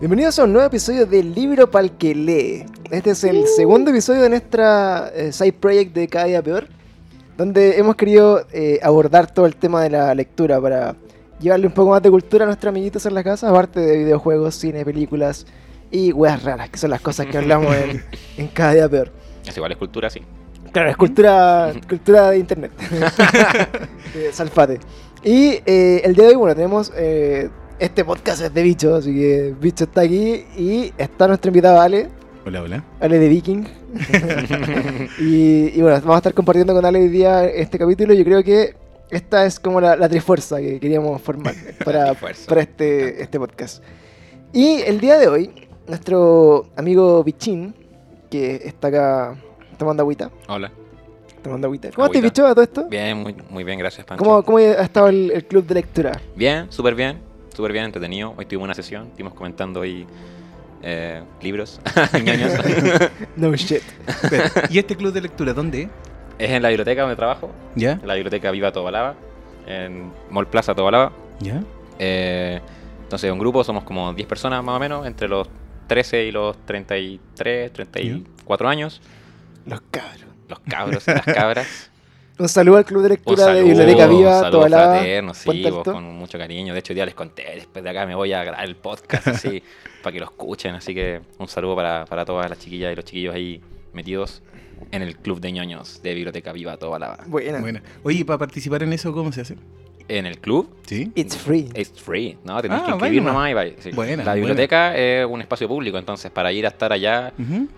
Bienvenidos a un nuevo episodio del Libro Pal que lee. Este es el segundo episodio de nuestra eh, side project de Cada Día Peor, donde hemos querido eh, abordar todo el tema de la lectura para llevarle un poco más de cultura a nuestros amiguitos en la casa, aparte de videojuegos, cine, películas y weas raras, que son las cosas que hablamos en, en Cada Día Peor. Es igual, es cultura, sí. Claro, es cultura, cultura de internet. De Salfate. Y eh, el día de hoy, bueno, tenemos. Este podcast es de Bicho, así que Bicho está aquí. Y está nuestro invitado Ale, Hola, hola. Ale de Viking. y, y bueno, vamos a estar compartiendo con Ale hoy día este capítulo. Yo creo que esta es como la, la trifuerza que queríamos formar para, este, este podcast. Y el día de hoy, nuestro amigo Bichín, que está acá tomando agüita. Hola. Tomando agüita. ¿Cómo te Agüita. bicho a todo esto? Bien, muy, muy bien, gracias, Pancho. ¿Cómo, ¿Cómo ha estado el, el club de lectura? Bien, súper bien. Súper bien, entretenido. Hoy tuvimos una sesión, estuvimos comentando ahí eh, libros. No shit. ¿Y este club de lectura dónde? es en la biblioteca donde trabajo, ¿Ya? en la biblioteca Viva Tobalaba, en Mall Plaza Tobalaba. ¿Ya? Eh, entonces, un grupo, somos como 10 personas más o menos, entre los 13 y los 33, 34 años. Los cabros. Los cabros y las cabras. Un saludo al club de lectura de Biblioteca Viva, un saludo toda la. fraterno, sí, vos, con mucho cariño. De hecho, hoy día les conté, después de acá me voy a grabar el podcast así, para que lo escuchen. Así que un saludo para, para todas las chiquillas y los chiquillos ahí metidos en el club de ñoños de Biblioteca Viva Toda la Buena. Buena. Oye, ¿y para participar en eso cómo se hace? En el club, ¿Sí? It's free. it's free, ¿no? Tenés Ah, que inscribir nomás. nomás y vaya. sí. Buena, La biblioteca es un espacio público, entonces para ir a estar allá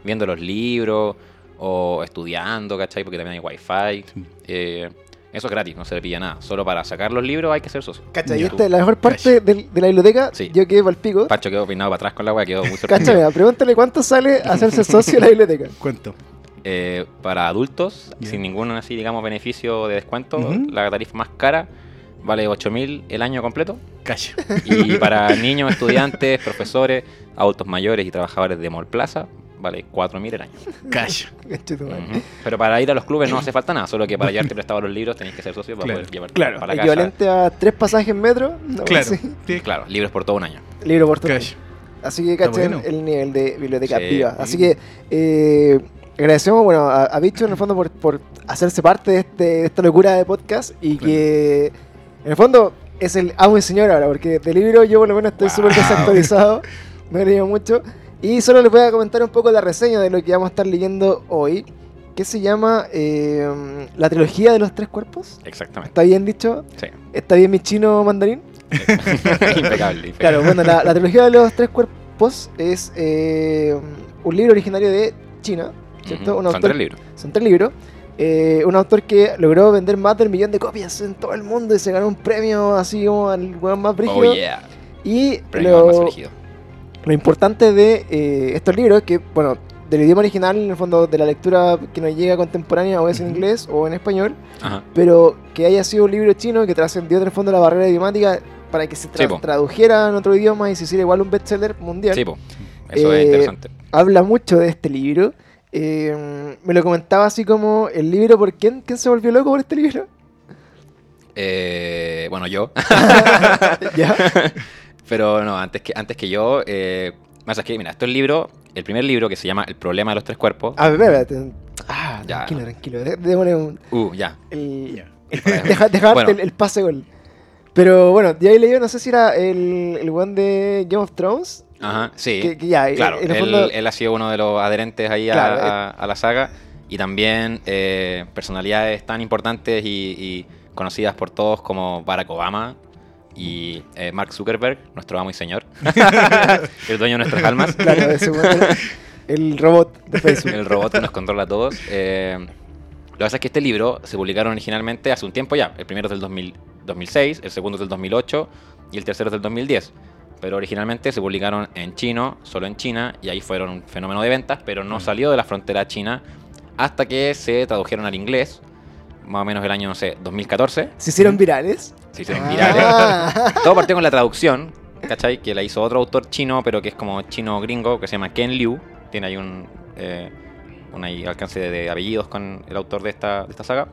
viendo los libros o estudiando, ¿cachai? Porque también hay wifi. Sí. eh, eso es gratis, no se le pilla nada. Solo para sacar los libros hay que ser socio. Cacha, y esta es la mejor parte del- de, la biblioteca. Sí. Yo quedé para el pico. Pancho quedó peinado para atrás con la weá, quedó muy Cacha, sorprendido. mira, pregúntale cuánto sale hacerse socio de la biblioteca. ¿Cuánto? Eh, para adultos, sin ningún así, digamos, beneficio de descuento, la tarifa más cara vale 8.000 el año completo. Cacho. Y para niños, estudiantes, profesores, adultos mayores y trabajadores de Mall Plaza, vale 4.000 el año. Cacho. Madre. Ujú. Pero para ir a los clubes no hace falta nada, solo que para llevarte prestado los libros tenéis que ser socio para Claro. poder llevar Claro, para la casa. equivalente a tres pasajes en metro. no, Claro. sí. Claro, libros por todo un año. Libro por todo. Cacho. Así que cachen bueno. el nivel de biblioteca Sí. viva. Así que eh, agradecemos bueno, a, a Bicho en el fondo por, por hacerse parte de, este, de esta locura de podcast y Claro. que en el fondo es el amo y señor ahora, porque de libro yo por lo menos estoy Wow. súper desactualizado, no he leído mucho. Y solo les voy a comentar un poco la reseña de lo que vamos a estar leyendo hoy, que se llama eh, La trilogía de los tres cuerpos. Exactamente. ¿Está bien dicho? Sí. ¿Está bien mi chino mandarín? impecable, impecable. Claro, bueno, la, la trilogía de los tres cuerpos es eh, un libro originario de China, ¿cierto? Un Son tres libros. Son tres libros. Eh, un autor que logró vender más del millón de copias en todo el mundo y se ganó un premio así como al weón más brígido. Oh yeah. Y Premio más lo, elegido. Lo importante de eh, estos libros es que, bueno, del idioma original, en el fondo de la lectura que nos llega contemporánea, o es en inglés o en español, Ajá. pero que haya sido un libro chino que trascendió en el fondo la barrera idiomática para que se tra- Sí, po. tradujera en otro idioma y se hiciera igual un bestseller mundial. Sí, po. Eso Eh, es interesante. Habla mucho de este libro. Eh, me lo comentaba así como el libro por quién, quién se volvió loco por este libro. Eh, bueno, yo. ¿Ya? Pero no, antes que, antes que yo. Eh, más es que, mira, esto es el libro, el primer libro que se llama El problema de los tres cuerpos. A ver. Ah, Ya. tranquilo, tranquilo. Dé- Démosle un. Uh, ya. El, Ya. deja, deja Bueno. darte el, el pase gol. Pero bueno, ya ahí leí, no sé si era el, el one de Game of Thrones. Ajá, sí. Que, que ya, Claro, en el él, fondo. él ha sido uno de los adherentes ahí a, Claro, a- a la saga y también eh, personalidades tan importantes y, y conocidas por todos como Barack Obama y eh, Mark Zuckerberg, nuestro amo y señor, el dueño de nuestras almas, Claro, el robot de Facebook. el robot que nos controla a todos. Eh, lo que pasa es que este libro se publicaron originalmente hace un tiempo ya. El primero es del 2000 2006, el segundo es del 2008 y el tercero es del 2010. Pero originalmente se publicaron en chino, solo en China, y ahí fueron un fenómeno de ventas, pero no Mm. salió de la frontera china hasta que se tradujeron al inglés, más o menos el año, no sé, 2014. Se hicieron virales. Se hicieron virales. Ah. Todo partió con la traducción, ¿cachai? Que la hizo otro autor chino, pero que es como chino gringo, que se llama Ken Liu. Tiene ahí un, eh, un ahí alcance de, de apellidos con el autor de esta, de esta saga.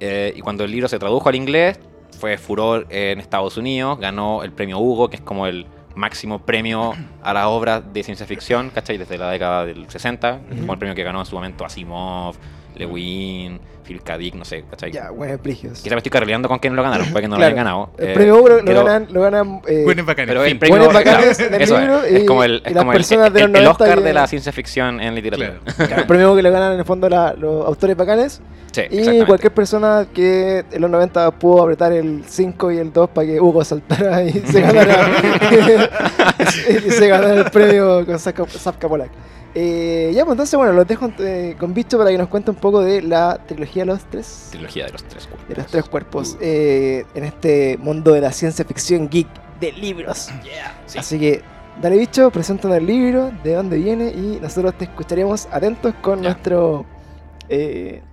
Eh, y cuando el libro se tradujo al inglés, fue furor en Estados Unidos, ganó el premio Hugo, que es como el máximo premio a la obra de ciencia ficción, ¿cachai? Desde la década del 60, como el premio que ganó en su momento Asimov, Lewin, Philip K. Dick, no sé, ¿cachai? Ya, bueno, prestigios. Quizá me estoy carrileando con quién lo ganaron, puede que no Claro. lo hayan ganado. El eh, premio Hugo lo, lo pero- ganan, lo ganan eh, Buenos bacanes. Pero el premio, bacanes claro, del eso libro es, y- es como el, y es las como el, personas de el- los el 90 Oscar que- de la ciencia ficción en literatura. Claro. claro, el premio que le ganan en el fondo la- los autores bacanes. Sí, Y cualquier persona que en los 90 pudo apretar el 5 y el 2 para que Hugo saltara y se ganara, y se ganara el premio con Zap Zap Capolac. Eh, ya, pues entonces, bueno, los dejo eh, con Bicho para que nos cuente un poco de la trilogía de los tres, Trilogía de los tres cuerpos. de los tres cuerpos eh, en este mundo de la ciencia ficción geek de libros. Sí. Así que, dale bicho, preséntanos el libro, de dónde viene y nosotros te escucharemos atentos con nuestro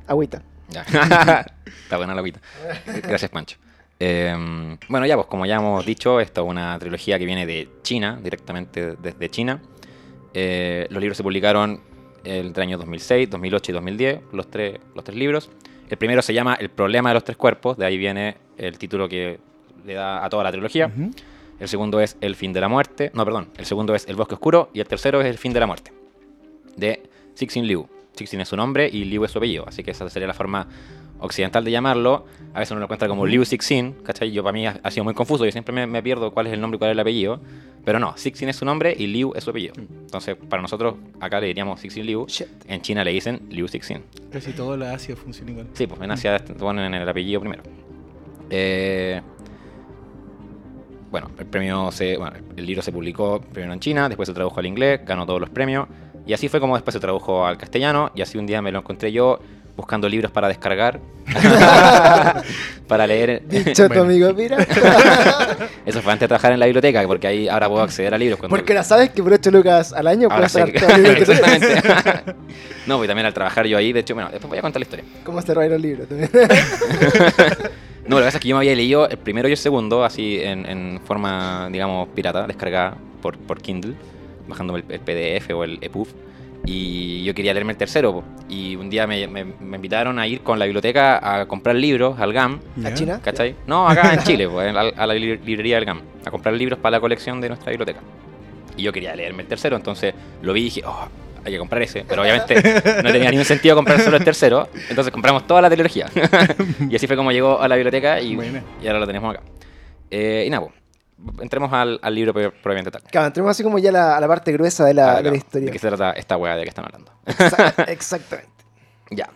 agüita. Ya. Está buena la agüita. Gracias, Pancho. Eh, bueno, ya, pues como ya hemos dicho, esta es una trilogía que viene de China, directamente desde China. Eh, los libros se publicaron entre el año 2006, 2008 y 2010, los tres, los tres libros. El primero se llama El problema de los tres cuerpos, de ahí viene el título que le da a toda la trilogía. El segundo es El fin de la muerte. No, perdón. El segundo es El bosque oscuro. Y el tercero es El fin de la muerte. De Cixin Liu. Cixin es su nombre y Liu es su apellido. Así que esa sería la forma occidental de llamarlo. A veces uno lo encuentra como Liu Cixin. ¿Cachai? Yo para mí ha, ha sido muy confuso. Yo siempre me, me pierdo cuál es el nombre y cuál es el apellido. Pero no, Cixin es su nombre y Liu es su apellido. Entonces, para nosotros, acá le diríamos Cixin Liu. Shit. En China le dicen Liu Cixin. Casi todo la Asia funciona igual. Sí, pues en Asia te ponen el apellido primero. Eh, bueno, el premio se. Bueno, el libro se publicó primero en China, después se tradujo al inglés, ganó todos los premios. Y así fue como después se tradujo al castellano. Y así un día me lo encontré yo buscando libros para descargar. para leer. Bicho, tu Bueno. amigo, mira. Eso fue antes de trabajar en la biblioteca, porque ahí ahora puedo acceder a libros. cuando- Porque ahora sabes que por 8 lucas al año puedes tienes. Exactamente. no, pues también al trabajar yo ahí, de hecho, bueno, después voy a contar la historia. ¿Cómo se roban los libros? también? No, lo que pasa es que yo me había leído el primero y el segundo, así en, en forma, digamos, pirata, descargada por, por Kindle, bajándome el, el PDF o el EPUB. Y yo quería leerme el tercero. po. Y un día me, me- me invitaron a ir con la biblioteca a comprar libros al GAM. ¿A. China? ¿Cachai? No, acá en Chile, pues, a, a la li- librería del GAM, a comprar libros para la colección de nuestra biblioteca. Y yo quería leerme el tercero, entonces lo vi y dije, oh, hay que comprar ese. Pero obviamente no tenía ningún sentido comprar solo el tercero, entonces compramos toda la trilogía. y así fue como llegó a la biblioteca y, y ahora lo tenemos acá. Eh, y nada, pues, entremos al, al libro pro- propiamente tal. Claro, entremos así como ya a la, a la parte gruesa de la, Ah, de la claro, historia. ¿De qué se trata esta weá de que están hablando? Exa- Exactamente. Ya.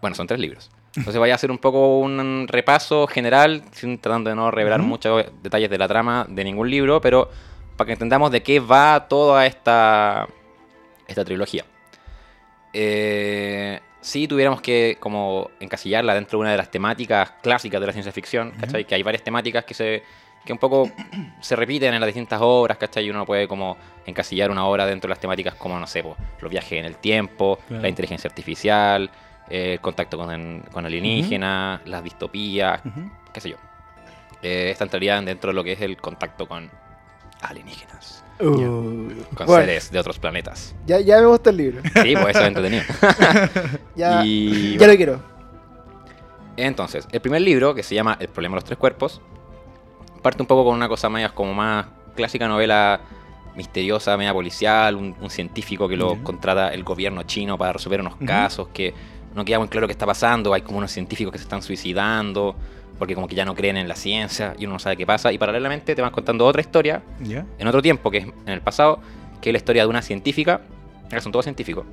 Bueno, son tres libros. Entonces voy a hacer un poco un repaso general, sin tratando de no revelar Ujú. muchos detalles de la trama de ningún libro, pero para que entendamos de qué va toda esta, esta trilogía. Eh, si tuviéramos que como encasillarla dentro de una de las temáticas clásicas de la ciencia ficción, ¿cachai? Que hay varias temáticas que se que un poco se repiten en las distintas obras, ¿cachai? Y uno puede como encasillar una obra dentro de las temáticas como, no sé, los viajes en el tiempo, Claro. la inteligencia artificial, eh, el contacto con, con alienígenas, las distopías, qué sé yo. Eh, esta entraría dentro de lo que es el contacto con alienígenas, Uh, con bueno, seres de otros planetas. ya, ya me gusta el libro. Sí, pues eso es entretenido. Ya, y ya lo quiero. Entonces, el primer libro, que se llama El problema de los tres cuerpos, parte un poco con una cosa más como más clásica novela misteriosa, media policial, un, un científico que lo contrata el gobierno chino para resolver unos casos que no queda muy claro qué está pasando, hay como unos científicos que se están suicidando, porque como que ya no creen en la ciencia y uno no sabe qué pasa, y paralelamente te van contando otra historia en otro tiempo, que es en el pasado, que es la historia de una científica, acá son todos científicos,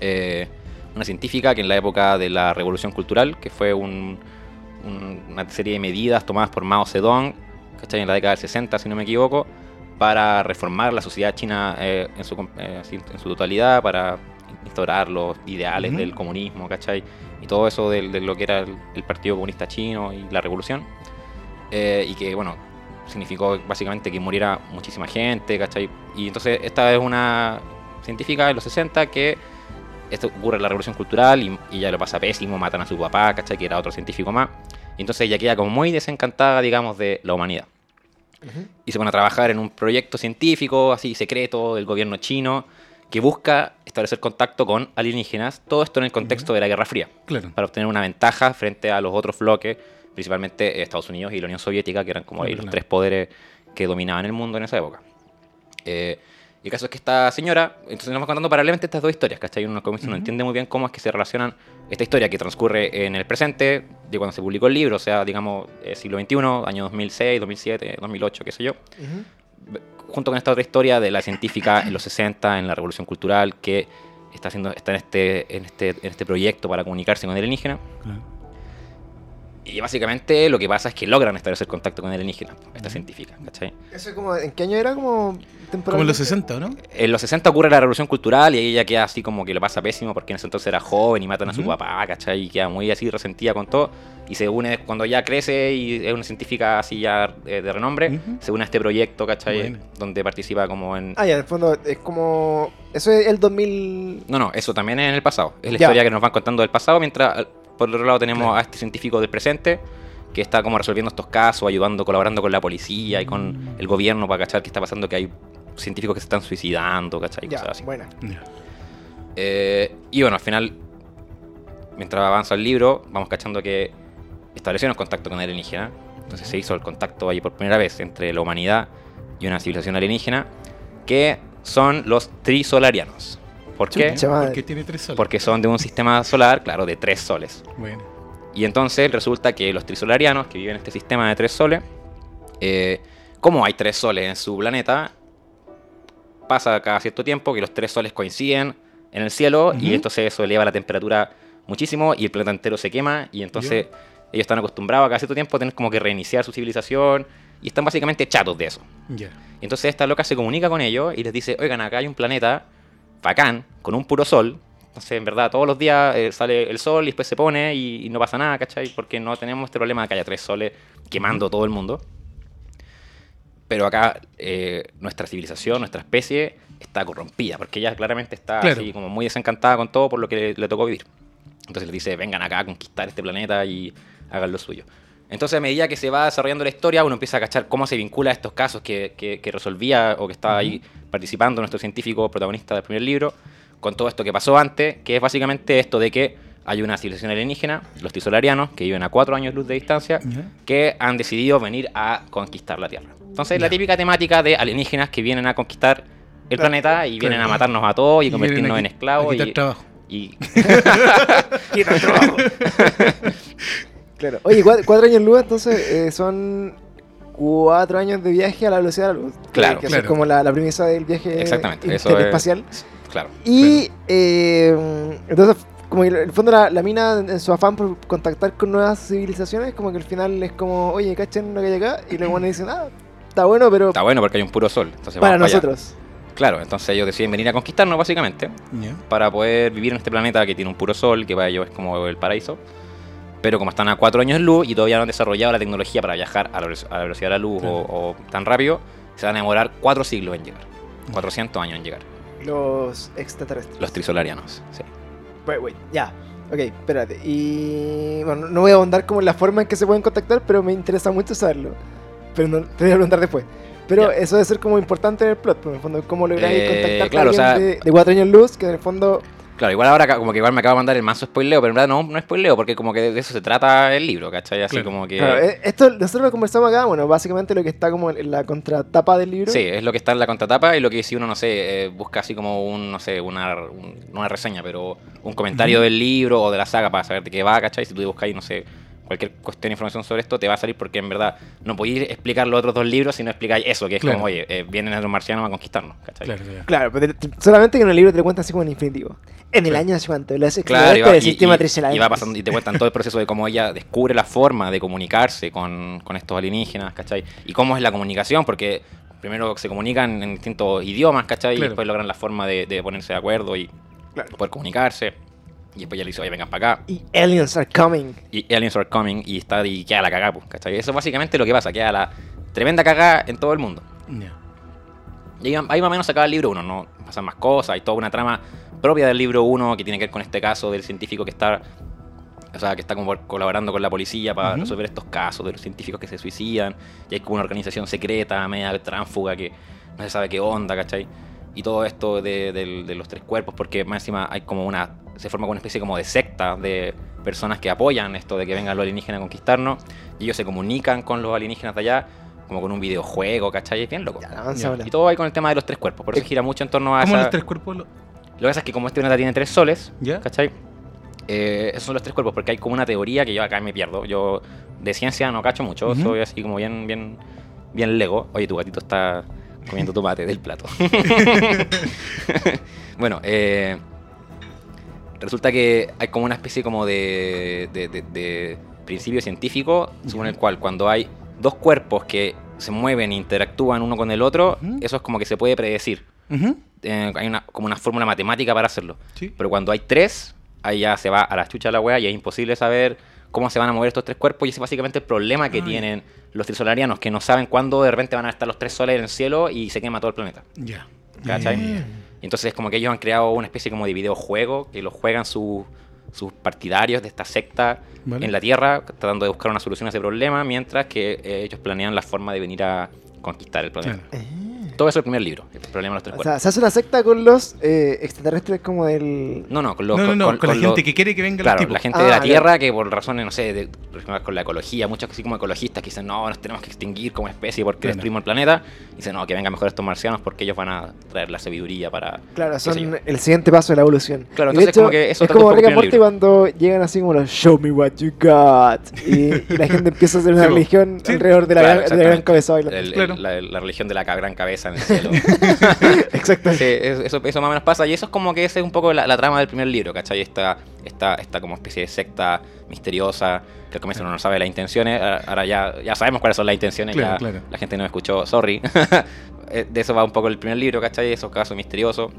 eh, una científica que en la época de la Revolución Cultural, que fue un- un- una serie de medidas tomadas por Mao Zedong, ¿cachai? En la década del 60, si no me equivoco, para reformar la sociedad china eh, en, su, com- eh, en su totalidad, para instaurar los ideales del comunismo, ¿cachai? Y todo eso de, lo que era el, el Partido Comunista Chino y la revolución. Eh, y que, bueno, significó básicamente que muriera muchísima gente, ¿cachai? Y entonces esta es una científica de los 60 que esto ocurre en la revolución cultural y, y ella lo pasa pésimo, matan a su papá, ¿cachai? Que era otro científico más. Y entonces ella queda como muy desencantada, digamos, de la humanidad. Y se pone a trabajar en un proyecto científico, así secreto, del gobierno chino, que busca establecer contacto con alienígenas, todo esto en el contexto de la Guerra Fría Claro. para obtener una ventaja frente a los otros bloques, principalmente Estados Unidos y la Unión Soviética, que eran como ahí los Claro. tres poderes que dominaban el mundo en esa época. Eh, y el caso es que esta señora, entonces nos va contando paralelamente estas dos historias, ¿cachai? Uno comienza no Ujú. entiende muy bien cómo es que se relacionan esta historia que transcurre en el presente, de cuando se publicó el libro, o sea, digamos, eh, siglo XXI, año 2006, 2007, 2008, qué sé yo, Ujú. junto con esta otra historia de la científica en los 60, en la Revolución Cultural, que está, haciendo, está en, este, en, este, en este proyecto para comunicarse con el alienígena. Claro. Y básicamente lo que pasa es que logran establecer contacto con el alienígena, esta científica, ¿cachai? ¿Eso como, ¿En qué año era? Como? Como en los 60, ¿no? En los 60 ocurre la revolución cultural y ella queda así como que lo pasa pésimo porque en ese entonces era joven y matan a su papá, ¿cachai? Y queda muy así resentida con todo. Y se une cuando ya crece y es una científica así ya eh, de renombre, se une a este proyecto, ¿cachai? Bueno. Donde participa como en... Ah, ya, en el fondo es como... Eso es el 2000... No, no, eso también es en el pasado. Es la Ya. historia que nos van contando del pasado, mientras por el otro lado tenemos Claro. a este científico del presente que está como resolviendo estos casos, ayudando, colaborando con la policía y con Mm. el gobierno para cachar qué está pasando, que hay científicos que se están suicidando, ¿cachai? Ya, Cosas así. buena. Ya. Eh, y bueno, al final, mientras avanza el libro, vamos cachando que establecieron contacto con el alienígena. Entonces se hizo el contacto ahí por primera vez entre la humanidad y una civilización alienígena, que son los trisolarianos. ¿Por qué? Madre. Porque tiene tres soles. Porque son de un sistema solar, claro, de tres soles. Bueno. Y entonces resulta que los trisolarianos, que viven en este sistema de tres soles, eh, como hay tres soles en su planeta, pasa cada cierto tiempo que los tres soles coinciden en el cielo y entonces eso eleva la temperatura muchísimo y el planeta entero se quema y entonces ellos están acostumbrados a cada cierto tiempo a tener como que reiniciar su civilización y están básicamente chatos de eso. Ya. Y entonces esta loca se comunica con ellos y les dice, oigan, acá hay un planeta bacán, con un puro sol. Entonces, en verdad, todos los días eh, sale el sol y después se pone y, y no pasa nada, ¿cachai? Porque no tenemos este problema de que haya tres soles quemando todo el mundo. Pero acá eh, nuestra civilización, nuestra especie, está corrompida, porque ella claramente está Claro. así como muy desencantada con todo por lo que le, le tocó vivir. Entonces les dice, vengan acá a conquistar este planeta y hagan lo suyo. Entonces a medida que se va desarrollando la historia, uno empieza a cachar cómo se vincula a estos casos que, que- que resolvía o que estaba ahí participando nuestro científico protagonista del primer libro, con todo esto que pasó antes, que es básicamente esto de que hay una civilización alienígena, los tisolarianos, que viven a cuatro años luz de distancia, que han decidido venir a conquistar la Tierra. Entonces, la típica temática de alienígenas que vienen a conquistar el planeta y vienen a matarnos a todos y, convertirnos en esclavos. y, trabajo. y- Quita el trabajo. claro. Oye, cuatro, cuatro años luz, entonces eh, son cuatro años de viaje a la velocidad de la luz. Claro. Que eso es como la, la premisa del viaje Exactamente, eso es- claro. Y eh, entonces, como que en el fondo la, la mina, en su afán por contactar con nuevas civilizaciones, como que al final es como, oye, cachen lo que hay acá. Y luego le dicen, ah, está bueno, pero Está bueno porque hay un puro sol. Entonces para vamos allá. nosotros. Claro, entonces ellos deciden venir a conquistarnos básicamente para poder vivir en este planeta que tiene un puro sol, que para ellos es como el paraíso. Pero como están a cuatro años luz y todavía no han desarrollado la tecnología para viajar a la, velo- a la velocidad de la luz o, o tan rápido, se van a demorar cuatro siglos en llegar. 400 años en llegar. Los extraterrestres. Los trisolarianos. Sí. Wait, wait, ya. Ok, espérate. Y bueno, no voy a ahondar como en la forma en que se pueden contactar, pero me interesa mucho saberlo. Pero no, te voy a preguntar después. Pero eso debe ser como importante en el plot, porque en el fondo, ¿cómo lográis Eh, contactar claro, o alguien sea- de, de cuatro años luz? Que en el fondo. Claro, igual ahora como que igual me acabo de mandar el mazo spoileo, pero en verdad no, no es spoileo, porque como que de eso se trata el libro, ¿cachai? Así Claro. como que... Claro, eh, esto nosotros lo conversamos acá, bueno, básicamente lo que está como en la contratapa del libro. Sí, es lo que está en la contratapa y lo que si uno, no sé, eh, busca así como un, no sé, una, un- una reseña, pero un comentario del libro o de la saga para saber de qué va, ¿cachai? Si tú buscas, no sé, cualquier cuestión de información sobre esto, te va a salir porque en verdad no podéis explicar los otros dos libros si no explicáis eso, que es Claro. como, oye, eh, vienen los marcianos a conquistarnos, ¿cachai? Claro, claro. Claro, pero te- solamente que en el libro te lo cuentan así como en infinitivo. En el año hace cuánto, los Claro, y, va, del y- sistema y- y va pasando y te cuentan todo el proceso de cómo ella descubre la forma de comunicarse con, con estos alienígenas, ¿cachai? Y cómo es la comunicación, porque primero se comunican en distintos idiomas, ¿cachai? Y después logran la forma de, de ponerse de acuerdo y Claro. poder comunicarse. Y después ya le dice, oye, vengan para acá. Y aliens are coming. Y aliens are coming y está y queda la cagada, pues, ¿cachai? Eso es básicamente lo que pasa, queda la tremenda cagada en todo el mundo. Ya. Y ahí, ahí más o menos acaba el libro 1, ¿no? Pasan más cosas, hay toda una trama propia del libro 1 que tiene que ver con este caso del científico que está, o sea, que está como colaborando con la policía para resolver estos casos de los científicos que se suicidan. Y hay como una organización secreta, media tránfuga que no se sabe qué onda, ¿cachai? Y todo esto de, del- de los tres cuerpos, porque más encima hay como una, se forma como una especie como de secta de personas que apoyan esto de que vengan los alienígenas a conquistarnos. Y ellos se comunican con los alienígenas de allá como con un videojuego, ¿cachai? Es bien loco. Ya. Y todo ahí con el tema de los tres cuerpos, por eso gira mucho en torno a ¿Cómo esa... los tres cuerpos? lo- Lo que pasa es que como este planeta tiene tres soles, ¿Ya? ¿cachai? Eh, esos son los tres cuerpos, porque hay como una teoría que yo acá me pierdo. Yo de ciencia no cacho mucho, Ujú. soy así como bien, bien, bien lego. Oye, tu gatito está comiendo tomate del plato. bueno, eh, resulta que hay como una especie como de, de- de- de principio científico según el cual cuando hay dos cuerpos que se mueven e interactúan uno con el otro, eso es como que se puede predecir. Eh, hay una, como una fórmula matemática para hacerlo. Sí. Pero cuando hay tres, ahí ya se va a la chucha la wea y es imposible saber cómo se van a mover estos tres cuerpos. Y ese es básicamente el problema que tienen los trisolarianos, que no saben cuándo de repente van a estar los tres soles en el cielo y se quema todo el planeta. Ya. ¿Cachai? Ya. Y entonces es como que ellos han creado una especie como de videojuego que lo juegan su- sus partidarios de esta secta Vale. en la Tierra, tratando de buscar una solución a ese problema, mientras que eh, ellos planean la forma de venir a conquistar el planeta. Claro. Todo eso es el primer libro, el problema de los tres O cuerpos. sea, se hace una secta con los eh, extraterrestres como del... no, no, con los no, no, no, con, la los- gente que quiere que venga Claro, los tipos. la gente Ah, de la ya. Tierra que por razones, no sé, de, con la ecología, muchos así como ecologistas que dicen, no, nos tenemos que extinguir como especie porque Claro. destruimos el planeta. Dicen, no, que vengan mejor estos marcianos porque ellos van a traer la sabiduría para... Claro, son el siguiente paso de la evolución. Claro, Y de entonces hecho, como que eso es como Rick and cuando llegan así como los Show me what you got. Y, y la gente empieza a hacer una Sí, religión Sí. alrededor de la, Claro, gran, de la gran cabeza. El- el- la, la religión de la gran cabeza en el cielo. Exacto. Sí, es- eso, eso más o menos pasa. Y eso es como que esa es un poco la, la trama del primer libro, ¿cachai? Esta, esta, esta como especie de secta misteriosa, que al comienzo uno no sabe las intenciones. Ahora ya, ya sabemos cuáles son las intenciones. Claro, ya claro. La gente no me escuchó, sorry. Eh, de eso va un poco el primer libro, ¿cachai? Esos casos misteriosos.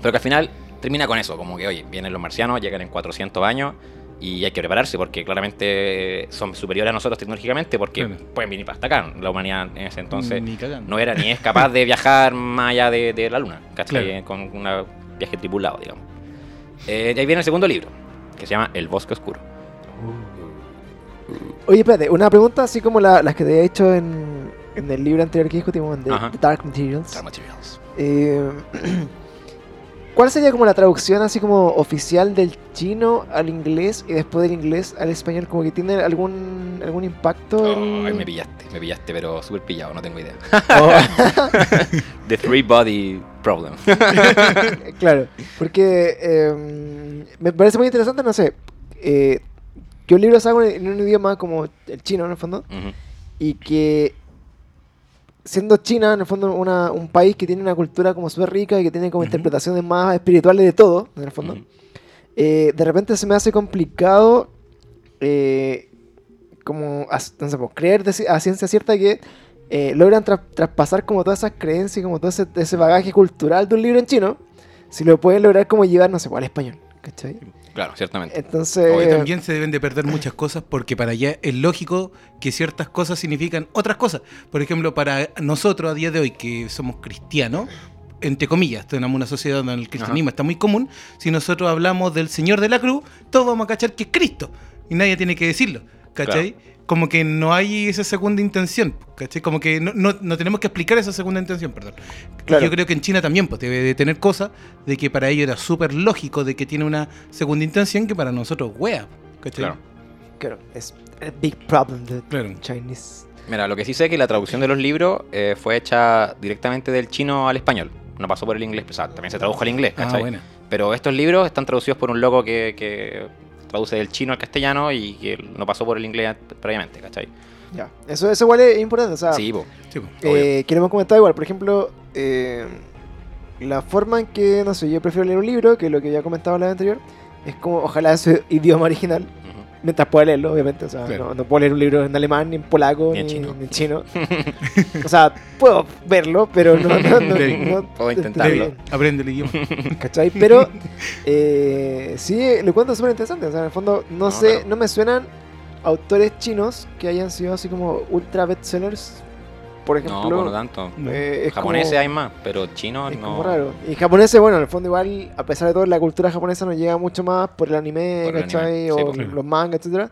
Pero que al final termina con eso, como que, oye, vienen los marcianos, llegan en 400 años. Y hay que prepararse porque claramente son superiores a nosotros tecnológicamente porque Claro. pueden venir para hasta acá. La humanidad en ese entonces no era ni es capaz de viajar más allá de, de la luna, ¿cachai? Claro. Con un viaje tripulado, digamos. Eh, y ahí viene el segundo libro, que se llama El Bosque Oscuro. Oye, espérate, una pregunta así como la- las que te había hecho en, en el libro anterior que discutimos, en. The Dark Materials. Dark Materials. Eh, ¿Cuál sería como la traducción así como oficial del chino al inglés y después del inglés al español? Como que tiene algún algún impacto. Ay, me pillaste, me pillaste, pero súper pillado, no tengo idea. Oh, The Three Body Problem. claro, porque eh, me parece muy interesante, no sé, eh, que un libro salga en un idioma como el chino en el fondo y que siendo China en el fondo una- un país que tiene una cultura como súper rica y que tiene como interpretaciones más espirituales de todo, en el fondo. Eh, de repente se me hace complicado eh, como sé, pues, creer a ciencia cierta que eh, logran tra- traspasar como todas esas creencias y como todo ese, ese bagaje cultural de un libro en chino, si lo pueden lograr como llevar, no sé, pues, al español. ¿Cachai? Claro, ciertamente. Entonces, Hoy también se deben de perder muchas cosas porque para allá es lógico que ciertas cosas significan otras cosas. Por ejemplo, para nosotros a día de hoy que somos cristianos, entre comillas, tenemos una sociedad donde el cristianismo está muy común, si nosotros hablamos del Señor de la Cruz, todos vamos a cachar que es Cristo y nadie tiene que decirlo, ¿cachai? Como que no hay esa segunda intención, ¿cachai? Como que no, no- no tenemos que explicar esa segunda intención, perdón. Claro. Yo creo que en China también pues, debe de tener cosas de que para ellos era súper lógico de que tiene una segunda intención que para nosotros, wea, ¿cachai? Claro. claro, es a big problem de Claro. Chinese. Mira, lo que sí sé es que la traducción de los libros eh, fue hecha directamente del chino al español. No pasó por el inglés, o sea, también se tradujo al inglés, Ah, ¿cachai? buena. Pero estos libros están traducidos por un loco que, que traduce del chino al castellano y que no pasó por el inglés previamente, ¿cachai? Ya, eso, eso igual es importante, o sea, Sí, po. Sí, pues. Eh, que lo hemos comentado igual, por ejemplo, eh, la forma en que, no sé, yo prefiero leer un libro, que lo que ya comentaba la vez anterior, es como, ojalá ese idioma original. Mientras pueda leerlo, obviamente, o sea, Claro. no, no puedo leer un libro en alemán, ni en polaco, Ni ni, en chino. ni en chino. o sea, puedo verlo, pero no, no, no, no- Puedo intentarlo. Aprende el idioma. ¿Cachai? Pero eh, sí, lo encuentro súper interesante. O sea, en el fondo, no, No, sé, claro. no me suenan autores chinos que hayan sido así como ultra bestsellers. Por ejemplo, No, por tanto. eh, es Japoneses como- hay más, pero chinos Es no. como raro. Y japoneses, bueno, en el fondo igual, a pesar de todo, la cultura japonesa nos llega mucho más por el anime, Por el ¿cachai? anime, o sí, pues. los mangas, etcétera.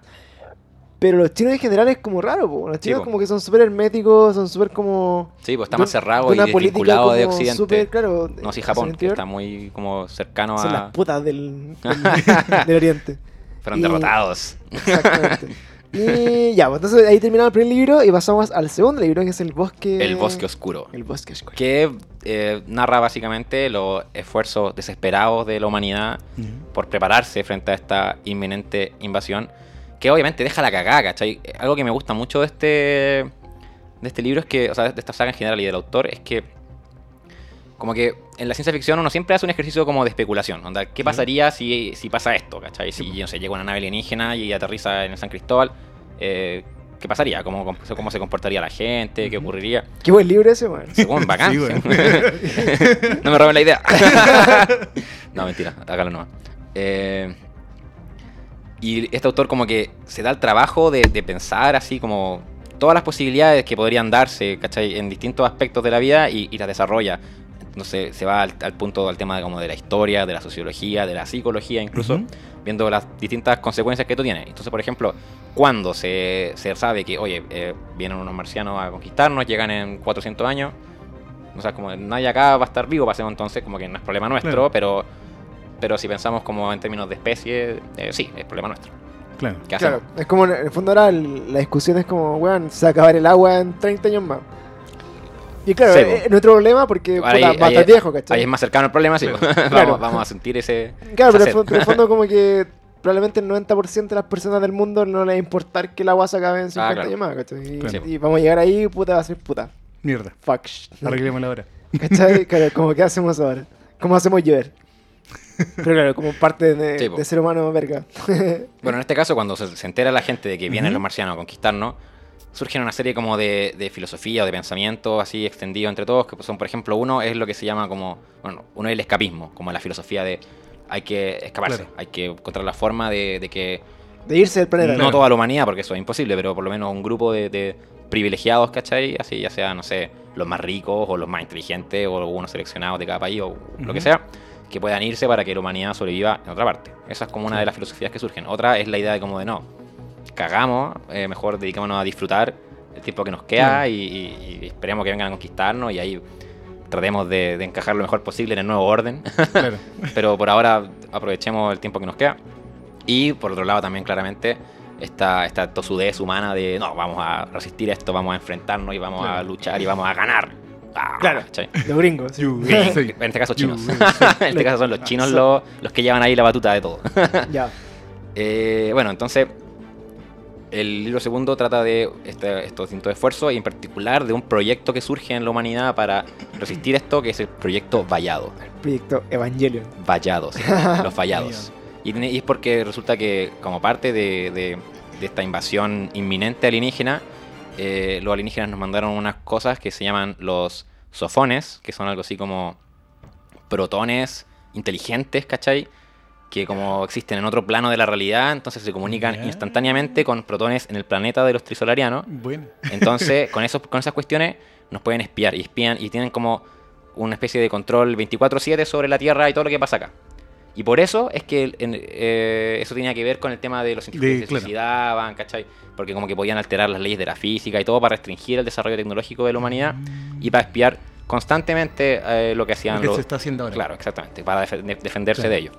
Pero los chinos en general es como raro, po. Los chinos po. como que son súper herméticos, son súper como... Sí, pues está más cerrado y desvinculado de Occidente. súper, claro, No, sí, Japón, el que está muy como cercano Son a. las putas del, del, del oriente. Fueron y- derrotados. Exactamente. Y ya, pues entonces ahí terminamos el primer libro y pasamos al segundo libro, que es El Bosque... El Bosque Oscuro. El Bosque Oscuro. Que eh, narra básicamente los esfuerzos desesperados de la humanidad Ujú. por prepararse frente a esta inminente invasión. Que obviamente deja la cagada, ¿cachai? Algo que me gusta mucho de este, de este libro es que, o sea, de esta saga en general y del autor, es que como que en la ciencia ficción uno siempre hace un ejercicio como de especulación. Onda, ¿Qué pasaría si, si pasa esto? ¿cachai? Si no sé, llega una nave alienígena y aterriza en el San Cristóbal, eh, ¿qué pasaría? ¿Cómo, se comportaría la gente? ¿Qué ocurriría? Qué buen libro ese, man. Según bacán. Sí, bueno. no me roben la idea. no, mentira, hágalo nomás. Eh, y este autor como que se da el trabajo de, de pensar así como todas las posibilidades que podrían darse, ¿cachai? En distintos aspectos de la vida y, y las desarrolla. Entonces se va al, al punto, al tema de, como de la historia, de la sociología, de la psicología incluso, viendo las distintas consecuencias que esto tiene. Entonces, por ejemplo, cuando se, se sabe que, oye, eh, vienen unos marcianos a conquistarnos, llegan en 400 años, o sea, como nadie acá va a estar vivo para ese entonces, como que no es problema nuestro, Claro. pero pero si pensamos como en términos de especie, eh, sí, es problema nuestro. Claro. Claro, es como en el fondo ahora la discusión es como, weón, se va a acabar el agua en 30 años más. Y claro, Sí, es, nuestro problema porque Ahora puta, ahí- va a ahí- estar viejo, ¿cachai? Ahí es más cercano el problema, sí. Claro. vamos, Claro. vamos a sentir ese... Claro, pero, en pero el fondo como que probablemente el 90% de las personas del mundo no les va a importar que el agua se acabe en 50 Ah, claro. años más, ¿cachai? Y, Claro. y vamos a llegar ahí, puta, va a ser puta. Mierda. Fuck. sh- Arreglémosla ahora. ¿Cachai? Claro, como que hacemos ahora. ¿Cómo hacemos llover? Pero claro, como parte de, Sí, po. de ser humano, verga. Bueno, en este caso, cuando se, se entera la gente de que vienen los marcianos a conquistarnos, surgen una serie como de, de filosofía o de pensamiento así extendido entre todos, que son, por ejemplo, uno es lo que se llama como, bueno, uno es el escapismo, como la filosofía de hay que escaparse, Claro. hay que encontrar la forma de, de que De irse del planeta. no Claro. toda la humanidad, porque eso es imposible, pero por lo menos un grupo de, de privilegiados, ¿cachai? Así ya sea, no sé, los más ricos o los más inteligentes o algunos seleccionados de cada país o lo que sea, que puedan irse para que la humanidad sobreviva en otra parte. Esa es como una de las filosofías que surgen. Otra es la idea de como de no, cagamos, eh, mejor dedicémonos a disfrutar el tiempo que nos queda y, y- y esperemos que vengan a conquistarnos y ahí tratemos de, de encajar lo mejor posible en el nuevo orden. Claro. pero por ahora aprovechemos el tiempo que nos queda. Y por otro lado también claramente esta, esta tosudez humana de no, vamos a resistir esto, vamos a enfrentarnos y vamos a luchar y vamos a ganar. Ah, Claro. ¿cachai? Los gringos. sí. Sí. En este caso chinos. en este caso son los chinos los, los que llevan ahí la batuta de todo. ya. Eh, bueno, entonces el libro segundo trata de este, estos distintos esfuerzos y en particular de un proyecto que surge en la humanidad para resistir esto, que es el proyecto Vallado. Proyecto Evangelion. Vallados, los vallados. Y es porque resulta que como parte de, de- de esta invasión inminente alienígena, eh, los alienígenas nos mandaron unas cosas que se llaman los sofones, que son algo así como protones inteligentes, ¿cachai? Que como existen en otro plano de la realidad, entonces se comunican instantáneamente con protones en el planeta de los trisolarianos. Bueno. Entonces, con, esos, con esas cuestiones nos pueden espiar y espían y tienen como una especie de control 24/7 sobre la Tierra y todo lo que pasa acá. Y por eso es que en- eh, eso tenía que ver con el tema de los científicos De- que se claro. suicidaban, ¿cachai? Porque como que podían alterar las leyes de la física y todo para restringir el desarrollo tecnológico de la humanidad y para espiar constantemente eh, lo que hacían Lo que los... se está haciendo ahora. Claro, exactamente, para defe- de- defenderse Claro. de ello.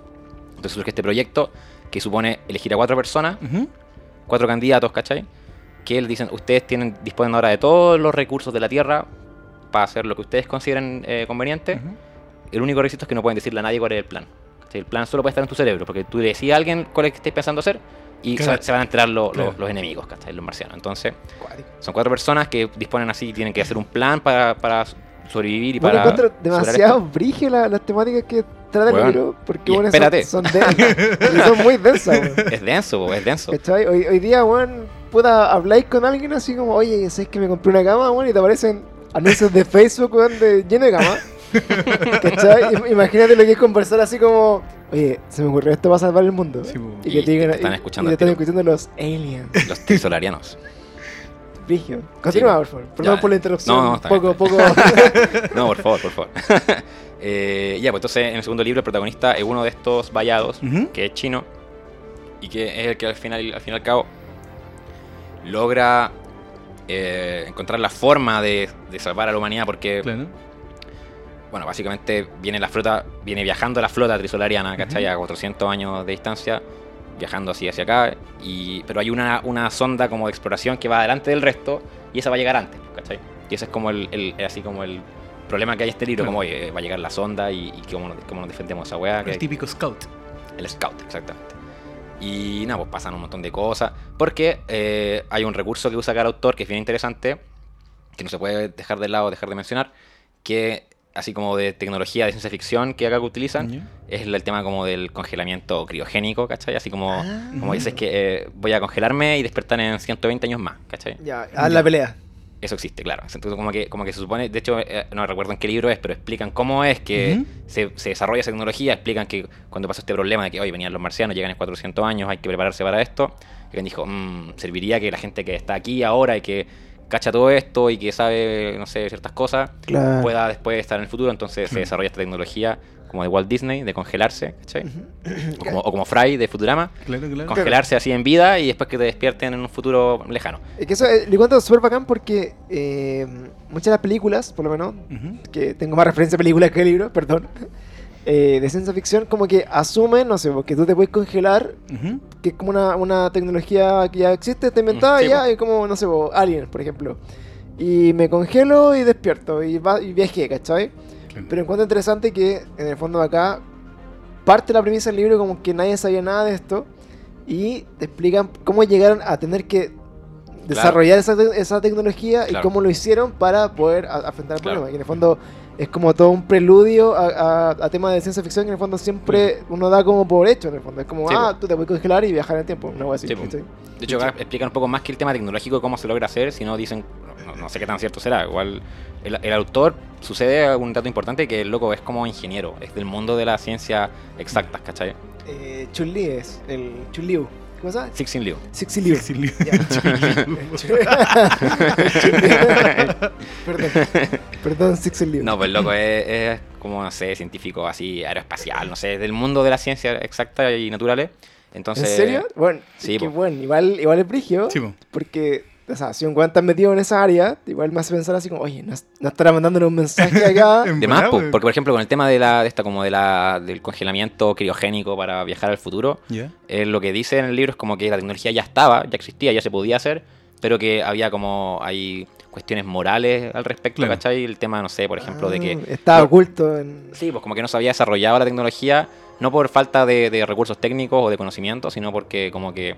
Entonces surge este proyecto que supone elegir a cuatro personas cuatro candidatos, ¿cachai? Que les dicen, ustedes tienen, disponen ahora de todos los recursos de la Tierra para hacer lo que ustedes consideren eh, conveniente. El único requisito es que no pueden decirle a nadie cuál es el plan. ¿cachai? El plan solo puede estar en tu cerebro, porque tú le decís a alguien cuál es que estés pensando hacer y se- Claro. se, van a enterar lo- lo- Claro. los enemigos, ¿cachai? Los marcianos. Entonces, son cuatro personas que disponen así, tienen que hacer un plan para, para sobrevivir y Bueno, para... encuentro demasiado la- las temáticas que trata el libro, porque bueno, espérate. son, son, densas, son muy densas, weón. Es denso, es denso. ¿Cachai? Hoy, hoy día, weón, pueda habláis con alguien así como, oye, ¿sabes que me compré una cama, weón? Y te aparecen anuncios de Facebook, weón, de lleno de cama. Imagínate lo que es conversar así como, oye, se me ocurrió esto para salvar el mundo. Sí, y Y que te digan, te están escuchando y te están escuchando los aliens. Los trisolarianos. Continúa, Sí. por favor. Perdón Ya. por la interrupción. No, no, está poco, bien, poco. No, por favor, por favor. Eh, ya, pues entonces en el segundo libro el protagonista es uno de estos vallados, que es chino, y que es el que al final, al fin y al cabo logra eh, encontrar la forma de, de salvar a la humanidad, porque, Claro. bueno, básicamente viene la flota, viene viajando la flota trisolariana, ¿cachai? A 400 años de distancia, viajando así hacia acá, y, pero hay una, una sonda como de exploración que va adelante del resto y esa va a llegar antes, ¿cachai? Y ese es como el, el- así como el problema que hay en este libro, Claro. como oye, va a llegar la sonda y, y cómo, nos, cómo nos defendemos esa weá. El típico scout. el scout, exactamente. Y nada, pues pasan un montón de cosas. Porque eh, hay un recurso que usa cada autor que es bien interesante, que no se puede dejar de lado, dejar de mencionar, que así como de tecnología de ciencia ficción que acá utilizan, es el tema como del congelamiento criogénico, ¿cachai? Así como, Ah. como dices que eh, voy a congelarme y despertar en 120 años más, ¿cachai? Ya, haz la pelea. Eso existe, claro. Entonces, como que, como que se supone, de hecho, eh, no recuerdo en qué libro es, pero explican cómo es que se, se desarrolla esa tecnología, explican que cuando pasó este problema de que hoy venían los marcianos, llegan en 400 años, hay que prepararse para esto, alguien dijo, "Mm, serviría que la gente que está aquí ahora y que cacha todo esto y que sabe, no sé, ciertas cosas, Claro. pueda después estar en el futuro. Entonces se desarrolla esta tecnología como de Walt Disney, de congelarse, ¿cachai? o, como, o como Fry de Futurama, Claro, claro. congelarse así en vida y después que te despierten en un futuro lejano. Es que eso eh, le cuento súper bacán porque eh, muchas de las películas, por lo menos, Ujú. que tengo más referencia a películas que a libros, perdón, eh, de ciencia ficción, como que asumen, no sé, porque tú te puedes congelar, Ujú. que es como una, una tecnología que ya existe, está inventada sí, ya, po. y como, no sé, po, Alien, por ejemplo. Y me congelo y despierto, y, va, y viajé, ¿cachai? Claro. Pero encuentro interesante que, en el fondo de acá, parte la premisa del libro como que nadie sabía nada de esto, y te explican cómo llegaron a tener que desarrollar esa, te- esa tecnología y Claro. cómo lo hicieron para poder afrontar el Claro. problema. Y en el fondo es como todo un preludio a, a, a temas de ciencia ficción que en el fondo siempre uno da como por hecho. En el fondo es como, Sí, ah, tú te puedes congelar y viajar en el tiempo. Una wea así. Sí, po. ¿cachai? De hecho, acá explican un poco más que el tema tecnológico cómo se logra hacer, si no dicen, no, no sé qué tan cierto será. Igual, el, el autor sucede un dato importante que el loco es como ingeniero, es del mundo de la ciencia exactas, ¿cachai? Eh, Chun-Li es el Chun-Liu. ¿Cómo se llama? Sixin Liu. Sixi Liu. Ya. Perdón. Perdón, Sixi Liu. No, pues el loco es, es como, no sé, científico así, aeroespacial, no sé, del mundo de la ciencia exacta y naturales. Entonces, ¿En serio? Bueno, sí, es que bueno, igual, igual es brigio. Sí, po. Porque, o sea, si un weón está metido en esa área, igual me hace pensar así como, oye, no, no estará mandándole un mensaje acá. En De más, po, porque por ejemplo con el tema de la de esta como de la del congelamiento criogénico para viajar al futuro, Ya. eh, lo que dice en el libro es como que la tecnología ya estaba, ya existía, ya se podía hacer, pero que había como hay cuestiones morales al respecto, Claro. ¿cachai? El tema, no sé, por ejemplo, de que Ah, Está no- oculto en. sí, pues como que no se había desarrollado la tecnología, no por falta de, de recursos técnicos o de conocimiento, sino porque como que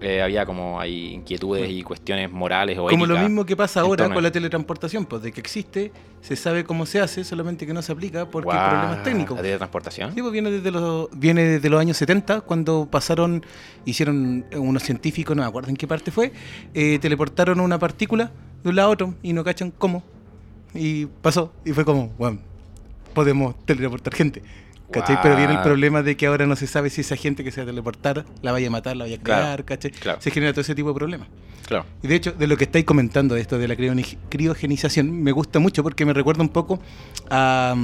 eh, había como hay inquietudes y cuestiones morales o Como lo mismo que pasa ahora con la teletransportación, pues de que existe, se sabe cómo se hace, solamente que no se aplica porque hay problemas técnicos. ¿La teletransportación? Sí, pues viene desde los viene desde los años 70 cuando pasaron hicieron unos científicos no me acuerdo en qué parte fue eh, teleportaron una partícula de un lado a otro y no cachan cómo y pasó y fue como bueno podemos teleportar gente ¿cachai? pero viene el problema de que ahora no se sabe si esa gente que se va a teleportar la vaya a matar la vaya a Claro, crear ¿cachai? claro. se genera todo ese tipo de problemas Claro. y de hecho, de lo que estáis comentando, esto de la criogenización, me gusta mucho porque me recuerda un poco a.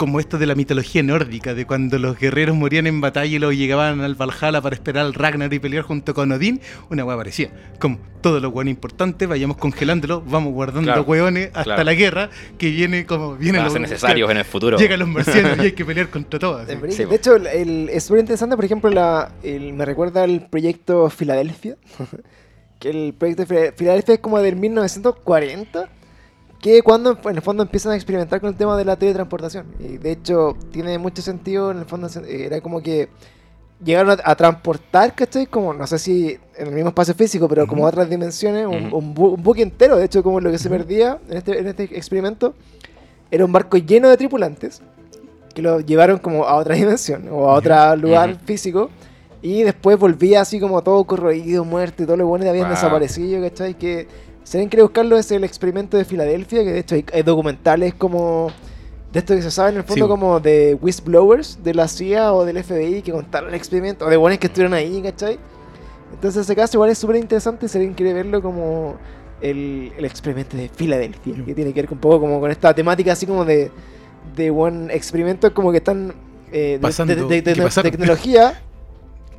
como esto de la mitología nórdica, de cuando los guerreros morían en batalla y luego llegaban al Valhalla para esperar al Ragnar y pelear junto con Odín, una hueá parecía. Como todos los hueones importantes, vayamos congelándolo, vamos guardando Claro, hueones hasta claro. la guerra, que viene como. Vienen los ser necesarios en el futuro. Llegan los marcianos y hay que pelear contra todos. Sí, de po. hecho, el, es súper interesante, por ejemplo, la, el- me recuerda al proyecto Filadelfia. que el proyecto de Fila- Filadelfia es como del 1940. Que cuando en el fondo empiezan a experimentar con el tema de la teletransportación. Y de hecho, tiene mucho sentido. En el fondo, eh, era como que llegaron a, a transportar, ¿cachai? Como, no sé si en el mismo espacio físico, pero como Ujú. otras dimensiones, un, un, bu- un buque entero. De hecho, como lo que se perdía en este, en este experimento, era un barco lleno de tripulantes que lo llevaron como a otra dimensión o a otro lugar Ujú. físico. Y después volvía así como todo corroído, muerto y todo lo bueno habían Wow. desaparecido, ¿cachai? Que si alguien quiere buscarlo es el experimento de Filadelfia, que de hecho hay, hay documentales como de esto que se sabe en el fondo Sí. como de whistleblowers de la CIA o del FBI que contaron el experimento, o de buenos que estuvieron ahí, ¿cachai? Entonces ese caso igual es súper interesante si alguien quiere verlo como el, el experimento de Filadelfia, Sí. que tiene que ver un poco como con esta temática así como de, de buen experimentos como que están eh, Pasando, de, de- de- que pasaron. tecnología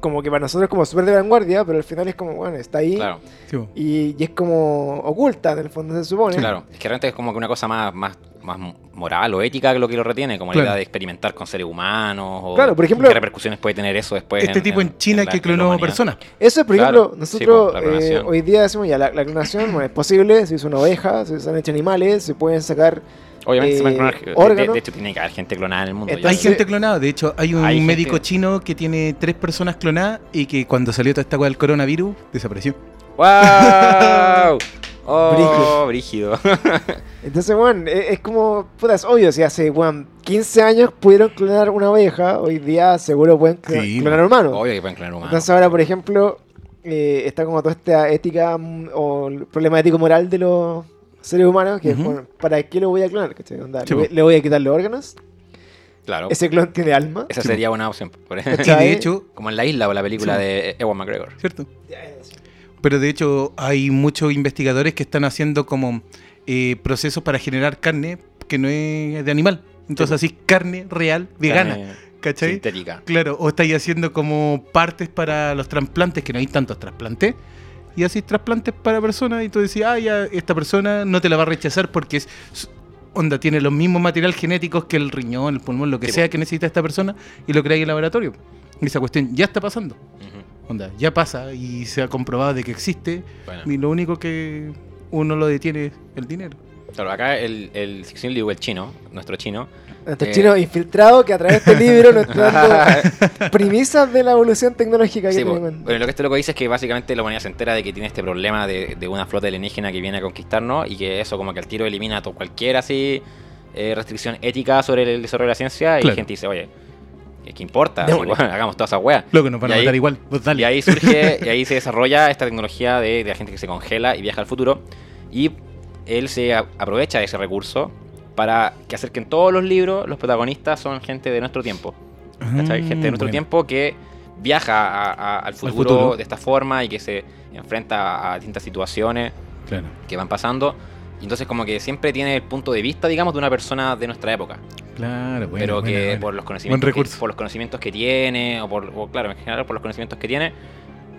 como que para nosotros es como súper de vanguardia, pero al final es como, bueno, está ahí Claro, Sí, y, y es como oculta, en el fondo se supone. claro. Es que realmente es como que una cosa más, más, más moral o ética que lo que lo retiene, como Claro. la idea de experimentar con seres humanos o Claro, por ejemplo- qué repercusiones puede tener eso después. Este tipo en, China la- que en la clonó personas. Eso, por Claro, ejemplo, sí, nosotros pues, la eh, hoy día decimos ya, la, la clonación bueno, es posible, se hizo una oveja, se han hecho animales, se pueden sacar... Obviamente se van a eh, clonar. de- De, órganos. de hecho, tiene que haber gente clonada en el mundo. Entonces- Hay gente clonada, de hecho, hay un Hay gente- médico chino que tiene tres personas clonadas y que cuando salió toda esta cosa del coronavirus desapareció. ¡Wow! ¡Oh, brígido! Entonces, bueno, es, es como, puta, es obvio, si hace, bueno, 15 años pudieron clonar una oveja, hoy día seguro pueden cl- Sí, clonar humanos. Obvio que pueden clonar humanos. Entonces ahora, por ejemplo, eh, está como toda esta ética mm, o el problema ético-moral de los seres humanos, que es, Ujú. bueno, ¿para qué lo voy a clonar? ¿cachai? Onda, Sí, ¿le, voy, po. le voy a quitar los órganos? Claro. ¿Ese clon tiene alma? Esa sería una opción. por ejemplo. ¿Cachai? de hecho, Como en la isla o la película Sí. de Ewan McGregor. ¿cierto? Pero de hecho hay muchos investigadores que están haciendo como eh, procesos para generar carne que no es de animal. Entonces así carne real, vegana, Carne ¿cachai? Sintética. Claro, o estáis haciendo como partes para los trasplantes, que no hay tantos trasplantes. Y así trasplantes para personas y tú decís, ah, ya, esta persona no te la va a rechazar porque es, onda, tiene los mismos material genéticos que el riñón, el pulmón, lo que Sí, sea que necesita esta persona y lo creáis en el laboratorio. Y esa cuestión ya está pasando. Onda, ya pasa y se ha comprobado de que existe Bueno. y lo único que uno lo detiene es el dinero. Claro, acá el, el Cixin Liu, el chino, nuestro chino, Nuestro Eh. chino infiltrado que a través de este libro nos está dando premisas de la evolución tecnológica que Sí, tenemos. bueno, lo que este loco dice es que básicamente la humanidad se entera de que tiene este problema de, de una flota alienígena que viene a conquistarnos y que eso como que al tiro elimina to- cualquier así eh, restricción ética sobre el desarrollo de la ciencia y la gente dice, oye, ¿qué importa? Así, Démosle. bueno, hagamos toda esa wea. Lo que nos van Y a ahí- matar igual, pues dale. Y ahí surge, y ahí se desarrolla esta tecnología de, de la gente que se congela y viaja al futuro. Y él se aprovecha de ese recurso para que hacer que en todos los libros los protagonistas son gente de nuestro tiempo. Mm, Gente de nuestro bueno. tiempo que viaja a- a- al, futuro futuro. de esta forma y que se enfrenta a distintas situaciones Claro. que van pasando. Y entonces como que siempre tiene el punto de vista, digamos, de una persona de nuestra época. Claro, bueno, pero que bueno, bueno. por los conocimientos que, por los conocimientos que tiene, o por, o, claro, en general por los conocimientos que tiene.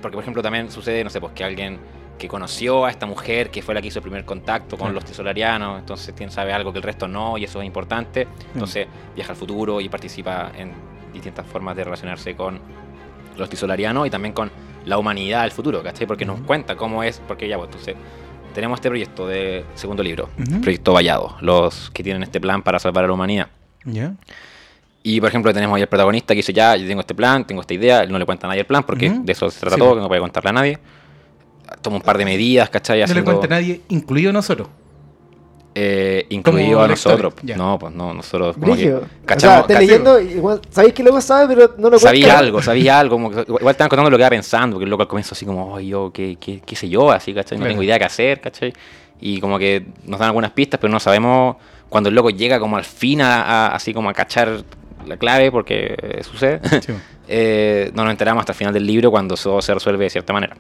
Porque por ejemplo también sucede, no sé, pues que alguien que conoció a esta mujer, que fue la que hizo el primer contacto con Claro. los tesolarianos, entonces tiene, sabe algo que el resto no, y eso es importante. Entonces viaja al futuro y participa en distintas formas de relacionarse con los tisolarianos y también con la humanidad del futuro, ¿cachai? Porque nos Ujú. cuenta cómo es, porque ya, pues entonces tenemos este proyecto de segundo libro, proyecto Vallado, los que tienen este plan para salvar a la humanidad. Y por ejemplo tenemos ahí al protagonista que dice, ya, yo tengo este plan, tengo esta idea, él no le cuenta a nadie el plan porque de eso se trata Sí, todo, po. que no puede contarle a nadie. Toma un par de medidas, ¿cachai? No le cuenta a nadie, incluido nosotros. eh, incluido Como a nosotros. ya. No, pues no, nosotros como que. O sea, cach- leyendo, igual, sabéis que luego sabe, pero no lo sabía cuenta. algo, sabía algo, como que igual estaban contando lo que iba pensando, porque el loco al comienzo así como, ay, yo, ¿qué, qué, qué sé yo? Así, ¿cachai? No Claro. tengo idea qué hacer, ¿cachai? Y como que nos dan algunas pistas, pero no sabemos cuando el loco llega como al fin a, a- así como a cachar la clave, porque eh, sucede. Sí. eh, no nos enteramos hasta el final del libro cuando todo se resuelve de cierta manera.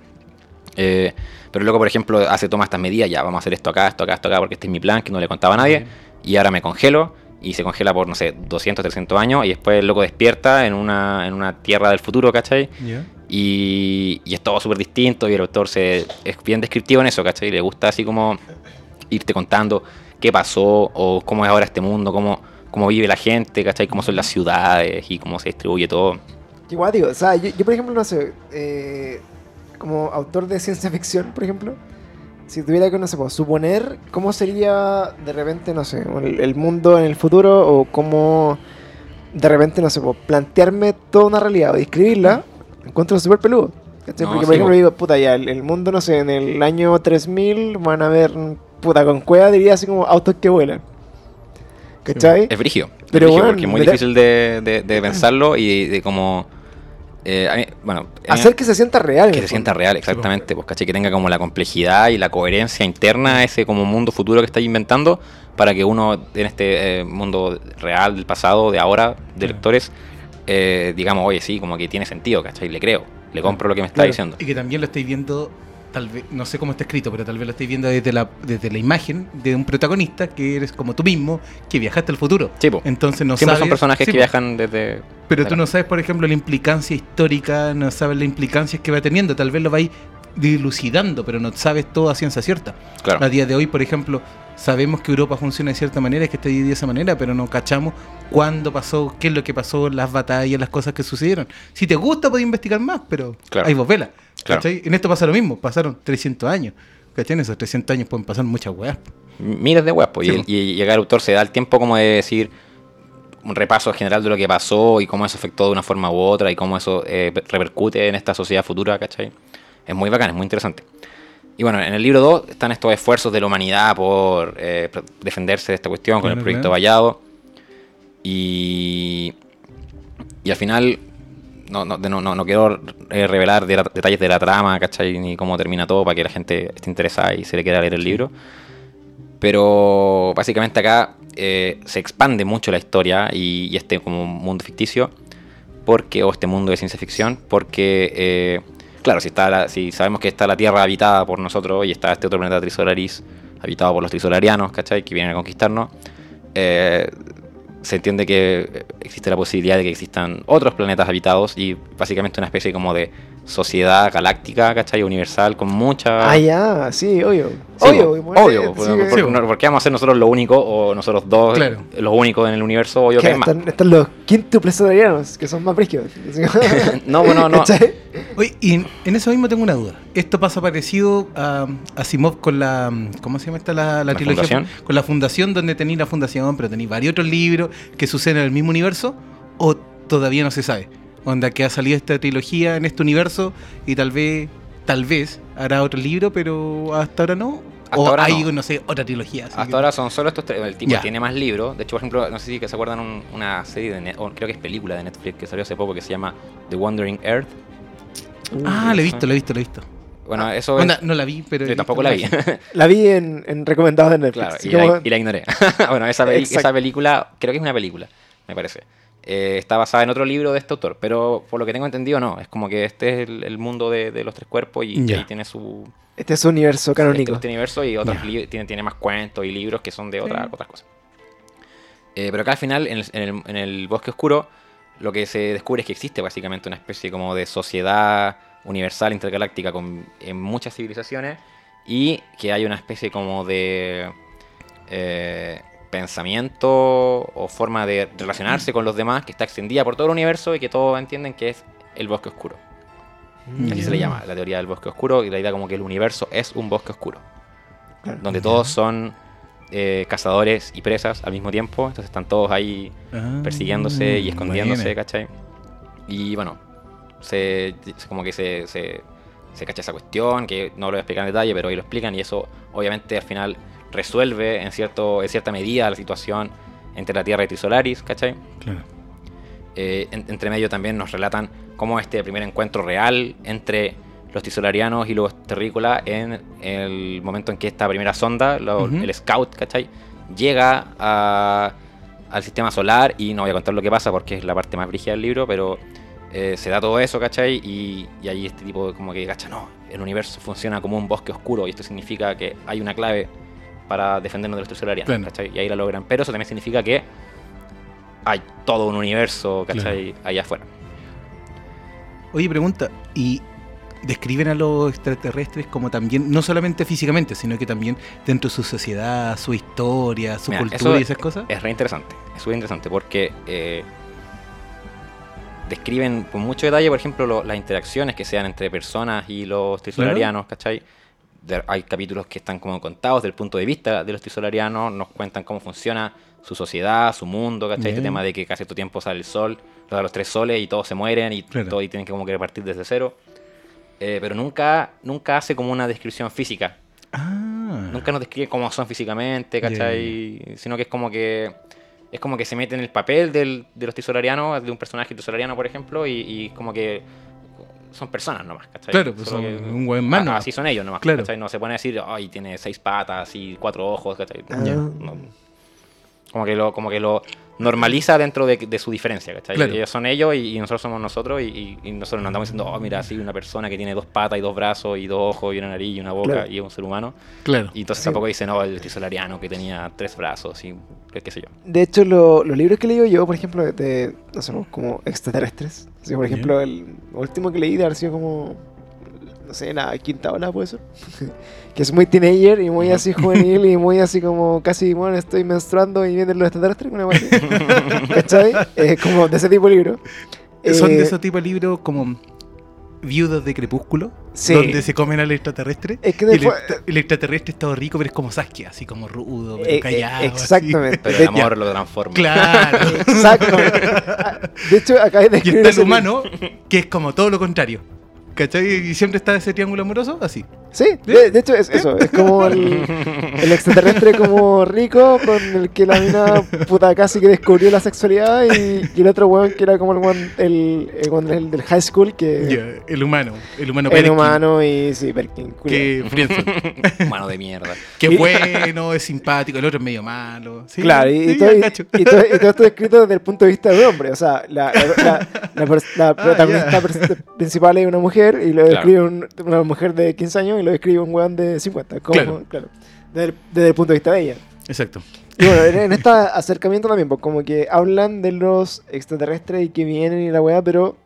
Eh, pero luego, por ejemplo, hace toma estas medidas, ya vamos a hacer esto acá, esto acá, esto acá, porque este es mi plan que no le contaba a nadie. Y ahora me congelo y se congela por, no sé, 200, 300 años y después el loco despierta en una, en una tierra del futuro, ¿cachai? Y, y es todo súper distinto y el autor se, es bien descriptivo en eso, ¿cachai? Le gusta así como irte contando qué pasó o cómo es ahora este mundo, cómo, cómo vive la gente, ¿cachai? Cómo son las ciudades y cómo se distribuye todo. Igual digo, o sea, yo, yo, por ejemplo, no sé, eh, como autor de ciencia ficción, por ejemplo, si tuviera que, no sé, pues, suponer cómo sería de repente, no sé, el, el mundo en el futuro o cómo de repente, no sé, pues, plantearme toda una realidad o describirla, encuentro súper peludo. ¿cachai? No, Porque, sí, por ejemplo, digo, puta, ya, el, el mundo, no sé, en el año 3000 van a ver, puta, con cueva diría así como autos que vuelan. ¿Cachai? Es brigio. Pero es brigio bueno, porque es muy mira- difícil de, de- de pensarlo y de, como... eh, a mí- bueno, a mí- Hacer que se sienta real. que se fondo. sienta real, exactamente, pues caché que tenga como la complejidad y la coherencia interna a ese como mundo futuro que estáis inventando para que uno en este eh, mundo real del pasado, de ahora, de Claro. lectores, eh, digamos, oye, sí, como que tiene sentido, ¿cachai? Le creo, le compro lo que me está Claro. diciendo. Y que también lo estáis viendo tal vez, no sé cómo está escrito, pero tal vez lo estáis viendo desde la, desde la imagen de un protagonista que eres como tú mismo, que viajaste al futuro. Sí. Entonces no Siempre sabes. son personajes sí, que viajan desde. Pero de tú la- no sabes, por ejemplo, la implicancia histórica, no sabes la implicancia que va teniendo. Tal vez lo vais dilucidando, pero no sabes todo a ciencia cierta. Claro. A día de hoy, por ejemplo, sabemos que Europa funciona de cierta manera, que está de esa manera, pero no cachamos cuándo pasó, qué es lo que pasó, las batallas, las cosas que sucedieron. Si te gusta, puedes investigar más, pero Claro. ahí vos vela. Claro. En esto pasa lo mismo, pasaron 300 años. ¿Cachai? En esos 300 años pueden pasar muchas weas. miles de webs. Sí, y, y, y acá el autor se da el tiempo como de decir un repaso general de lo que pasó y cómo eso afectó de una forma u otra y cómo eso eh, repercute en esta sociedad futura, ¿cachai? Es muy bacán, es muy interesante. Y bueno, en el libro 2 están estos esfuerzos de la humanidad por eh, defenderse de esta cuestión con el proyecto. Vallado. Y, y al final, no, no, no, no, no quiero eh, revelar de la- detalles de la trama, ¿cachai? Ni cómo termina todo para que la gente esté interesada y se le quiera leer el libro. Pero básicamente acá eh, se expande mucho la historia y, y este como mundo ficticio, porque, o este mundo de ciencia ficción, porque, eh, claro, si, está la- si sabemos que está la Tierra habitada por nosotros y está este otro planeta Trisolaris habitado por los trisolarianos, ¿cachai? Que vienen a conquistarnos, eh, se entiende que existe la posibilidad de que existan otros planetas habitados y básicamente una especie como de sociedad galáctica, ¿cachai? Universal, con mucha... Ah, ya, sí, obvio. Sí, obvio, po, igual, obvio, po, sí, por, sí, po. no, ¿por qué vamos a ser nosotros los únicos o nosotros dos Claro. los únicos en el universo? Obvio que que hay más. están, están los quíntuples solarianos, que son más brígidos. No, no, no. ¿Cachai? Oye, y en, en eso mismo tengo una duda. Esto pasa parecido a, a Simov con la. ¿Cómo se llama esta la, la ¿La trilogía? fundación? Con la fundación, donde tenéis la fundación, pero tenéis varios otros libros que suceden en el mismo universo, o todavía no se sabe. Onda que ha salido esta trilogía en este universo y tal vez, tal vez hará otro libro, pero hasta ahora no. Hasta o ahora hay, no. no. sé, otra trilogía. así Hasta que- ahora son solo estos tres. El tipo tiene más libros. De hecho, por ejemplo, no sé si que se acuerdan un- una serie de Net- o creo que es película de Netflix que salió hace poco que se llama The Wandering Earth. Ah, lo he visto, lo he visto, lo he visto. Bueno, eso es- no la vi, pero. yo tampoco la vi. La vi en, en recomendados de Netflix. claro, y, como- la, y la ignoré. bueno, esa, peli- esa película, creo que es una película, me parece. Eh, está basada en otro libro de este autor, pero por lo que tengo entendido, no. Es como que este es el, el mundo de, de los tres cuerpos y, ahí tiene su, Este es su universo canónico. este universo y otros li- tiene, tiene más cuentos y libros que son de otra- Sí. otras cosas. Eh, pero acá al final, en el, en el- en el bosque oscuro, lo que se descubre es que existe básicamente una especie como de sociedad universal intergaláctica con en muchas civilizaciones y que hay una especie como de eh, pensamiento o forma de relacionarse con los demás que está extendida por todo el universo y que todos entienden que es el bosque oscuro. Mm. Así se le llama, la teoría del bosque oscuro, y la idea como que el universo es un bosque oscuro, Claro. donde todos son eh, cazadores y presas al mismo tiempo, entonces están todos ahí Ah, persiguiéndose y escondiéndose, buena. ¿cachai? Y bueno, se, se- como que se, se, se cacha esa cuestión, que no lo voy a explicar en detalle, pero ahí lo explican y eso obviamente al final resuelve en, cierto, en cierta medida la situación entre la Tierra y Trisolaris, ¿cachai? Claro. Eh, en- entre medio también nos relatan cómo este primer encuentro real entre los tisolarianos y los terrícolas en el momento en que esta primera sonda, lo- Ujú. el Scout, ¿cachai? Llega a- al sistema solar y no voy a contar lo que pasa porque es la parte más brígida del libro, pero eh, se da todo eso, ¿cachai? Y, y ahí este tipo como que, ¿cachai? No, el universo funciona como un bosque oscuro y esto significa que hay una clave para defendernos de los Claro. ¿cachai? Y ahí la logran. Pero eso también significa que hay todo un universo, ¿cachai? Allá afuera. Oye, pregunta, ¿y describen a los extraterrestres como también, no solamente físicamente, sino que también dentro de su sociedad, su historia, su Mira, cultura y esas cosas? Es re interesante, es súper interesante porque eh, describen con mucho detalle, por ejemplo, lo- las interacciones que sean entre personas y los trisolarianos, ¿cachai? De- hay capítulos que están como contados desde el punto de vista de los trisolarianos, nos cuentan cómo funciona su sociedad, su mundo, ¿cachai? Este tema de que casi todo tiempo sale el sol, los los tres soles y todos se mueren y Claro. todos y tienen que como que partir desde cero. Eh, pero nunca, nunca hace como una descripción física. Ah, Nunca nos describe cómo son físicamente, ¿cachai? Sino que es como que es como que se mete en el papel del, de los tisolarianos, de un personaje tisolariano, por ejemplo, y, y como que son personas nomás, ¿cachai? Claro, pues Solo son que- un buen man nomás. Así son ellos nomás, Claro. ¿cachai? No se pone a decir, ay, tiene seis patas y cuatro ojos, ¿cachai? Ah. No. como que lo, como que lo normaliza dentro de, de su diferencia, ¿cachai? Claro. Ellos son ellos y, y nosotros somos nosotros y, y- y nosotros nos andamos diciendo, oh, mira, sí, una persona que tiene dos patas y dos brazos y dos ojos y una nariz y una boca Claro. y es un ser humano. Claro. Y entonces Sí. tampoco dice, no, el solariano que tenía tres brazos y qué sé yo. De hecho, lo- los libros que leí yo, por ejemplo, de, no sé, como extraterrestres. Así, por ejemplo, el último que leí de haber sido como, no sé, la quinta ola, puede ser. que es muy teenager y muy así juvenil y muy así como casi, bueno, estoy menstruando y vienen los extraterrestres. Una así. ¿Cachai? Es como de ese tipo de libro. Son Eh, de esos tipos de libros como viudas de crepúsculo, Sí. donde se comen al extraterrestre. Es que y el, después- extra- el extraterrestre es todo rico, pero es como Saskia, así como rudo, pero Eh, eh, callado. así. exactamente. Pero De- el amor lo transforma. Claro. Exacto. De hecho, acabé de y está el ese libro. humano, que es como todo lo contrario. ¿Cachai? Y siempre está ese triángulo amoroso, así. Sí, de, de hecho es eso, es como el, el extraterrestre como rico con el que la mina puta casi que descubrió la sexualidad y, y el otro weón que era como el weón el, el, weón del- del high school que el humano. El humano el Perkin, humano y sí, Perkin. Que, friendzone. Mano de mierda. que Y- bueno, es simpático, el otro es medio malo. Sí, Claro, y, sí, todo, y- todo- y todo esto escrito desde el punto de vista de un hombre. O sea, la, la, la- la protagonista principal es una mujer y lo Claro. describe un- una mujer de 15 años y lo describe un weón de 50. Como, Claro. claro. desde, el, desde el punto de vista de ella. Exacto. Y bueno, en, en este acercamiento también, pues como que hablan de los extraterrestres y que vienen y la weá, pero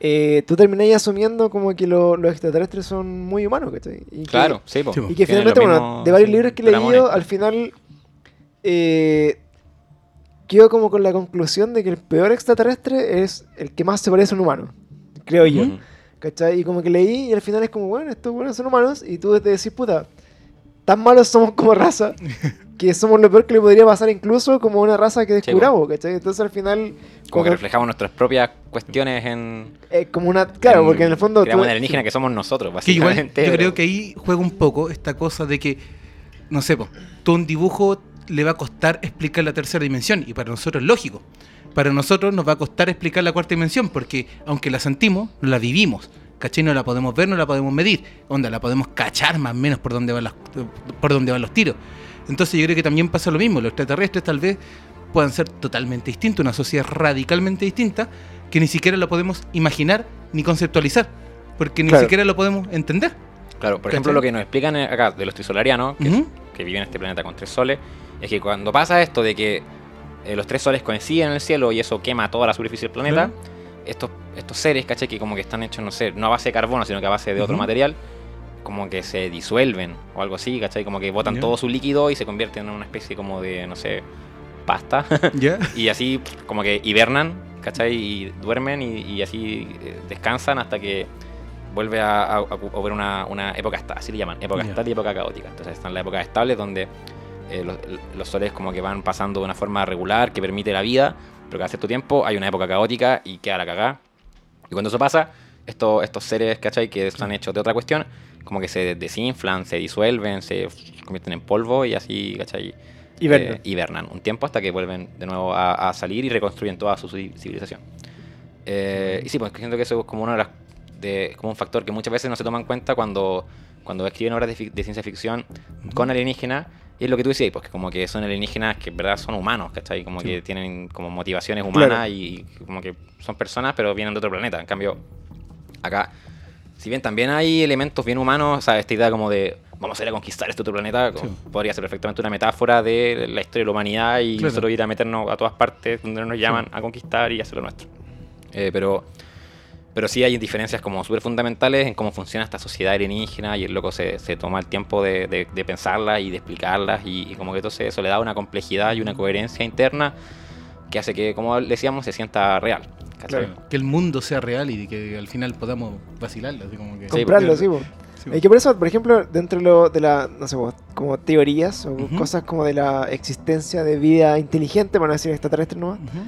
eh, tú terminás asumiendo como que lo- los extraterrestres son muy humanos, ¿cachai? Y que- Claro, sí, po. Sí, po. y que finalmente, bueno, de varios sí, libros que he leído, al final eh, quedo como con la conclusión de que el peor extraterrestre es el que más se parece a un humano, creo yo. ¿Cachai? Y como que leí y al final es como, bueno, estos buenos son humanos y tú te decís, puta, tan malos somos como raza que somos lo peor que le podría pasar incluso como una raza que descubramos, ¿cachai? Entonces al final, Como que reflejamos nuestras propias cuestiones en. eh, como una... Claro, en- porque en el fondo... Creamos tú- alienígena que somos nosotros, igual, básicamente. yo creo que ahí juega un poco esta cosa de que, no sé, po, tú un dibujo le va a costar explicar la tercera dimensión y para nosotros es lógico. Para nosotros nos va a costar explicar la cuarta dimensión porque aunque la sentimos, no la vivimos. ¿Cachai? No la podemos ver, no la podemos medir. Onda, la podemos cachar más o menos por dónde van, las, por dónde van los tiros. Entonces yo creo que también pasa lo mismo. Los extraterrestres tal vez puedan ser totalmente distintos, una sociedad radicalmente distinta que ni siquiera la podemos imaginar ni conceptualizar. Porque ni Claro. siquiera lo podemos entender. Claro, por ejemplo, lo que nos explican acá de los trisolarianos, que, Ujú. que viven en este planeta con tres soles, es que cuando pasa esto de que eh, los tres soles coinciden en el cielo y eso quema toda la superficie del planeta, estos, estos seres, ¿cachai? Que como que están hechos, no sé, no a base de carbono, sino que a base de otro material, como que se disuelven o algo así, ¿cachai? Como que botan Ya. todo su líquido y se convierten en una especie como de, no sé, pasta. Y así como que hibernan, ¿cachai? Y duermen y, y así eh, descansan hasta que vuelve a, a- a haber una, una época estable, así le llaman, época Ya. estable y época caótica. Entonces están las épocas estables donde eh, los, los soles como que van pasando de una forma regular que permite la vida, pero cada cierto tiempo hay una época caótica y queda la cagada. Y cuando eso pasa, estos, estos seres, ¿cachai? Que están hechos de otra cuestión, como que se desinflan, se disuelven, se convierten en polvo y así, ¿cachai? Hibernan. eh, hibernan un tiempo hasta que vuelven de nuevo a, a salir y reconstruyen toda su ci- civilización. Eh, y sí, pues siento que eso es como uno de las de, como un factor que muchas veces no se toma en cuenta cuando, cuando escriben obras de, de ciencia ficción con alienígenas. Y es lo que tú decías, pues que como que son alienígenas que en verdad son humanos, ¿cachai? Como Sí. que tienen como motivaciones humanas Claro. y, y como que son personas, pero vienen de otro planeta. En cambio, acá, si bien también hay elementos bien humanos, o sea, esta idea como de vamos a ir a conquistar este otro planeta, Sí. podría ser perfectamente una metáfora de la historia de la humanidad y Claro. nosotros ir a meternos a todas partes donde nos llaman a conquistar y hacer lo nuestro. Eh, pero, pero sí hay diferencias como súper fundamentales en cómo funciona esta sociedad alienígena y el loco se, se toma el tiempo de, de, de pensarlas y de explicarlas y, y como que entonces eso le da una complejidad y una coherencia interna que hace que, como decíamos, se sienta real. Claro. Que el mundo sea real y que al final podamos vacilarlo. Así como que... Comprarlo, sí, po. Sí, Y que por eso, por ejemplo, dentro de, lo- de la, no sé, como teorías o Ujú. cosas como de la existencia de vida inteligente, para no decir extraterrestre nomás, Ujú.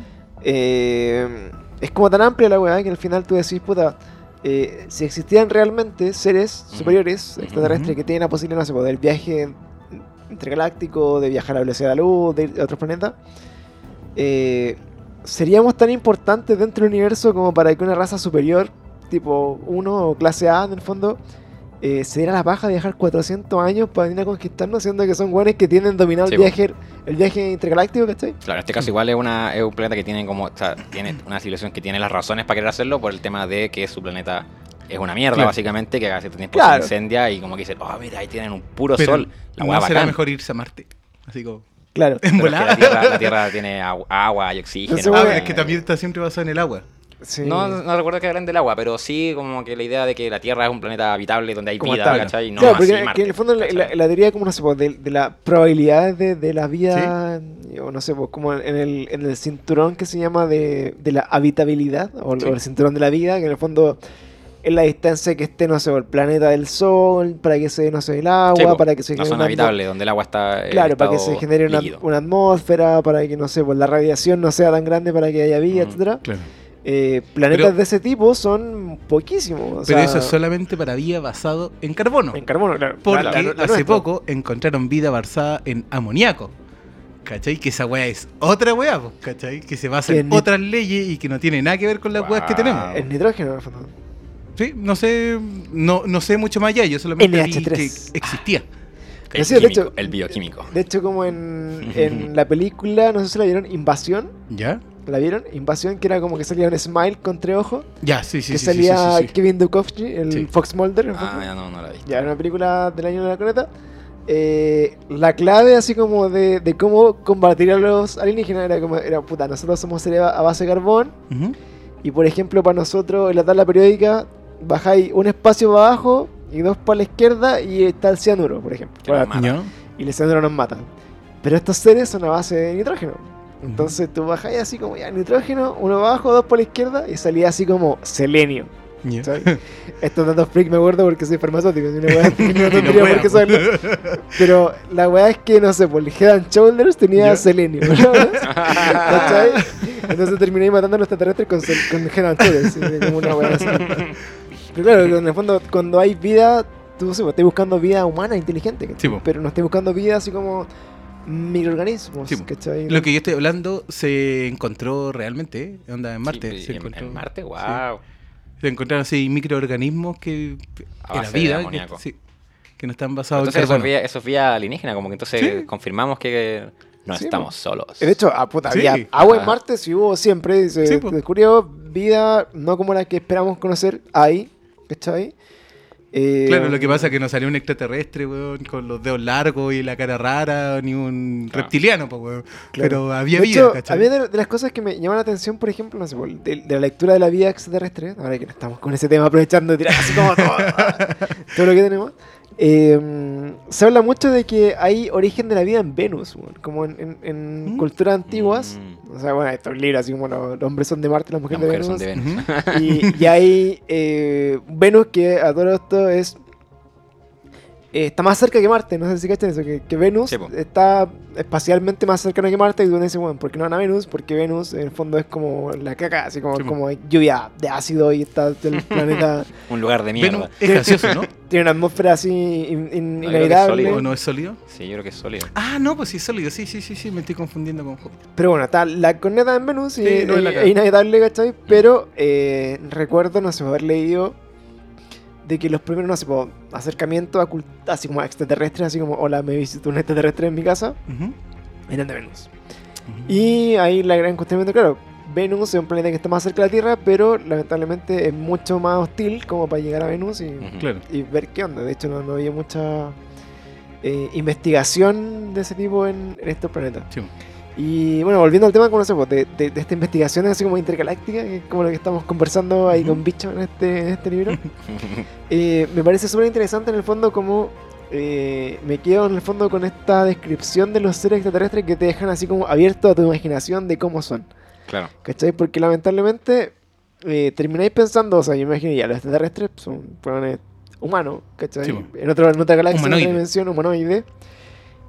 eh, es como tan amplia la weá que al final tú decís, puta, eh, si existieran realmente seres superiores, extraterrestres, que tienen la posibilidad, no sé, po, del viaje intergaláctico, de viajar a la velocidad de la luz, de ir a otros planetas, eh, seríamos tan importantes dentro del universo como para que una raza superior, tipo 1 o clase A en el fondo, eh, se diera la paja de viajar 400 años para venir a conquistarnos, siendo que son guanes que tienen dominado Sí, el, viaje, el viaje intergaláctico, ¿cachai? Claro, en este caso igual es, una, es un planeta que tiene como, o sea, tiene una civilización que tiene las razones para querer hacerlo por el tema de que su planeta es una mierda, Claro. básicamente, que a cierto tiempo Claro. se incendia y como que dicen, oh, mira, ahí tienen un puro Pero sol. La no será bacán. mejor irse a Marte. Así como. Claro. En Pero es que volada. la, tierra, la Tierra tiene agu- agua y oxígeno. Entonces, Ah, bueno, es que también está siempre basado en el agua. Sí. No, no recuerdo que hablan del agua, pero sí como que la idea de que la Tierra es un planeta habitable donde hay Como vida, estable. ¿cachai? No claro, así porque Marte, que en el fondo la, la- la teoría como no sé, pues, de, de la probabilidad de, de la vida, o no sé, pues, como en el, en el cinturón que se llama de, de la habitabilidad, o, Sí. o el cinturón de la vida, que en el fondo es la distancia que esté, no sé, el planeta del Sol, para que se, no sé, el agua, Sí, po, para que se genere zona una atmo- habitable donde el agua está Claro, para que se genere una, una atmósfera, para que, no sé, pues la radiación no sea tan grande para que haya vida, Mm. etcétera. Claro. Eh, planetas Pero- de ese tipo son poquísimos. o Pero eso es solamente para vida basado en carbono. En carbono, claro. Porque La- la- la hace nuestra. poco encontraron vida basada en amoníaco. ¿Cachai? Que esa weá es otra weá, ¿cachai? Que se basa Que en otras leyes y que no tiene nada que ver con las weas que Wow. tenemos. El nitrógeno, en el fondo. Sí, no sé, no, no sé mucho más allá, yo solamente vi NH3. que existía. El, químico, hecho- el bioquímico. De hecho, como en, en la película, no sé si la vieron, Invasión. ¿Ya? ¿La vieron? Invasión, que era como que salía un smile con tres ojos. Ya, sí, sí, que sí, salía sí, sí. Kevin Dukovny, el. Fox Mulder. el Ah, ya no, no la vi. Ya, era una película del año de la coneta. Eh, la clave, así como de, de cómo combatir a los alienígenas, era como, era puta, nosotros somos seres a base de carbón. Ujú. Y por ejemplo, para nosotros, en la tabla periódica, bajáis un espacio para abajo y dos para la izquierda y está el cianuro, por ejemplo. Para- y el cianuro nos mata. Pero estos seres son a base de nitrógeno. Entonces tú bajáis así como ya nitrógeno, uno abajo, dos por la izquierda y salía así como selenio. ¿sabes? Estos datos freak me acuerdo porque soy farmacéutico. una weá no no tendría por qué saberlo. Pero la weá es que, no sé, por el Head and Shoulders tenía Ya. selenio. ¿Cachai? Entonces terminé matando a los extraterrestres con, con Head and Shoulders. Como una weá así. Pero claro, en el fondo, cuando hay vida, tú sí, pues, estás buscando vida humana, inteligente. Sí, po. pero no estás buscando vida así como microorganismos. Sí. ¿cachai? Lo que yo estoy hablando se encontró realmente, ¿eh? Onda en Marte. Sí, se en, encontró- en Marte, sí. wow. Se encontraron así microorganismos que A era base de vida, que, amoníaco. sí, que no están basados Entonces en eso es, vía, eso es vía alienígena, como que entonces Sí. confirmamos que no Sí, estamos solos. De hecho, ah, puta, Sí. había agua en Ah. Marte, sí hubo siempre. Se descubrió vida no como la que esperamos conocer ahí. ¿Cachai? Eh, Claro, lo que pasa es que no salió un extraterrestre, weón, con los dedos largos y la cara rara, ni un Claro. reptiliano, pues, weón. Claro. Pero había de vida, hecho, ¿cachai? había de, de las cosas que me llaman la atención, por ejemplo, no sé, de, de la lectura de la vida extraterrestre, ahora que no estamos con ese tema aprovechando de tirar así como todo, todo lo que tenemos, eh, se habla mucho de que hay origen de la vida en Venus, weón, como en, en- en Mm. culturas antiguas. Mm. O sea, bueno, estos libros así como los, los hombres son de Marte, las Las mujeres, mujeres de son Venus. de Venus. Y, y hay eh, Venus que a todo esto es. Eh, está más cerca que Marte, no sé si cachan eso, que, que Venus Sí, está espacialmente más cercano que Marte y tú dices, bueno, ¿por qué no van a Venus? Porque Venus en el fondo es como la caca, así como, Sí, como lluvia de ácido y está el planeta Un lugar de Venus mierda. es gaseoso, ¿no? tiene una atmósfera así in- in- No, es. ¿O no es sólido? Sí, yo creo que es sólido. Ah, no, pues sí es sólido. Sí, sí, sí, sí, me estoy confundiendo con Júpiter. Pero bueno, está la corneta en Venus y Sí, es, no es la es caga. inhabitable, ¿cachai? Pero eh, recuerdo, no sé, haber leído de que los primeros, no sé, po, acercamientos a cult- así como a extraterrestres, así como, hola, me visitó un extraterrestre en mi casa, Ujú. eran de Venus. Y ahí la gran cuestionamiento, claro, Venus es un planeta que está más cerca de la Tierra, pero lamentablemente es mucho más hostil como para llegar a Venus y, ver qué onda. De hecho, no, no había mucha eh, investigación de ese tipo en, en estos planetas. Sí. Y bueno, volviendo al tema, como no sé, pues, de, de, de esta investigación así como intergaláctica, que es como lo que estamos conversando ahí con Bicho en este, en este libro, eh, me parece súper interesante en el fondo como eh, me quedo en el fondo con esta descripción de los seres extraterrestres que te dejan así como abierto a tu imaginación de cómo son. Claro. ¿Cachai? Porque lamentablemente eh, termináis pensando, o sea, yo imagino ya, los extraterrestres son humanos, ¿cachai? Sí, po. en, otro, en otra galaxia, en otra dimensión, humanoide.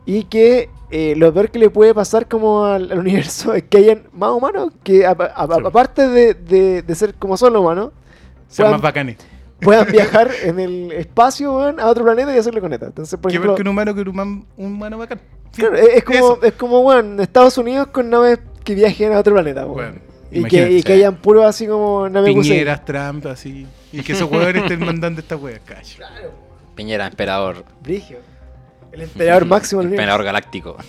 Y que eh, lo peor que le puede pasar como al, al universo es que hayan más humanos que, a- a- a- Sí. aparte de, de- de ser como solo humanos, Sean más bacanes. puedan viajar en el espacio a otro planeta y hacerle conecta. Entonces, por ¿Qué ejemplo, ver que un humano que un humano, un humano bacán? Sí, claro, es, es como, eso. es como bueno, Estados Unidos con naves que viajen a otro planeta. weón. Bueno, y, que, imagínate. y que hayan puro así como naves. Piñeras, Trump, así. Y que esos huevones estén mandando estas weas, cacho. Piñera, emperador. Brigio. El emperador máximo del universo. Emperador galáctico.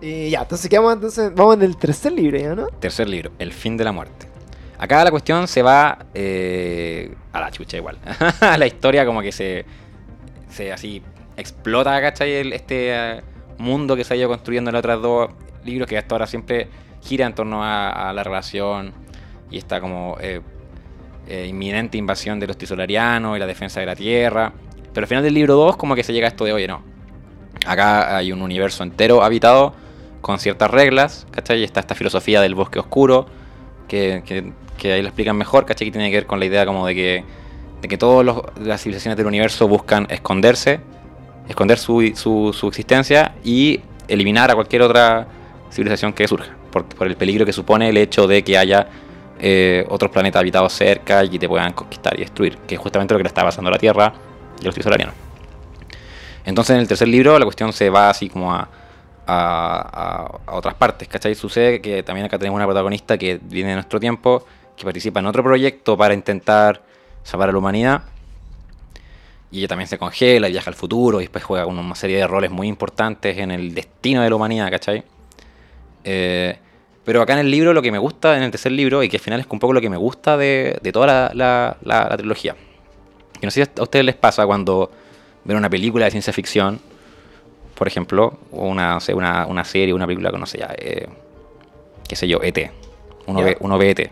Y ya, entonces quedamos entonces, vamos en el tercer libro ya, ¿no? Tercer libro, El fin de la muerte. Acá la cuestión se va eh, a la chucha igual. la historia como que se, se así explota, ¿cachai? El- este eh, mundo que se ha ido construyendo en los otros dos libros que hasta ahora siempre gira en torno a, a la relación y esta como eh, eh, inminente invasión de los tisolarianos y la defensa de la tierra. Pero al final del libro 2 como que se llega a esto de, oye, no. Acá hay un universo entero habitado con ciertas reglas, ¿cachai? Y está esta filosofía del bosque oscuro, que, que- ahí lo explican mejor, ¿cachai? Que tiene que ver con la idea como de que, de que todas las civilizaciones del universo buscan esconderse, esconder su, su, su existencia y eliminar a cualquier otra civilización que surja, por, por el peligro que supone el hecho de que haya eh, otros planetas habitados cerca y te puedan conquistar y destruir, que es justamente lo que le está pasando a la Tierra y a los tisolarianos. Entonces en el tercer libro la cuestión se va así como a, a, a- otras partes, ¿cachai? Sucede que también acá tenemos una protagonista que viene de nuestro tiempo, que participa en otro proyecto para intentar salvar a la humanidad. Y ella también se congela viaja al futuro y después juega una serie de roles muy importantes en el destino de la humanidad, ¿cachai? Eh, pero acá en el libro lo que me gusta, en el tercer libro, y que al final es un poco lo que me gusta de, de toda la- la- la trilogía. Que no sé si a ustedes les pasa cuando ven una película de ciencia ficción, por ejemplo, o una, no sé, una, una serie, una película que no sé ya, eh, qué sé yo, ET. Uno, ve, uno ve ET, que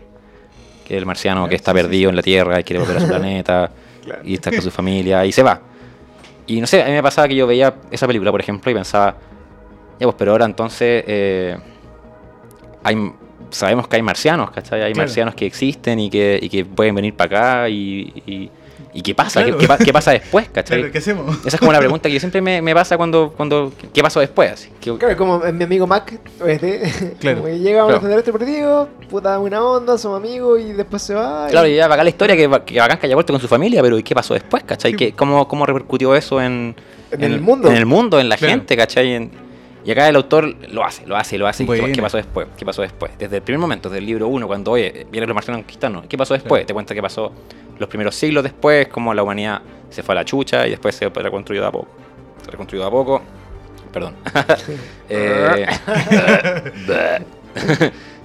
es el marciano que está sí, sí, perdido en la Tierra y quiere volver a su planeta Claro. y está con su familia y se va. Y no sé, a mí me pasaba que yo veía esa película, por ejemplo, y pensaba, ya pues, pero ahora entonces eh, hay, sabemos que hay marcianos, ¿cachai? Hay Claro. marcianos que existen y que, y que pueden venir para acá y, y, y ¿qué pasa? Claro. ¿Qué, qué pa- qué pasa después, cachai? Claro, ¿qué hacemos? Esa es como la pregunta que siempre me, me pasa cuando, cuando ¿qué pasó después? Así, que- Claro, como mi amigo Mac, este, Claro. como que llega a un este partido, puta buena onda, somos amigos y después se va. y- Claro, y ya bacán la historia, que, que bacán que haya vuelto con su familia, pero ¿y qué pasó después, cachai? Sí. ¿Qué- cómo, ¿Cómo repercutió eso en, En el mundo. En el mundo, en la Claro. gente, cachai? En- y acá el autor lo hace, lo hace, lo hace. ¿qué- Buena. ¿Qué pasó después? ¿Qué pasó después? Desde el primer momento, desde el libro 1, cuando, oye, vienen los marcianos a conquistarnos, ¿qué pasó después? Claro. Te cuenta qué pasó los primeros siglos después, cómo la humanidad se fue a la chucha y después se reconstruyó de a poco. Se reconstruyó de a poco. Perdón. Eh,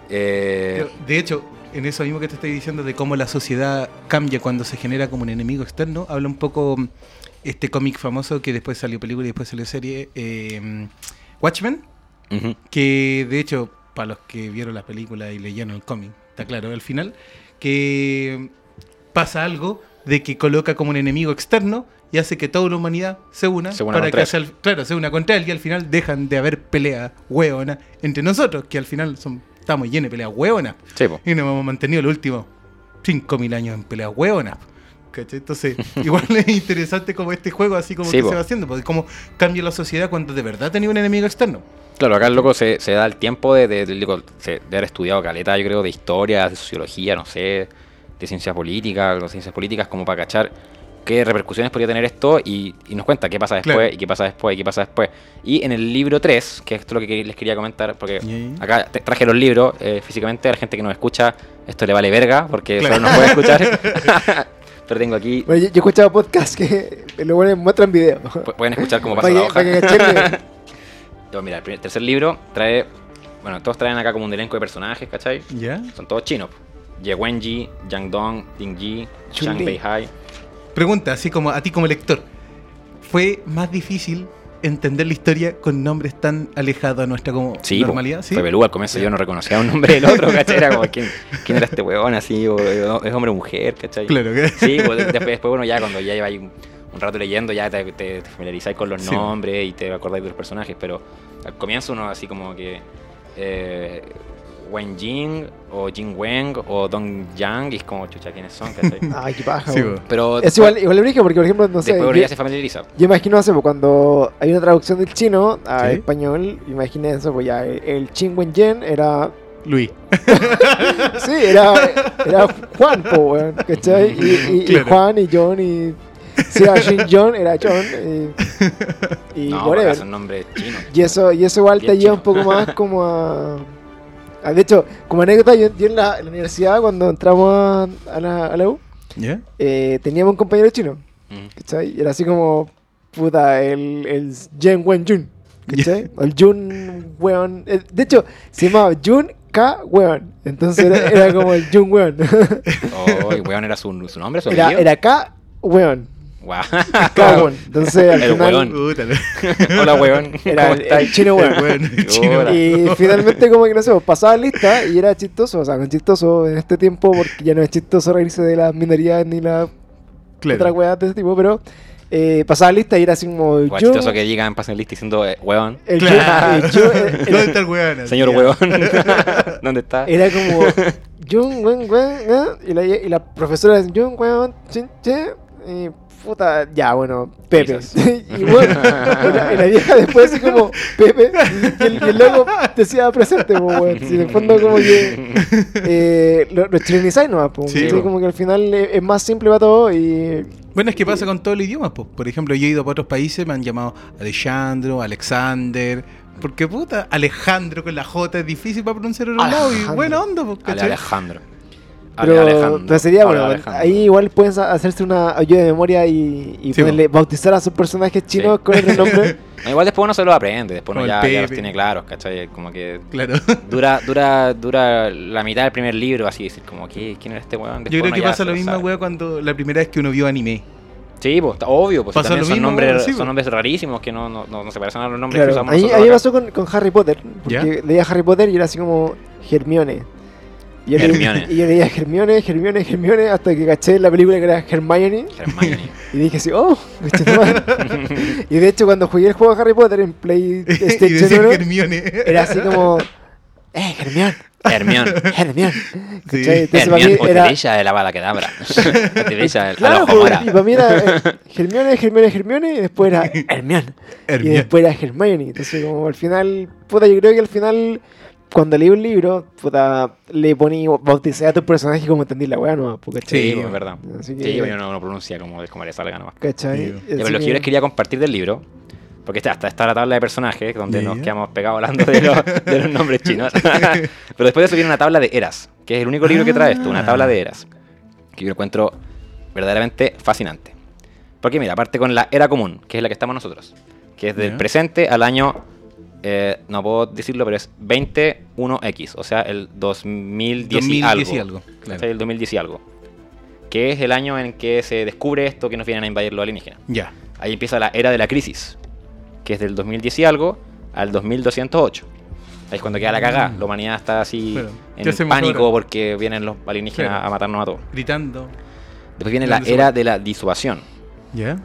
eh, De hecho, en eso mismo que te estoy diciendo de cómo la sociedad cambia cuando se genera como un enemigo externo, habla un poco mm, este cómic famoso que después salió película y después salió serie, eh, Watchmen, que de hecho, para los que vieron la película y leyeron el cómic, está claro al final, que pasa algo de que coloca como un enemigo externo y hace que toda la humanidad se una, Se una para que el- claro, se una contra él y al final dejan de haber peleas hueonas entre nosotros, que al final son, estamos llenos de peleas hueonas. Sí. Y nos hemos mantenido los últimos 5.000 años en peleas hueonas. ¿cachai? Entonces, igual es interesante como este juego, así como Sí, que po. se va haciendo, porque cómo cambia la sociedad cuando de verdad tenía un enemigo externo. Claro, acá el loco se, se da el tiempo de, de- de- de haber estudiado caleta, yo creo, de historia, de sociología, no sé, de ciencia política, de ciencias políticas, como para cachar qué repercusiones podría tener esto y, y nos cuenta qué pasa después, Claro. y qué pasa después, y qué pasa después. Y en el libro 3, que esto es lo que les quería comentar, porque Ya. acá traje los libros eh, físicamente, a la gente que nos escucha, esto le vale verga, porque Claro. solo nos puede escuchar. Pero tengo aquí, Bueno, yo, yo he escuchado podcasts que lo ponen, muestran video. pu- pueden escuchar cómo pasa Para la hoja. para Yo, mira, el primer- tercer libro trae, bueno, todos traen acá como un elenco de personajes, ¿cachai? ¿Ya? Son todos chinos. Ye Wenji, Yang Dong, Ding Yi, Shang Chun-Li. Beihai. Pregunta, así como a ti como lector, ¿fue más difícil entender la historia con nombres tan alejados a nuestra como Sí, normalidad? ¿Sí? fue. Al comienzo yo no reconocía un nombre del otro, ¿cachai? Era como, ¿quién, quién era este huevón así? O- ¿Es hombre o mujer, cachai? Claro, que Sí, pues, después, después, bueno, ya cuando ya lleváis un, un rato leyendo, ya te, te, te familiarizáis con los Sí. nombres y te acordáis de los personajes, pero al comienzo uno así como que eh, Wen Jing o Jing Wen o Dong Yang, y es como, chucha, ¿quiénes son? ¿cachai? Ay, qué paja. Sí. Pero Es igual, igual origen porque, por ejemplo, no sé. después uno ya se familiariza. yo imagino, pues, cuando hay una traducción del chino a Sí. español, imaginen eso, pues ya el, el Chin Wen Yen era. Luis. Sí, era, era Juan, po, weón, ¿cachai? Y, y- y. Juan y John y. Si era Shin John, era John. Y, y no, whatever. son nombres chinos. Y eso, y eso igual te lleva un poco más como a- De hecho, como anécdota, yo, yo en, la, en la universidad, cuando entramos a, a la, a la U, eh, teníamos un compañero chino. Mm. ¿Cachai? Y era así como, puta, el, el Jen Wen Jun. ¿Cachai? El Jun Weon. eh, De hecho, se llamaba Jun K Weon. Entonces era, era como el Jun Weon. Oh, y weón era su, su nombre, su Era, era K Weon. Weon. Entonces al El final weón. Hola, weón. era ¿Cómo el, chino weón. El chino. Y finalmente como que no sé, pasaba lista y era chistoso, o sea, no es chistoso en este tiempo porque ya no es chistoso reírse de las minorías ni las Claro. otras weas de ese tipo, pero eh, pasaba lista y era así como yo- chistoso que llegan, pasen lista diciendo, eh, weón. el Claro. yo- el yo- el- ¿Dónde está el weón? Señor Ya. weón. ¿Dónde está? Era como Jun, weón, weón, ¿eh? y la, y la profesora decía Jun, weón, chin, che, y puta, ya, bueno, Pepe. Y bueno, la, vieja después así como Pepe, y el, y el loco decía presente, pues, weón. Si en el fondo como que eh, lo, lo chilenizáis nomás, pues, Sí, como que al final es, es más simple para todo y... Bueno, es que pasa con todos los idiomas. po. Por ejemplo, yo he ido para otros países, me han llamado Alejandro, Alexander. Porque puta, Alejandro con la J es difícil para pronunciar en otro lado. Y buena onda, pues. Alejandro. Pero, sería bueno, Alejandro. ahí igual pueden hacerse una ayuda de memoria y, y Sí, ponerle, bautizar a sus personajes chinos Sí. con otro nombre. No, igual después uno se lo aprende, después uno ya, el ya los tiene claros, ¿cachai? Como que Claro. dura, dura, dura la mitad del primer libro, así decir, como, ¿qué, ¿quién era este weón? Yo creo que ya pasa lo mismo, weá, cuando la primera vez que uno vio anime. Sí, pues, está obvio, pues también lo son, mismo, nombres, sí, son nombres rarísimos que no, no, no, no se parecen a los nombres Claro, que usamos a mí, a nosotros mí me acá. pasó con, con Harry Potter, porque leía Harry Potter y era así como Hermione. Y yo, Hermione. y yo leía Hermione, Hermione, Hermione, hasta que caché en la película que era Hermione. Hermione. Y dije así, oh. Y de hecho, cuando jugué el juego de Harry Potter en y PlayStation decía 1, Hermione. era así como, eh, Hermione, Hermione. Hermione. Sí. Entonces, para Hermione mí o era, Teresa de la bala que dabra. Teresa de Claro, la Mora. y para mí era eh, Hermione, Hermione, Hermione, y después era Hermione. Y Hermione. después era Hermione. Entonces, como al final, puta, yo creo que al final, cuando leí un libro, puta, le poní, bauticé a tu personaje como entendí la weá, ¿no? Porque, Sí, pues, es verdad. Así que- Sí, yo no, no pronuncia como, como le salga nomás. ¿Cachai? Pero lo que yo les quería compartir del libro, porque está, hasta está la tabla de personajes, donde nos quedamos pegados hablando de, los- de los nombres chinos. pero después de eso viene una tabla de eras, que es el único libro que trae esto, una tabla de eras, que yo encuentro verdaderamente fascinante. Porque mira, aparte con la era común, que es la que estamos nosotros, que es del presente al año, eh, no puedo decirlo, pero es 21X, o sea, el 2010, y 2010 algo. y algo, claro. ¿cachai? El 2010 y algo. Que es el año en que se descubre esto que nos vienen a invadir los alienígenas. Ya. Ahí empieza la era de la crisis, que es del 2010 y algo al 2208. Ahí es cuando queda la cagada. La humanidad está así Bueno, ¿qué en pánico porque vienen los alienígenas Claro. a matarnos a todos. Gritando. Después viene la ¿Dónde se era de la disuasión, Ya.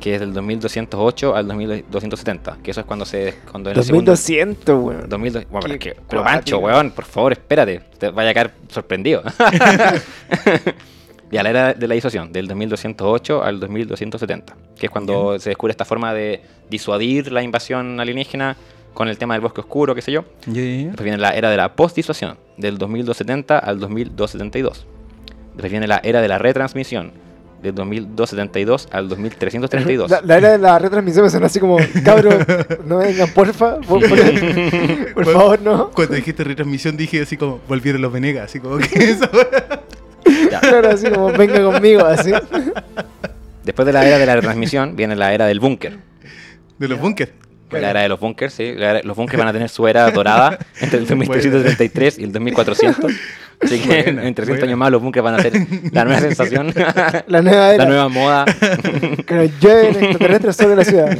Que es del 2208 al 2270. Que eso es cuando se. Cuando en el segundo- 2200, weón. 2200 bueno, pero, es que- pero. Pancho, weón, por favor, espérate. Te vaya a caer sorprendido. ya, la era de la disuasión, del 2208 al 2270. Que es cuando se descubre esta forma de disuadir la invasión alienígena con el tema del bosque oscuro, qué sé yo. Ya. Después viene la era de la post-disuasión, del 2270 al 2272. Después viene la era de la retransmisión, del 2272 al 2332. La, la era de la retransmisión me sonó así como, cabros, no vengan, porfa, por, por- por favor, no. Cuando dijiste retransmisión dije así como, volvieron los Venegas, así como que. Ya. Claro, así como, venga conmigo, así. Después de la era de la retransmisión viene la era del búnker. De los bunkers. La era de los bunkers, sí. Los bunkers van a tener su era dorada entre el 2333 y el 2400. Así que Buena, en 300 buena. años más los bunkers van a ser la nueva sensación, La nueva era. la nueva moda. Que nos llueven extraterrestres sobre la ciudad.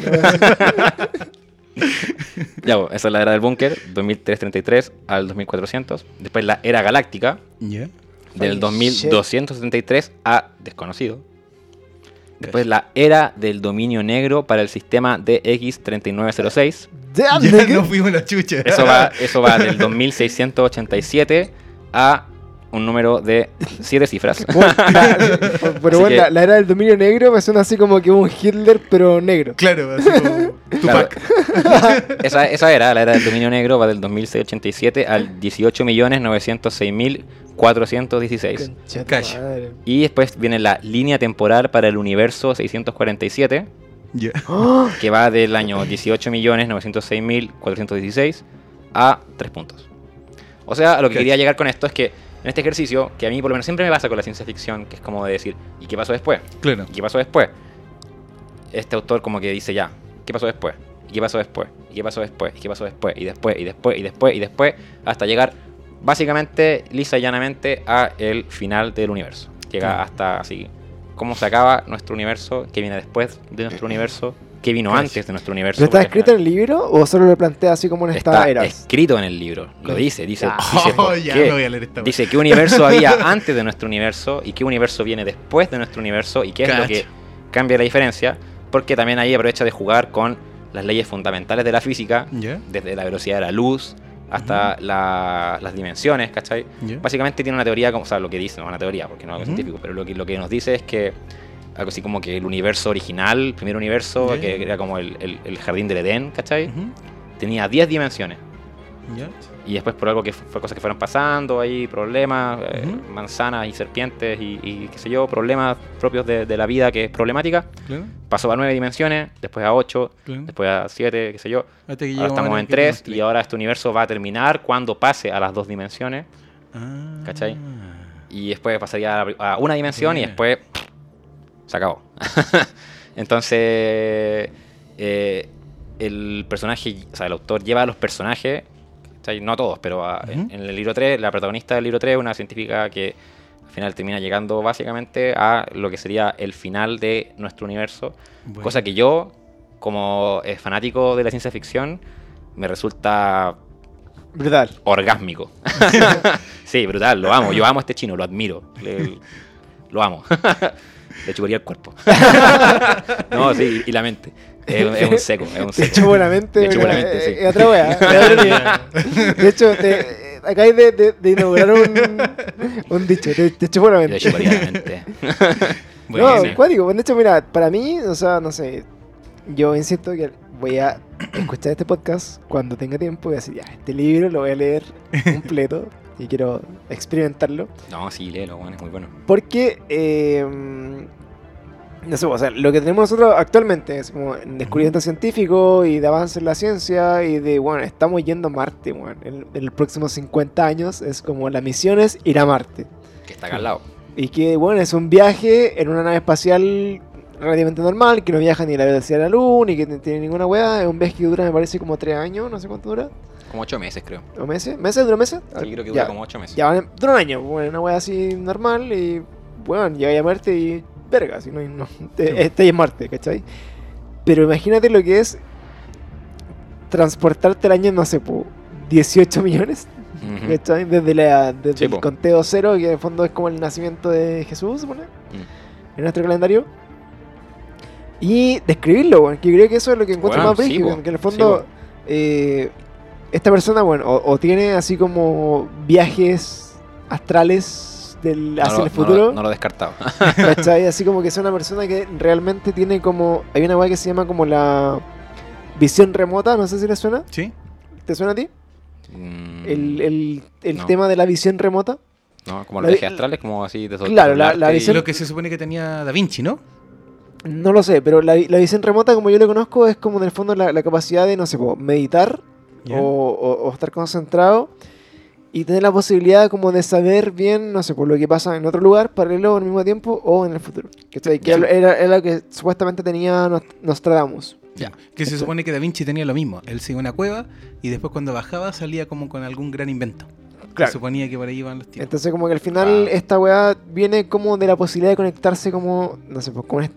Ya, bueno, esa es la era del búnker, 2333 al 2400. Después la era galáctica, Ya. del Holy 2273 a desconocido. Después la era del dominio negro para el sistema DX3906. Damn, Ya nos fuimos la chucha. Eso va, eso va del 2687 a un número de 7 cifras. Bueno, pero bueno, que- la, la era del dominio negro me suena así como que un Hitler, pero negro. Claro, así como Claro. Tupac. esa, esa era, la era del dominio negro, va del 2687 al 18.906.416. Concha tu Cash. madre. Y después viene la línea temporal para el universo 647, Ya. ¡Oh! que va del año 18.906.416 a 3 puntos. O sea, a lo que quería llegar con esto es que en este ejercicio, que a mí por lo menos siempre me pasa con la ciencia ficción, que es como de decir, ¿y qué pasó después? Claro. ¿Y qué pasó después? Este autor como que dice ya, ¿qué pasó después? ¿Y qué pasó después? ¿Y qué pasó después? ¿Y qué pasó después? Y después, y después, y después, y después, hasta llegar básicamente, lisa y llanamente, a el final del universo. Llega Claro. hasta así, cómo se acaba nuestro universo, qué viene después de nuestro universo, qué vino antes de nuestro universo. ¿Pero está escrito en el libro o solo lo plantea así como en esta Está era? escrito en el libro, lo dice, dice, Ah. dice Oh, ya qué. voy a leer esta Dice qué universo había antes de nuestro universo y qué universo viene después de nuestro universo y qué es lo que cambia la diferencia, porque también ahí aprovecha de jugar con las leyes fundamentales de la física, ¿Ya? desde la velocidad de la luz hasta la- las dimensiones, ¿cachai? ¿Ya? Básicamente tiene una teoría, como, o sea, lo que dice, no una teoría, porque no es algo Ujú. científico, pero lo que, lo que nos dice es que algo así como que el universo original, el primer universo, que era como el, el- el jardín del Edén, ¿cachai? Tenía 10 dimensiones. Y después por algo que fue cosas que fueron pasando, ahí problemas, eh, manzanas y serpientes y, y qué sé yo, problemas propios de, de la vida que es problemática. Claro, Pasó a nueve dimensiones, después a ocho, claro. después a siete, qué sé yo. Ahora estamos en tres y ahora este universo va a terminar cuando pase a las dos dimensiones Ah. ¿cachai? y después pasaría a, una dimensión y después se acabó. Entonces eh, el personaje, o sea, el autor lleva a los personajes, no a todos, pero a- en, el libro 3, la protagonista del libro 3 es una científica que al final termina llegando básicamente a lo que sería el final de nuestro universo, Bueno. cosa que yo, como eh, fanático de la ciencia ficción, me resulta Brutal. orgásmico. sí, brutal, lo amo. Yo amo a este chino, lo admiro. le- lo amo. Le chuparía el cuerpo. no, sí, y la mente. Es, es un seco, es un seco. hecho, buenamente. De hecho, una- buenamente, sí. eh, eh, otra wea. De hecho, te, acabáis de, de, de inaugurar un, un dicho. Te, te echo Le buenamente. chuparía la mente. Bueno, no, sí. cuático. De hecho, mira, para mí, o sea, no sé. Yo insisto que voy a escuchar este podcast cuando tenga tiempo y decir, ya, este libro lo voy a leer completo y quiero experimentarlo. No, sí, léelo, bueno, es muy bueno. Porque, eh, no sé, o sea, lo que tenemos nosotros actualmente es como en descubrimiento científico y de avance en la ciencia y de, bueno, estamos yendo a Marte, bueno, en, en los próximos 50 años es como la misión es ir a Marte. Que está acá al lado. Y que, bueno, es un viaje en una nave espacial relativamente normal, que no viaja ni a la velocidad de la luz, ni que no tiene ninguna weá. Es un viaje que dura, me parece, como 3 años, no sé cuánto dura. Como ocho meses, creo. ¿O meses? ¿Meses? ¿Dura meses? Sí, creo que Ya. dura como ocho meses. Ya, dura un año, bueno, una wea así normal y, bueno, llega a Marte y, verga, si no, no te- estáis en Marte, ¿cachai? Pero imagínate lo que es transportarte el año, no sé, po, 18 millones, Ujú. ¿cachai? Desde, la, desde Sí, el po. conteo cero, que en el fondo es como el nacimiento de Jesús, ¿supone? Mm. En nuestro calendario. Y describirlo, bueno, que creo que eso es lo que encuentro Bueno, más sí, brígido, po. que en el Sí, fondo eh, esta persona, bueno, o, o tiene así como viajes astrales del, No hacia lo- el no lo- futuro, No lo he descartado. ¿cachai? Así como que es una persona que realmente tiene como, hay una weá que se llama como la visión remota, no sé si le suena, ¿Sí? ¿te suena a ti? Mm, El, el- el no. tema de la visión remota. no, como los vi- viajes astrales, como así de Claro, la- la visión- Lo que se supone que tenía Da Vinci, ¿no? No lo sé, pero la, la visión remota, como yo lo conozco, es como en el fondo la, la capacidad de, no sé, meditar o, o- o estar concentrado y tener la posibilidad como de saber bien, no sé, por lo que pasa en otro lugar, paralelo al mismo tiempo o en el futuro. Que era, era lo que supuestamente tenía Nost- Nostradamus. Ya. Que se supone que Da Vinci tenía lo mismo. Él se iba a una cueva y después cuando bajaba salía como con algún gran invento. Claro. Se suponía que por ahí iban los tiempos. Entonces como que al final Ah. esta weá viene como de la posibilidad de conectarse como, no sé, pues con est-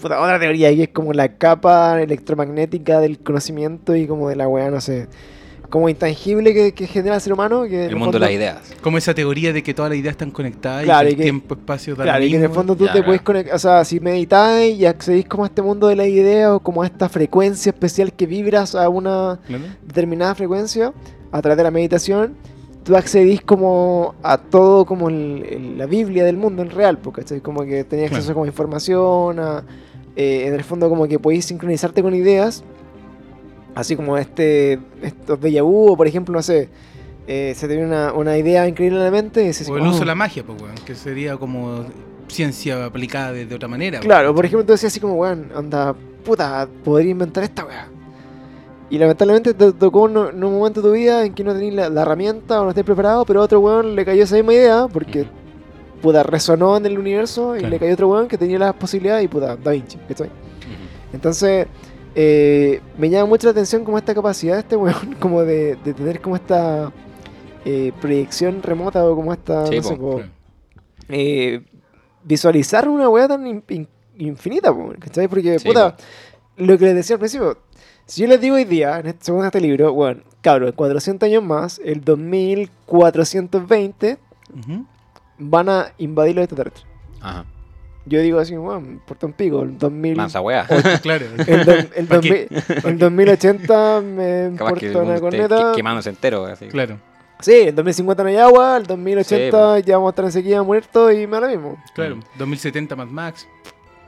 puta, otra teoría que es como la capa electromagnética del conocimiento y como de la weá, no sé, como intangible que, que genera el ser humano. Que El mundo de las ideas. Como esa teoría de que todas las ideas están conectadas Claro, y y que que- el tiempo, espacio, da lo Claro, y que en el fondo tú Ya, te claro. puedes conectar, o sea, si meditáis y accedís como a este mundo de la idea o como a esta frecuencia especial que vibras a una Claro. determinada frecuencia a través de la meditación, tú accedís como a todo como el- el- la Biblia del mundo en real, porque como que tenías acceso Claro. como a información, a, eh, en el fondo como que podéis sincronizarte con ideas, así como este estos déjà vu, o por ejemplo, no sé, eh, se te viene una, una idea increíble en la mente y dices, O el "Oh". uso de la magia, pues, weón, que sería como ciencia aplicada de, de otra manera. Claro, por ejemplo, tú decías así como, weón, anda, puta, podría inventar esta weá. Y lamentablemente te tocó en un momento de tu vida en que no tenías la, la herramienta o no estés preparado, pero a otro weón le cayó esa misma idea porque. Puta, resonó en el universo y Claro. le cayó otro weón que tenía las posibilidades y puta, Da Vinci, ¿cachai? Ujú. Entonces, eh, me llama mucho la atención como esta capacidad de este weón, como de, de tener como esta eh, proyección remota o como esta, Sí, no sé, eh, visualizar una weá tan in- in- infinita, ¿cachai? Porque, Sí, puta, lo que les decía al principio, si yo les digo hoy día, en este, según este libro, bueno, cabrón, 400 años más, el 2420, Ujú. Van a invadir los extraterrestres. Ajá. Yo digo así, bueno, me importa un pico, el 2000... Mansa wea. Claro. El, do- el, ¿Pa' 2000 el 2080 me importa una corneta. que- quemándose entero. Así. Claro, Sí, el 2050 no hay agua, el 2080 Sí, ya vamos a estar en sequía muertos y me lo mismo. claro. Mm. 2070 Mad Max.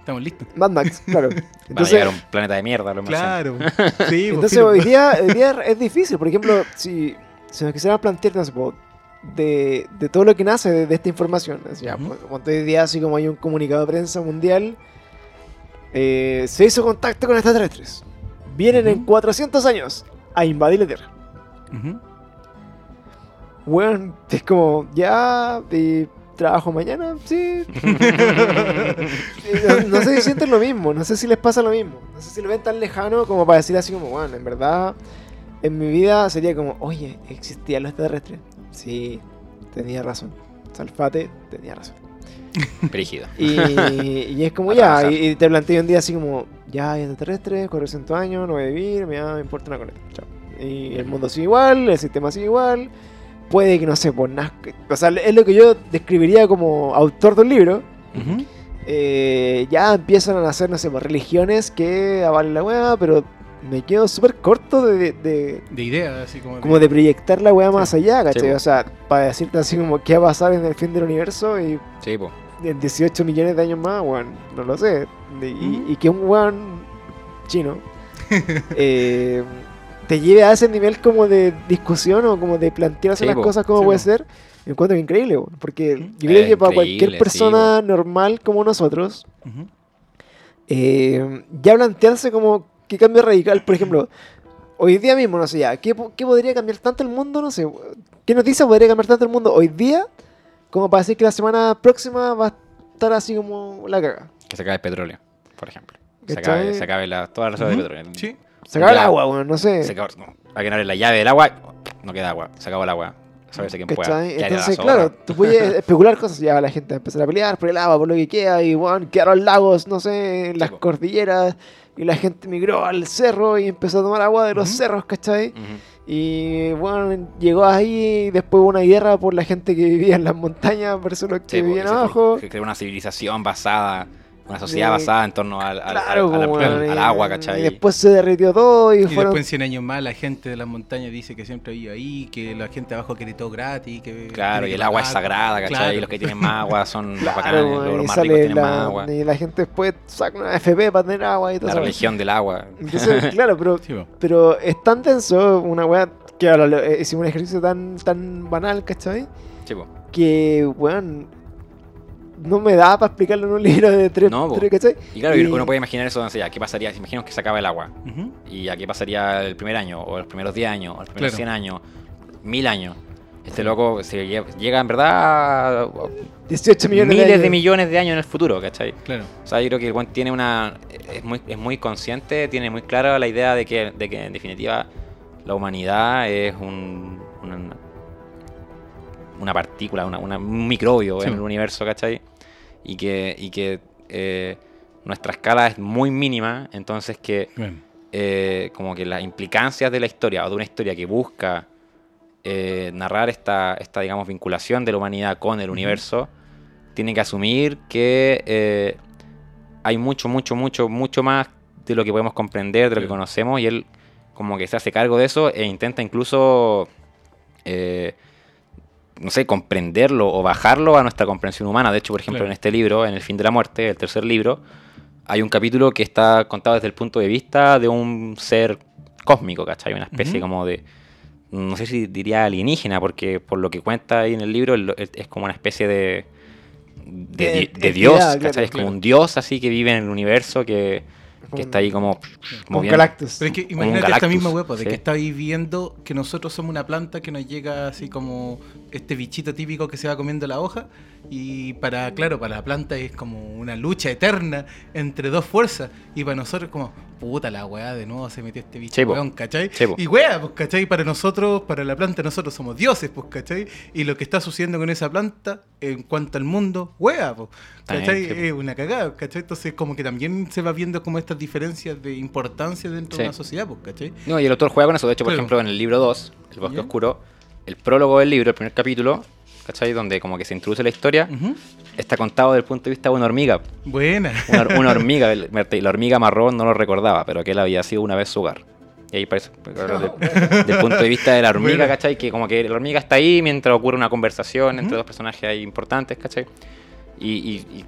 Estamos listos. Mad Max, claro. Van a Entonces, llegar a un planeta de mierda. Lo Claro. Sí, pues, Entonces hoy día, hoy día es difícil. Por ejemplo, si, si nos quisiéramos plantear no sé, de, de todo lo que nace de, de esta información. así, ya, Ujú. pues, como hoy día, así como hay un comunicado de prensa mundial, eh, se hizo contacto con extraterrestres. Vienen en Ujú. 400 años a invadir la Tierra. Ujú. Bueno, es como, ya, eh, trabajo mañana, sí. No, no sé si sienten lo mismo, no sé si les pasa lo mismo. No sé si lo ven tan lejano como para decir así como, bueno, en verdad, en mi vida sería como, oye, ¿existían los extraterrestres? Sí, tenía razón. Salfate tenía razón. Brígido. Y, y es como ya, y, y te planteo un día así como, ya hay extraterrestres, 400 años, no voy a vivir, me, da- me importa una coleta. Chao. Y el mundo sigue igual, el sistema sigue igual. Puede que no sé, por nada. que- O sea, es lo que yo describiría como autor de un libro. Eh, ya empiezan a nacer, no sé, por religiones que avalen la weá, pero me quedo súper corto de, de- De idea, así como. como de proyectar la weá más allá, ¿cachai? o sea, para decirte así como qué va a pasar en el fin del universo y Sí, po. en 18 millones de años más, weón, no lo sé. De- y, que un weón chino eh, te lleve a ese nivel como de discusión o como de plantearse Sí, las po. cosas como Sí, puede po. ser, me encuentro increíble, weón, porque yo creo Es que para cualquier sí, persona normal como nosotros, eh, ya plantearse como qué cambio radical, por ejemplo, hoy día mismo, no sé ya, ¿qué, qué podría cambiar tanto el mundo? No sé, ¿qué noticia podría cambiar tanto el mundo hoy día como para decir que la semana próxima va a estar así como la caga? Que se acabe el petróleo, por ejemplo. Se acabe, se acabe la, toda la reserva Ujú. de petróleo. Sí. Se acaba el agua, weón, no sé. Se acabó, no, hay que abrir la llave del agua, no queda agua. Se acabó el agua. Sabes quién pueda. ¿Cachai? ¿Qué haría la Entonces, claro, tú puedes especular cosas. Ya la gente a empezar a pelear por el agua, por lo que queda. Y, weón, quedaron lagos, no sé, en las cordilleras. Y la gente migró al cerro y empezó a tomar agua de los Ujú. cerros, ¿cachai? Ujú. Y, bueno, llegó ahí. Y después hubo una guerra por la gente que vivía en las montañas versus los que Sí, vivían se abajo. cre- Creó una civilización basada, una sociedad De- basada en torno al, al, Claro, al- al- po, al- weón, al y- agua, ¿cachai? Y después se derritió todo y, Y fueron. después en 100 años más la gente de las montañas dice que siempre vive ahí, que la gente abajo quiere todo gratis, que Claro, y el agua es sagrada, ¿cachai? Claro. Y los que tienen más agua son los Claro, bacanes, los, y los más ricos tienen la, más agua. Y la gente después saca una FP para tener agua y todo La religión del agua. Entonces, claro, pero Sí. Pero es tan denso una weá que ahora lo- eh, hicimos un ejercicio tan, tan banal, ¿cachai? Sí. Que, weón, no me da para explicarlo en un libro de tres, No, tres, ¿cachai? Y claro, Y- uno puede imaginar eso, ¿qué pasaría? Si imaginamos que se acaba el agua. ¿Y a qué pasaría el primer año? ¿O los primeros 10 años? ¿O los primeros Claro. 100 años? ¿Mil años? Este loco se lle- llega en verdad a 18 millones miles de, de, años. millones de años en el futuro, ¿cachai? Claro. O sea, yo creo que el buen tiene una. Es muy, es muy consciente, tiene muy clara la idea de que, de que en definitiva la humanidad es un. Una, una partícula, una- una- un microbio Sí. en el universo, ¿cachai? Y que, y que eh, nuestra escala es muy mínima, entonces que eh, como que las implicancias de la historia o de una historia que busca eh, narrar esta, esta, digamos, vinculación de la humanidad con el universo, tiene que asumir que hay mucho, mucho, mucho, mucho más de lo que podemos comprender, de lo que conocemos, y él como que se hace cargo de eso e intenta incluso, eh, no sé, comprenderlo o bajarlo a nuestra comprensión humana. De hecho, por ejemplo, Claro. en este libro, en El fin de la muerte, el tercer libro, hay un capítulo que está contado desde el punto de vista de un ser cósmico, ¿cachai? Una especie como de, no sé si diría alienígena, porque por lo que cuenta ahí en el libro, es, como una especie de, de, De di- de entidad, dios, claro, ¿cachai? Es claro. como un dios así que vive en el universo, que, que está ahí como moviendo. Galactus. Pero es que un imagínate esta misma hueá, po, de sí. que estáis viendo que nosotros somos una planta que nos llega así como este bichito típico que se va comiendo la hoja. Y para, claro, para la planta es como una lucha eterna entre dos fuerzas. Y para nosotros como, puta la weá, de nuevo se metió este bicho, weón, ¿cachai? Y weá, pues, ¿cachai? Para nosotros, para la planta, nosotros somos dioses, pues, ¿cachai? Y lo que está sucediendo con esa planta, en cuanto al mundo, weá, pues, ¿cachai? Es una cagada, ¿cachai? Entonces como que también se va viendo como estas diferencias de importancia dentro de una sociedad, pues, ¿cachai? No, y el autor juega con eso. De hecho, por ejemplo, en el libro 2, El Bosque ¿Ya? Oscuro, el prólogo del libro, el primer capítulo, ¿cachai? Donde como que se introduce la historia, Ujú. está contado desde el punto de vista de una hormiga. Buena. Una, una hormiga, el- la hormiga marrón no lo recordaba, pero que él había sido una vez su hogar. Y ahí parece, del, del punto de vista de la hormiga, Bueno. ¿cachai? Que como que la hormiga está ahí mientras ocurre una conversación entre Ujú. dos personajes ahí importantes, ¿cachai? Y, y- y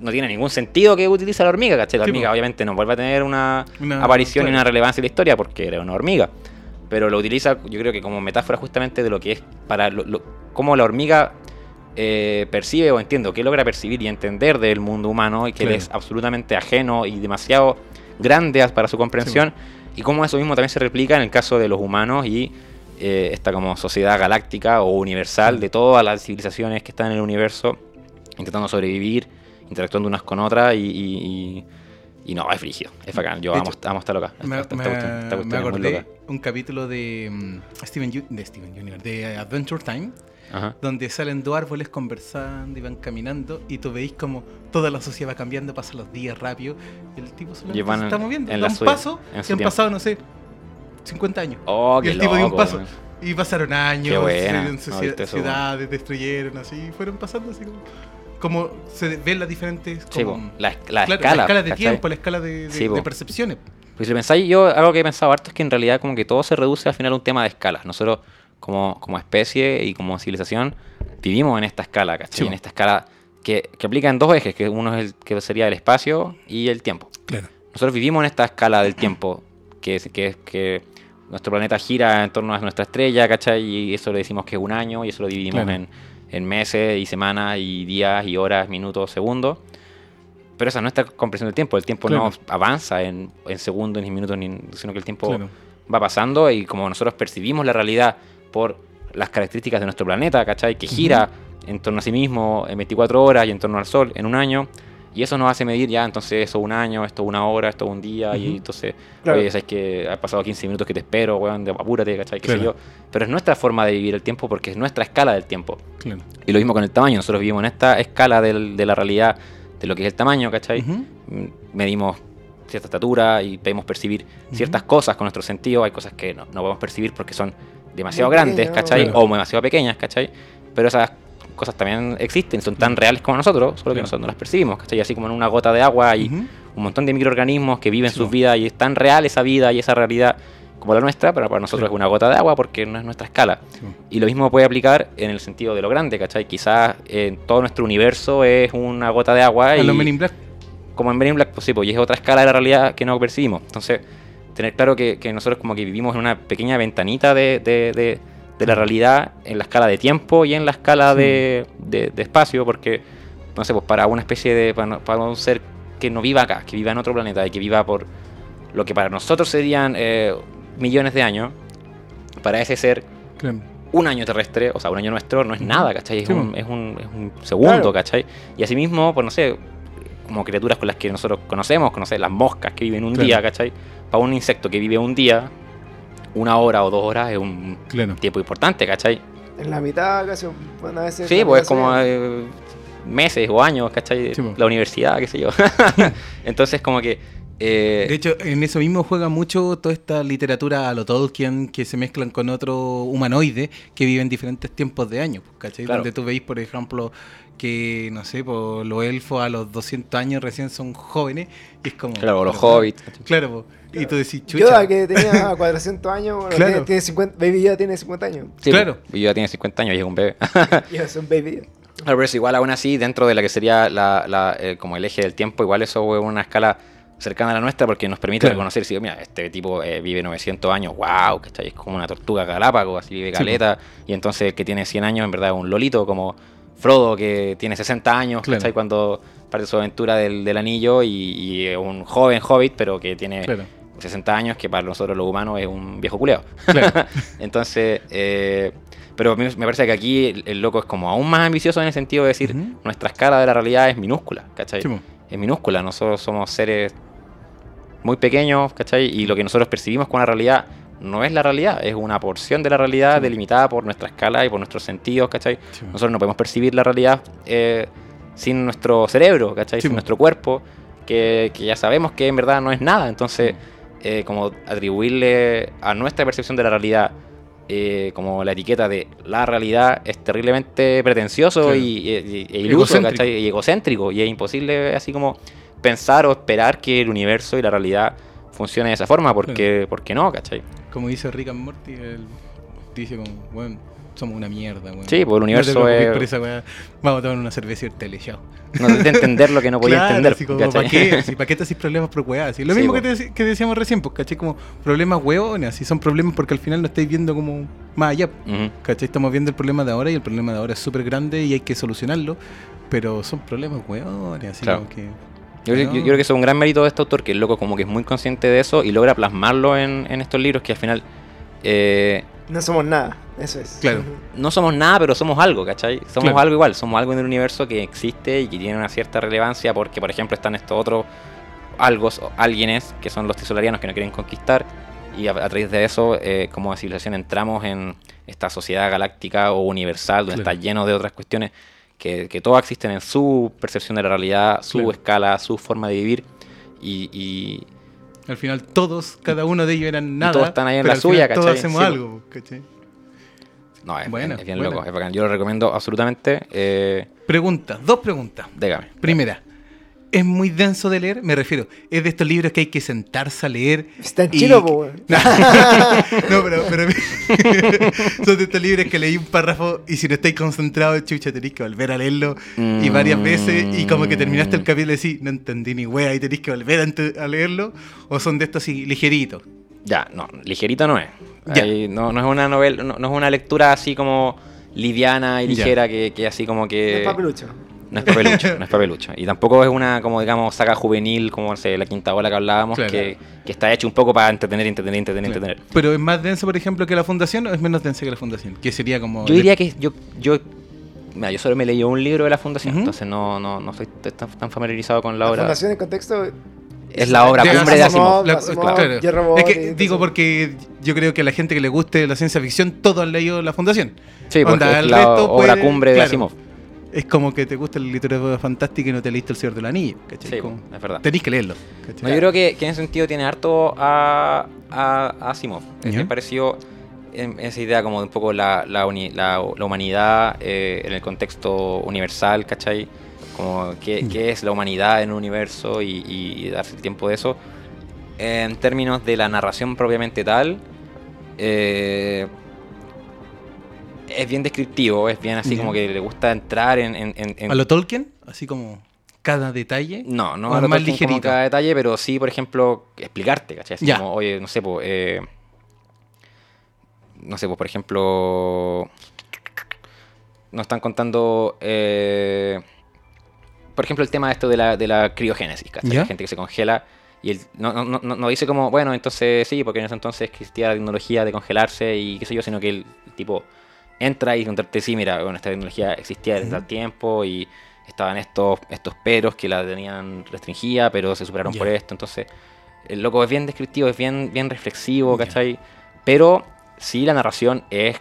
no tiene ningún sentido que utilice la hormiga, ¿cachai? La hormiga obviamente no vuelve a tener una, Una- aparición y claro. una relevancia en la historia porque era una hormiga. Pero lo utiliza, yo creo que como metáfora justamente de lo que es para lo, lo- cómo la hormiga eh, percibe o entiende, o que logra percibir y entender del mundo humano y que Claro. es absolutamente ajeno y demasiado grande para su comprensión. y cómo eso mismo también se replica en el caso de los humanos y eh, esta como sociedad galáctica o universal de todas las civilizaciones que están en el universo intentando sobrevivir, interactuando unas con otras y, y- y- y no, es frigio, es bacán. Yo amo, hecho, amo esta loca. Me, Esta- esta esta me acordé loca. un capítulo de mm, Steven, de Steven Universe, de Adventure Time, Ajá. donde salen dos árboles conversando y van caminando y tú veis como toda la sociedad va cambiando, pasan los días rápido y el tipo solamente Y van se está moviendo, en da un suya, paso en y han pasado, no sé, 50 años. Oh, y el tipo dio un paso. weón. Y pasaron años, no en he socie- visto eso, weón. ciudades, destruyeron, así, fueron pasando así como, como se ven las diferentes Sí, como- po, la, la claro, escala. la escala de ¿cachai? tiempo, la escala de, de- Sí, po. de percepciones. Pues si pensáis, yo algo que he pensado harto es que en realidad como que todo se reduce al final a un tema de escalas. Nosotros como, como especie y como civilización vivimos en esta escala, ¿cachai? Sí. En esta escala que, que aplica en dos ejes, que uno es el que sería el espacio y el tiempo. Claro. Nosotros vivimos en esta escala del tiempo, que es que, es que nuestro planeta gira en torno a nuestra estrella, ¿cachai? Y eso le decimos que es un año y eso lo dividimos Claro. en, en meses y semanas y días y horas, minutos, segundos. Pero esa no es nuestra comprensión del tiempo. El tiempo Claro. no avanza en, en segundos ni minutos, ni, sino que el tiempo Claro. va pasando y como nosotros percibimos la realidad por las características de nuestro planeta, ¿cachai? Que gira en torno a sí mismo en 24 horas y en torno al Sol en un año. Y eso nos hace medir ya, entonces eso un año, esto una hora, esto un día, y entonces, Claro. oye, sabes que ha pasado 15 minutos que te espero, weón, de- apúrate, ¿cachai? ¿Qué sé Claro. yo? Pero es nuestra forma de vivir el tiempo porque es nuestra escala del tiempo. Claro. Y lo mismo con el tamaño, nosotros vivimos en esta escala del- de la realidad de lo que es el tamaño, ¿cachai? Mm, medimos cierta estatura y podemos percibir ciertas cosas con nuestro sentido. Hay cosas que no, no podemos percibir porque son demasiado Muy grandes, pequeño, ¿cachai? claro. O demasiado pequeñas, ¿cachai? Pero esas cosas también existen, son tan reales como nosotros, solo que nosotros no las percibimos, ¿cachai? Así como en una gota de agua hay un montón de microorganismos que viven Sí, sus vidas y es tan real esa vida y esa realidad como la nuestra, pero para nosotros Sí. es una gota de agua porque no es nuestra escala. Sí. Y lo mismo puede aplicar en el sentido de lo grande, ¿cachai? Quizás en todo nuestro universo es una gota de agua y los Men in Black. como en Men in Black, pues sí, pues, y es otra escala de la realidad que no percibimos. Entonces, tener claro que, que nosotros como que vivimos en una pequeña ventanita de, de- de- de la realidad en la escala de tiempo y en la escala Sí. de, de- de espacio, porque, no sé, pues para una especie de, para, un ser que no viva acá, que viva en otro planeta y que viva por lo que para nosotros serían eh, millones de años, para ese ser Claro. un año terrestre, o sea, un año nuestro, no es nada, ¿cachai? Es, Sí, un, po. es, un, es un segundo, Claro. ¿cachai? Y asimismo, pues no sé, como criaturas con las que nosotros conocemos, conocemos las moscas que viven un Claro. día, ¿cachai? Para un insecto que vive un día, una hora o dos horas es un Claro. tiempo importante, ¿cachai? En la mitad, casi, bueno, a veces. Sí, pues es como eh, meses o años, ¿cachai? Sí, po. la universidad, qué sé yo. Entonces, como que... eh, De hecho, en eso mismo juega mucho toda esta literatura a lo Tolkien que se mezclan con otro humanoide que vive en diferentes tiempos de años, pues, ¿cachai? Claro. Donde tú veis, por ejemplo, que, no sé, pues, los elfos a los 200 años recién son jóvenes y es como... claro, los hobbits. Claro, pues, y tú decís, chucha. Yoda, que tenía 400 años, bueno, Claro. tiene, tiene 50, Baby Yoda tiene 50 años. Sí, Claro. pues, y yo ya tiene 50 años y es un bebé. Y es un Baby Yoda. Claro, pero es igual aún así, dentro de la que sería la, la, eh, como el eje del tiempo, igual eso es una escala cercana a la nuestra porque nos permite Claro. reconocer, si mira, este tipo eh, vive 900 años, wow, ¿cachai? Es como una tortuga galápago, así vive Sí, caleta, y entonces el que tiene 100 años en verdad es un lolito, como, Frodo que tiene 60 años, Claro. ¿cachai? Cuando parte su aventura del, del anillo y, un joven hobbit, pero que tiene Claro. 60 años, que para nosotros los humanos es un viejo culeado. Claro. Entonces, eh, pero a mí me parece que aquí el, el loco es como aún más ambicioso en el sentido de decir, nuestra escala de la realidad es minúscula, ¿cachai? Es minúscula, nosotros somos seres muy pequeños, ¿cachai? Y lo que nosotros percibimos con la realidad no es la realidad, es una porción de la realidad Sí. delimitada por nuestra escala y por nuestros sentidos, ¿cachai? Sí. Nosotros no podemos percibir la realidad eh, sin nuestro cerebro, ¿cachai? Sí, sin nuestro cuerpo, que, que ya sabemos que en verdad no es nada. Entonces, eh, como atribuirle a nuestra percepción de la realidad eh, como la etiqueta de la realidad es terriblemente pretencioso Claro. y, y- y- e iluso, Egocéntrico. ¿cachai? Y egocéntrico. Y es imposible así como pensar o esperar que el universo y la realidad funcione de esa forma, porque, porque no, ¿cachai? Como dice Rick and Morty, él dice como, bueno, somos una mierda, weón. Sí, pues el universo no es- por. Vamos a tomar una cerveza y tele, chao. No te de entender lo que no podía Claro, entender. ¿para qué? Así, ¿Para qué te haces problemas por weá? Así, lo Sí, mismo que, te que decíamos recién, pues, ¿cachai? Como problemas hueones, así son problemas porque al final no estáis viendo como más allá. Ujú. ¿Cachai? Estamos viendo el problema de ahora y el problema de ahora es súper grande y hay que solucionarlo, pero son problemas hueones, así Claro. como que... Yo, creo- yo- yo creo que eso es un gran mérito de este autor, que el loco como que es muy consciente de eso y logra plasmarlo en, en estos libros que al final eh, No somos nada, eso es. Claro. no somos nada, pero somos algo, ¿cachai? Somos Claro. algo igual, somos algo en el universo que existe y que tiene una cierta relevancia porque, por ejemplo, están estos otros algos o alguienes que son los tisolarianos que no quieren conquistar y a, a través de eso, eh, como civilización, entramos en esta sociedad galáctica o universal donde Claro. está lleno de otras cuestiones que, que todas existen en su percepción de la realidad, su Claro. escala, su forma de vivir y, y- Al final todos, cada uno de ellos eran nada. todos están ahí en pero la suya, Todos hacemos Sí, algo, ¿cachai? no, es, Bueno, es bien bueno. loco, es bacán. Yo lo recomiendo absolutamente. Eh, Preguntas, dos preguntas. dígame. Primera, ¿es muy denso de leer? Me refiero, ¿es de estos libros que hay que sentarse a leer? Está en y- chino, po, weón. No, pero, pero son de estos libros que leí un párrafo y si no estáis concentrados, chucha, tenéis que volver a leerlo y varias veces y como que terminaste el Mm. capítulo y decís, no entendí ni wea y tenéis que volver a, leerlo o son de estos así ligeritos. Ya, no, ligerito no es. Ya. Ahí no, no es una novela, no, no es una lectura así como liviana y ligera que, que así como No que. es papelucho. No es papelucho, no es papelucho. Y tampoco es una, como digamos, saga juvenil, como no sé, la quinta ola que hablábamos, Claro. que, que está hecho un poco para entretener, entretener, entretener, Claro. entretener. Pero es más denso, por ejemplo, que la fundación o es menos denso que la fundación? Que sería como... Yo diría que yo, yo, mira, yo solo me leí un libro de la fundación, entonces no, no, no soy t- tan, tan familiarizado con la La obra. fundación en contexto. Es la obra De cumbre de Asimov. La- Asimov, claro. Es que digo porque yo creo que a la gente que le guste la ciencia ficción, todos han leído la fundación. Sí, porque Onda, es el la obra puede- cumbre de claro. Asimov. Es como que te gusta la literatura fantástica y no te leíste El Señor del Anillo. ¿cachai? Sí, Como- es verdad. Tenéis que leerlo. No, yo creo que, que en ese sentido tiene harto a, a, a Asimov. Es bien parecido en esa idea como de un poco la, la, uni- la- la humanidad eh, en el contexto universal, ¿cachai? Como qué, Ya. qué es la humanidad en un universo y, y darse el tiempo de eso. En términos de la narración propiamente tal, eh, es bien descriptivo, es bien así Ya. como que le gusta entrar en... en- en- ¿A lo Tolkien? Así como cada detalle. no, no ¿O a lo más Tolkien como ligerito? cada detalle, pero sí, por ejemplo, explicarte, ¿cachai? Así Ya. como, oye, no sé, pues, eh, no sé, pues, por ejemplo, nos están contando, eh, por ejemplo, el tema esto de la, de la criogénesis, ¿cachai? Ya. La gente que se congela y él no, no, no, no dice como, bueno, entonces sí, porque en ese entonces existía la tecnología de congelarse y qué sé yo, sino que el tipo entra y contarte, sí, mira, bueno, esta tecnología existía desde Ujú. el tiempo y estaban estos, estos peros que la tenían restringida, pero se superaron Ya. por esto. Entonces, el loco es bien descriptivo, es bien, bien reflexivo. ¿cachai? Pero sí la narración es.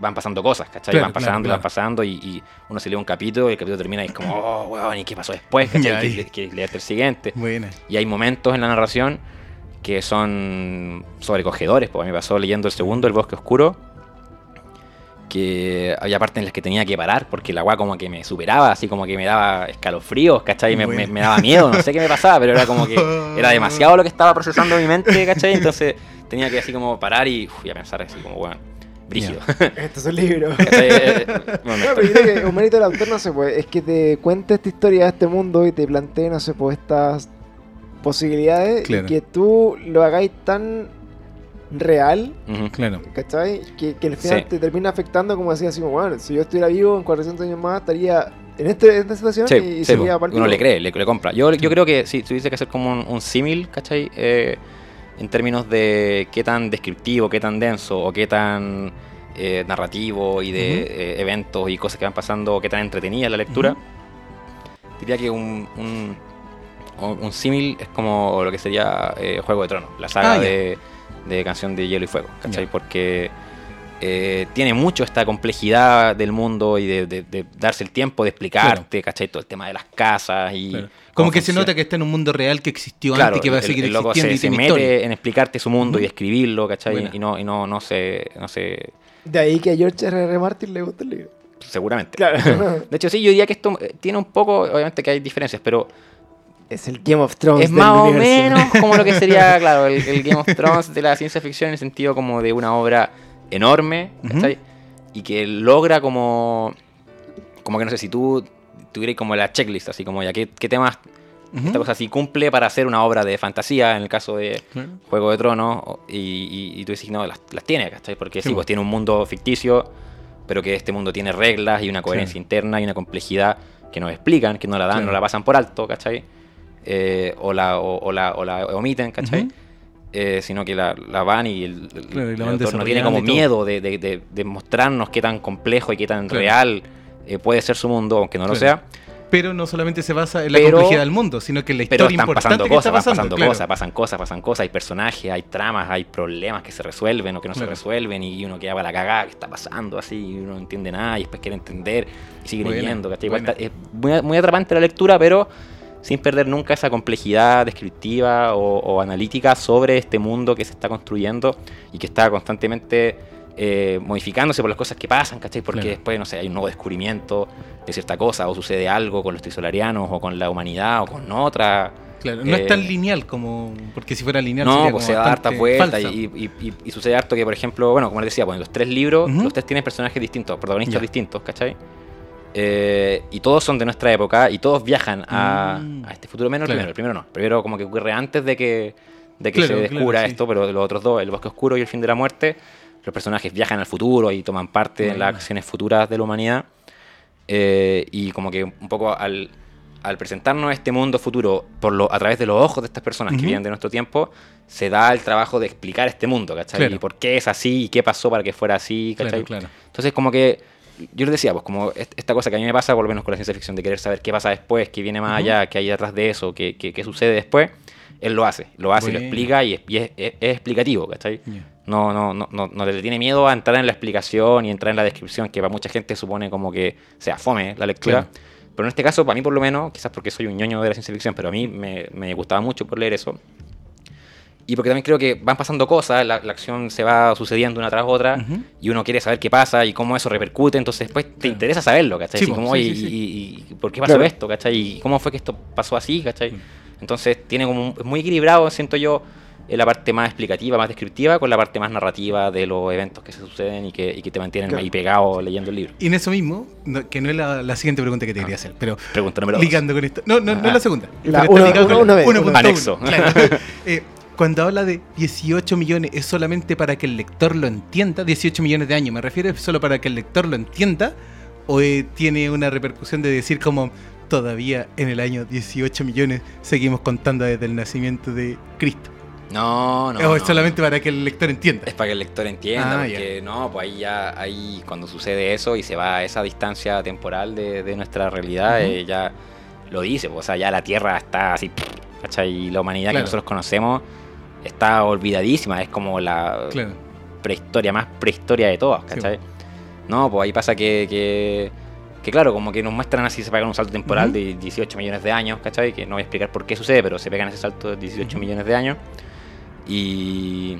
Van pasando cosas, ¿cachai? Claro, van claro, pasando, claro. van pasando y, y uno se lee un capítulo y el capítulo termina y es como, oh, weón, ¿y qué pasó después? ¿cachai? Ya, que, que leerte el siguiente. Buena. Y hay momentos en la narración que son sobrecogedores. Porque a mí me pasó leyendo el segundo, El Bosque Oscuro, que había partes en las que tenía que parar porque la agua como que me superaba, así como que me daba escalofríos, ¿cachai? Me, Bueno. me- me daba miedo, no sé qué me pasaba, pero era como que era demasiado lo que estaba procesando mi mente, ¿cachai? Entonces tenía que así como parar y, uf, y a pensar así como, bueno, brígido. Esto es un libro. ¿Cachai? Eh, eh, bueno, No, pero que un mérito del autor, no sé, pues, es que te cuente esta historia de este mundo y te plantee, no sé, pues, estas posibilidades Claro. y que tú lo hagáis tan real. Claro. ¿cachai? Que, que al final Sí. te termina afectando como así como, bueno, si yo estuviera vivo en 400 años más, estaría en, este, en esta situación Sí, y sí, sería po. pa'l uno le cree, le, le compra. Yo, yo creo que sí, tuviese que hacer como un, un símil, ¿cachai? Eh, en términos de qué tan descriptivo, qué tan denso o qué tan eh, narrativo y de eh, eventos y cosas que van pasando, qué tan entretenida es la lectura. Diría que un, un, un símil es como lo que sería eh, Juego de Tronos, la saga Ah, de, de Canción de Hielo y Fuego, ¿cachai? Porque eh, tiene mucho esta complejidad del mundo y de, de- de darse el tiempo de explicarte, ¿cachai? Todo el tema de las casas y... Claro. Como que se nota que está en un mundo real que existió Claro, antes y que va a seguir el loco existiendo se, y se mete historia. en explicarte su mundo y escribirlo, ¿cachai? Y no, y no, no se, no se... De ahí que a George R. R. Martin le gusta el libro. Seguramente. Claro. De hecho, sí, yo diría que esto eh, tiene un poco, obviamente que hay diferencias, pero es el Game of Thrones. es del más o universo. menos como lo que sería, claro, el, el Game of Thrones de la ciencia ficción en el sentido como de una obra enorme, Ujú. ¿cachai? Y que logra como, como que no sé, si tú tuvieras como la checklist, así como ya, ¿qué, qué temas Ujú. esta cosa así cumple para hacer una obra de fantasía en el caso de Claro. Juego de Tronos? o- Y, y- y tú decís, no, las, las tiene, ¿cachai? Porque sí, Sí, pues po. tiene un mundo ficticio, pero que este mundo tiene reglas y una coherencia Claro. interna y una complejidad que nos explican, que no la dan, Claro. no la pasan por alto, ¿cachai? Eh, o, la, o, o la, o la omiten, ¿cachai? Eh, sino que la, la van y el, el- Claro, y la el van autor no tiene como miedo de, de- de- de mostrarnos qué tan complejo y qué tan Claro. real eh, puede ser su mundo, aunque no lo sea. Pero no solamente se basa en la Pero- complejidad del mundo, sino que la Pero historia están importante pasando que cosas, está pasando. pasando cosas, pasan cosas, pasan cosas, hay personajes, hay tramas, hay problemas que se resuelven o que no se resuelven y uno queda para la cagada, ¿qué está pasando? Así, y uno no entiende nada y después quiere entender y sigue leyendo. buena. está- es muy, muy atrapante la lectura, pero sin perder nunca esa complejidad descriptiva o, o analítica sobre este mundo que se está construyendo y que está constantemente eh, modificándose por las cosas que pasan, ¿cachai? Porque Claro. después, no sé, hay un nuevo descubrimiento de cierta cosa o sucede algo con los trisolarianos o con la humanidad o con otra Claro, no Eh, es tan lineal como. Porque si fuera lineal. no, sería pues se da vueltas falsa. y, y- y- y sucede harto que, por ejemplo, bueno, como les decía, pues en los tres libros, Ujú. los tres tienen personajes distintos, protagonistas Ya. distintos, ¿cachai? Eh, y todos son de nuestra época y todos viajan a, Mm. a este futuro, menos Claro. el primero. El primero no. El primero como que ocurre antes de que, de que Claro, se claro, descubra sí. esto, pero los otros dos, el bosque oscuro y el fin de la muerte, los personajes viajan al futuro y toman parte en las acciones futuras de la humanidad. Eh, y como que un poco al, al presentarnos este mundo futuro por lo, a través de los ojos de estas personas que vienen de nuestro tiempo, se da el trabajo de explicar este mundo, ¿cachai? Claro. Y por qué es así y qué pasó para que fuera así, ¿cachai? Claro, claro. Entonces, como que yo les decía, pues como est- esta cosa que a mí me pasa, por lo menos con la ciencia ficción, de querer saber qué pasa después, qué viene más allá, qué hay detrás de eso, qué, qué- qué sucede después, él lo hace, lo hace, lo explica y, es, y es- es- es explicativo, ¿cachai? No, no, no, no, no le tiene miedo a entrar en la explicación y entrar en la descripción, que para mucha gente supone como que sea fome la lectura. Claro. Pero en este caso, para mí por lo menos, quizás porque soy un ñoño de la ciencia ficción, pero a mí me, me gustaba mucho por leer eso. Y porque también creo que van pasando cosas, la, la acción se va sucediendo una tras otra, Ujú. y uno quiere saber qué pasa y cómo eso repercute, entonces después te Claro. interesa saberlo, ¿cachai? Sí, como, sí, sí, sí. y, y- y por qué pasó Claro. esto, ¿cachai? ¿Y cómo fue que esto pasó así, ¿cachai? Mm. Entonces tiene como un- es muy equilibrado, siento yo, en la parte más explicativa, más descriptiva, con la parte más narrativa de los eventos que se suceden y que, y que te mantienen Claro. ahí pegado leyendo el libro. Y en eso mismo, no- que no es la, la siguiente pregunta que te quería hacer, pero Pregunta número dos. ligando con esto. No, no, no Ah. es la segunda. La uno- con una vez, 1.1, una- Anexo. claro. Eh, cuando habla de 18 millones, ¿es solamente para que el lector lo entienda? 18 millones de años, ¿me refiero? ¿Es solo para que el lector lo entienda? ¿O eh, tiene una repercusión de decir como todavía en el año 18 millones seguimos contando desde el nacimiento de Cristo? No, no. ¿O es no. solamente para que el lector entienda? Es para que el lector entienda, Ah, porque no, pues ahí ya, ahí cuando sucede eso y se va a esa distancia temporal de, de nuestra realidad, eh, ya lo dice, pues, o sea, ya la Tierra está así, ¿cachai? Y la humanidad Claro. que nosotros conocemos está olvidadísima, es como la Claro. prehistoria, más prehistoria de todas, ¿cachai? No, pues ahí pasa que, que, que, claro, como que nos muestran así, se pegan un salto temporal Ujú. de 18 millones de años, ¿cachai? Que no voy a explicar por qué sucede, pero se pegan ese salto de 18 Ujú. millones de años. Y,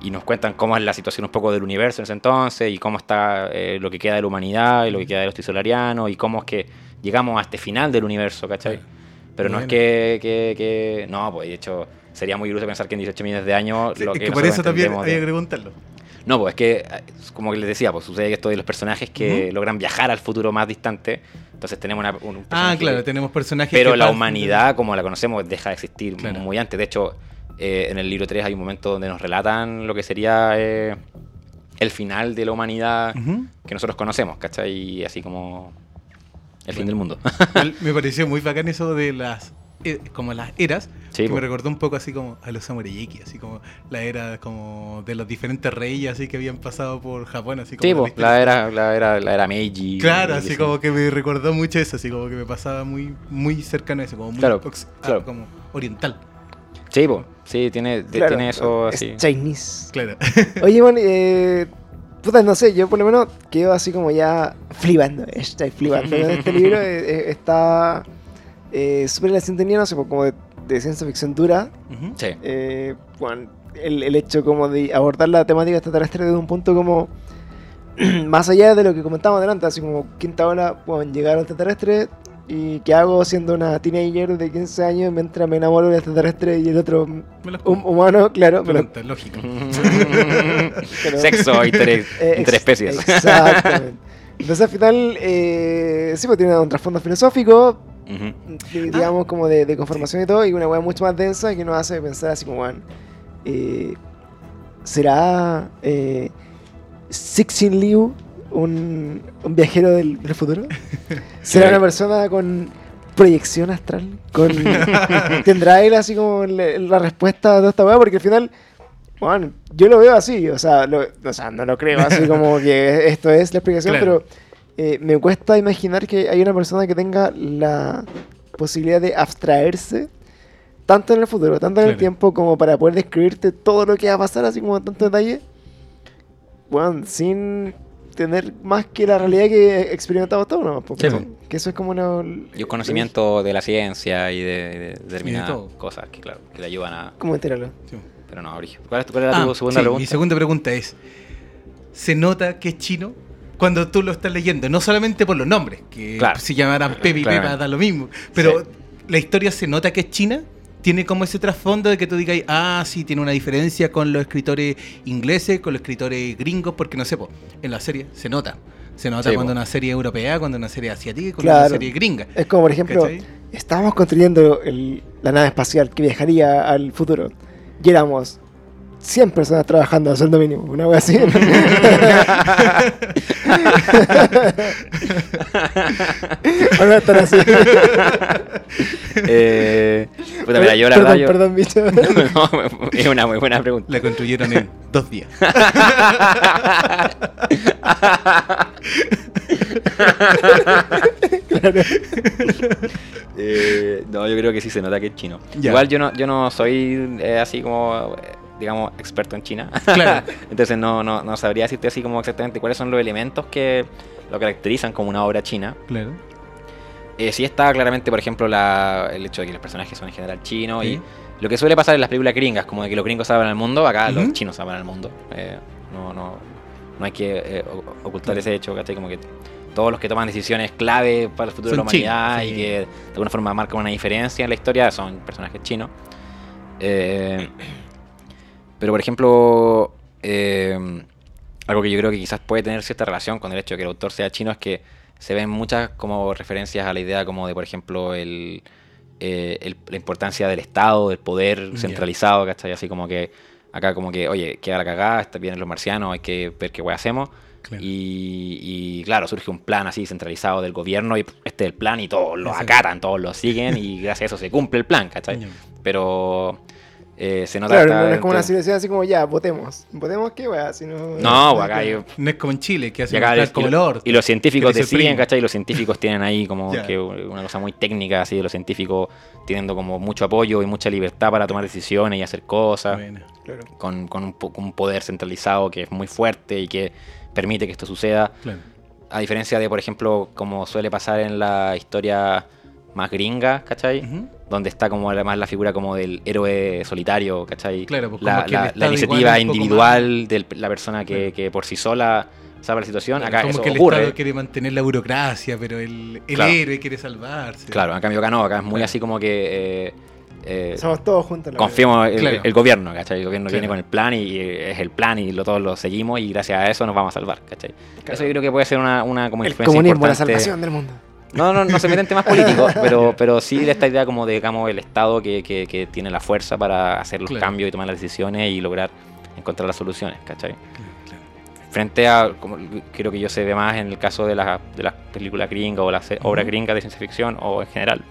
y nos cuentan cómo es la situación un poco del universo en ese entonces, y cómo está eh, lo que queda de la humanidad, y lo que queda de los trisolarianos, y cómo es que llegamos a este final del universo, ¿cachai? Claro. Pero no es que, que, que- No, pues de hecho sería muy iluso pensar que en 18 millones de años... Sí, lo es que que por eso también hay que preguntarlo. no, pues es que, como que les decía, pues sucede que esto de los personajes que logran viajar al futuro más distante. Entonces tenemos una, un Ah, claro, que- tenemos personajes Pero que la pasan- humanidad, como la conocemos, deja de existir Claro. muy antes. De hecho, eh, en el libro 3 hay un momento donde nos relatan lo que sería eh, el final de la humanidad que nosotros conocemos, ¿cachai? Y así como el fin del mundo. Me pareció muy bacán eso de las eh, como las eras, Sí, que po. me recordó un poco así como a los Samurai X, así como la era como de los diferentes reyes así que habían pasado por Japón, así como Sí, la era, la era, la era Meiji. Claro, así sí. como que me recordó mucho eso, así como que me pasaba muy muy cercano a eso, como muy Claro, ox- ah, claro. como oriental. Sí, po, sí, tiene, Claro, tiene eso es así. Chinese. Claro. Oye, bueno, eh, puta, no sé, yo por lo menos quedo así como ya flipando, estoy flipando con este libro, eh, eh, está eh, súper en la sintonía, no sé, pues, como de, de ciencia ficción dura, Ujú. Sí, eh, bueno, el, el hecho como de abordar la temática extraterrestre desde un punto como más allá de lo que comentábamos delante, así como quinta ola, bueno, llegar al extraterrestre y qué hago siendo una teenager de 15 años mientras me enamoro del extraterrestre y el otro hum- humano, claro, Pregunta, lógico. pero- Sexo inter, Eh, interespecies. Exactamente. Entonces al final, eh, sí, pues tiene un trasfondo filosófico, di- digamos como de, de conformación y todo, y una weá mucho más densa que nos hace pensar así como, bueno, eh, ¿será eh, Sixin Liu un, un viajero del, del futuro? ¿Será una persona con proyección astral? Con, ¿Tendrá él así como le- la respuesta a toda esta weá? Porque al final, bueno, yo lo veo así, o sea, lo- o sea, no lo creo así como que esto es la explicación, Claro. pero eh, me cuesta imaginar que hay una persona que tenga la posibilidad de abstraerse tanto en el futuro, tanto en el Claro. tiempo, como para poder describirte todo lo que va a pasar, así como en tanto detalle, bueno, sin tener más que la realidad que experimentamos todos, ¿no? Porque Sí, que eso es como una... Y un conocimiento de la ciencia y de, de determinadas cosas que, claro, que le ayudan a. ¿Cómo enterarlo? Sí. Pero no, Brigio. ¿Cuál, es tu- cuál era Ah, tu segunda sí, pregunta? Mi segunda pregunta es: ¿se nota que es chino cuando tú lo estás leyendo? No solamente por los nombres, que Claro. si llamaran Pepe y Pepa da lo mismo, pero Sí. la historia se nota que es china. Tiene como ese trasfondo de que tú digas, ah, sí, tiene una diferencia con los escritores ingleses, con los escritores gringos, porque no sé, po, en la serie se nota. Se nota Sí, cuando po. una serie europea, cuando una serie asiática cuando una Claro. serie gringa. Es como, por ejemplo, ¿Cachai? estábamos construyendo el- la nave espacial que viajaría al futuro y éramos 100 personas trabajando a sueldo mínimo, una wea así. ¿O no están así? Eh, puta, mira, yo la perdón, verdad. yo- perdón, bicho. No, es una muy buena pregunta. La construyeron en dos días. Eh, no, yo creo que sí se nota que es chino. Ya. Igual yo no, yo no soy eh, así como, eh, digamos, experto en China. Claro. Entonces no, no, no sabría decirte así como exactamente cuáles son los elementos que lo caracterizan como una obra china. Claro. Eh, sí está claramente, por ejemplo, la, el hecho de que los personajes son en general chinos Sí. y lo que suele pasar en las películas gringas, como de que los gringos salvan al mundo, acá los chinos salvan al mundo. Eh, no, no, no hay que eh, ocultar ese hecho, ¿cachai? Como que todos los que toman decisiones clave para el futuro de la Son humanidad sí. y que de alguna forma marcan una diferencia en la historia son personajes chinos. Eh, pero, por ejemplo, eh, algo que yo creo que quizás puede tener cierta relación con el hecho de que el autor sea chino es que se ven muchas como referencias a la idea como de, por ejemplo, el, eh, el- la importancia del Estado, del poder centralizado, ¿cachai? Así como que acá como que, oye, queda la cagada, está vienen los marcianos, hay que ver qué weá hacemos. Claro. Y, y, claro, surge un plan así centralizado del gobierno y este es el plan y todos lo acatan, todos lo siguen y gracias a eso se cumple el plan, ¿cachai? Pero eh, se nota Claro, no es como una situación así como ya, votemos. ¿Votemos qué wea? Si no, No, acá hay, No es como en Chile, que y el lo- orto. y los científicos deciden. ¿cachai? Y los científicos tienen ahí como que una cosa muy técnica, así, de los científicos teniendo como mucho apoyo y mucha libertad para tomar decisiones y hacer cosas, Bueno. Claro. con, con un, con un poder centralizado que es muy fuerte y que permite que esto suceda. Claro. A diferencia de, por ejemplo, como suele pasar en la historia más gringa, ¿cachai? Donde está como además la figura como del héroe solitario, ¿cachai? Claro, pues como la, la- la iniciativa individual de la persona que, Claro. que por sí sola salva la situación. Claro, Acá como eso que el ocurre. Estado quiere mantener la burocracia, pero el, el Claro. héroe quiere salvarse. Claro, en cambio acá no, acá es muy Claro. así como que eh, eh, Somos todos juntos. la confiemos el, Claro. el gobierno, ¿cachai? El gobierno Claro. viene con el plan y es el plan y lo, todos lo seguimos y gracias a eso nos vamos a salvar, ¿cachai? Claro. Eso yo creo que puede ser una, una como. El influencia comunismo, la importante. salvación del mundo. No, no, no se mete en temas políticos, pero, pero sí de esta idea como de, digamos, el Estado que, que- que tiene la fuerza para hacer los Claro. cambios y tomar las decisiones y lograr encontrar las soluciones, ¿cachai? Claro. Frente a, como creo que yo se ve más en el caso de, la- de las películas gringas o las obras gringas de ciencia ficción o en general,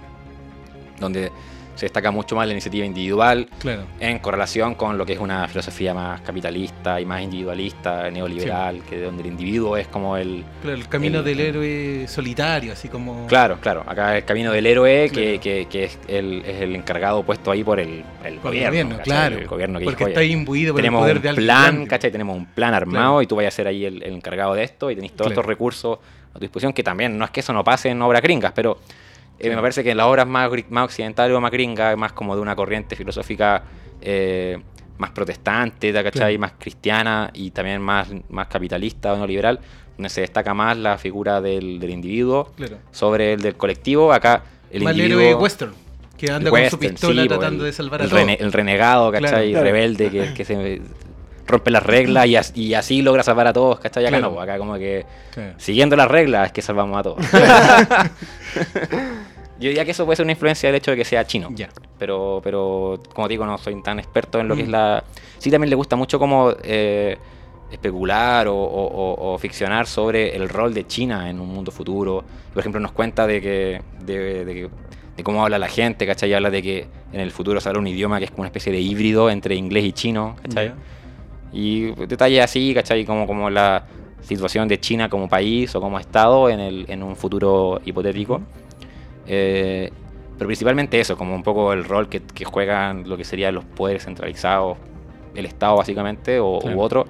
donde se destaca mucho más la iniciativa individual Claro. en correlación con lo que es una filosofía más capitalista y más individualista, neoliberal, que donde el individuo es como el, Claro, el camino El- del héroe solitario, así como. Claro, claro. Acá el camino del héroe, que, Claro. que- que es, el, es el encargado puesto ahí por el, el Por el gobierno. gobierno, claro. El gobierno que Porque dijo, está "Oye, imbuido por el tenemos poder un de alguien plan, grande". ¿cachai? Tenemos un plan armado y tú vayas a ser ahí el, el encargado de esto y tenéis todos estos recursos a tu disposición, que también no es que eso no pase en obras gringas, pero eh, Claro. me parece que en las obras más, más occidentales o más gringas, más como de una corriente filosófica eh, más protestante, ¿cachai? Claro. Más cristiana y también más, más capitalista o neoliberal, donde se destaca más la figura del, del individuo Claro. sobre el del colectivo. Acá el Más el individuo. héroe western, que anda con su pistola sí, po, tratando el- de salvar a el, todos. rene- el renegado, ¿cachai? Claro. Rebelde que, que se rompe las reglas y, as- y así logra salvar a todos, ¿cachai? Acá Claro. no, acá como que Claro. siguiendo las reglas es que salvamos a todos. Yo diría que eso puede ser una influencia del hecho de que sea chino. Ya. Pero, pero como digo, no soy tan experto en lo que Mm. es la... Sí, también le gusta mucho como eh, especular o, o- o- o ficcionar sobre el rol de China en un mundo futuro. Por ejemplo, nos cuenta de que... De, de cómo habla la gente, ¿cachai? Y habla de que en el futuro se habla un idioma que es como una especie de híbrido entre inglés y chino, ¿cachai? Y detalles así, ¿cachai? Como, como la situación de China como país o como Estado en, el, en un futuro hipotético. Eh, pero principalmente eso, como un poco el rol que, que juegan lo que serían los poderes centralizados, el Estado básicamente, o, Claro. u otro,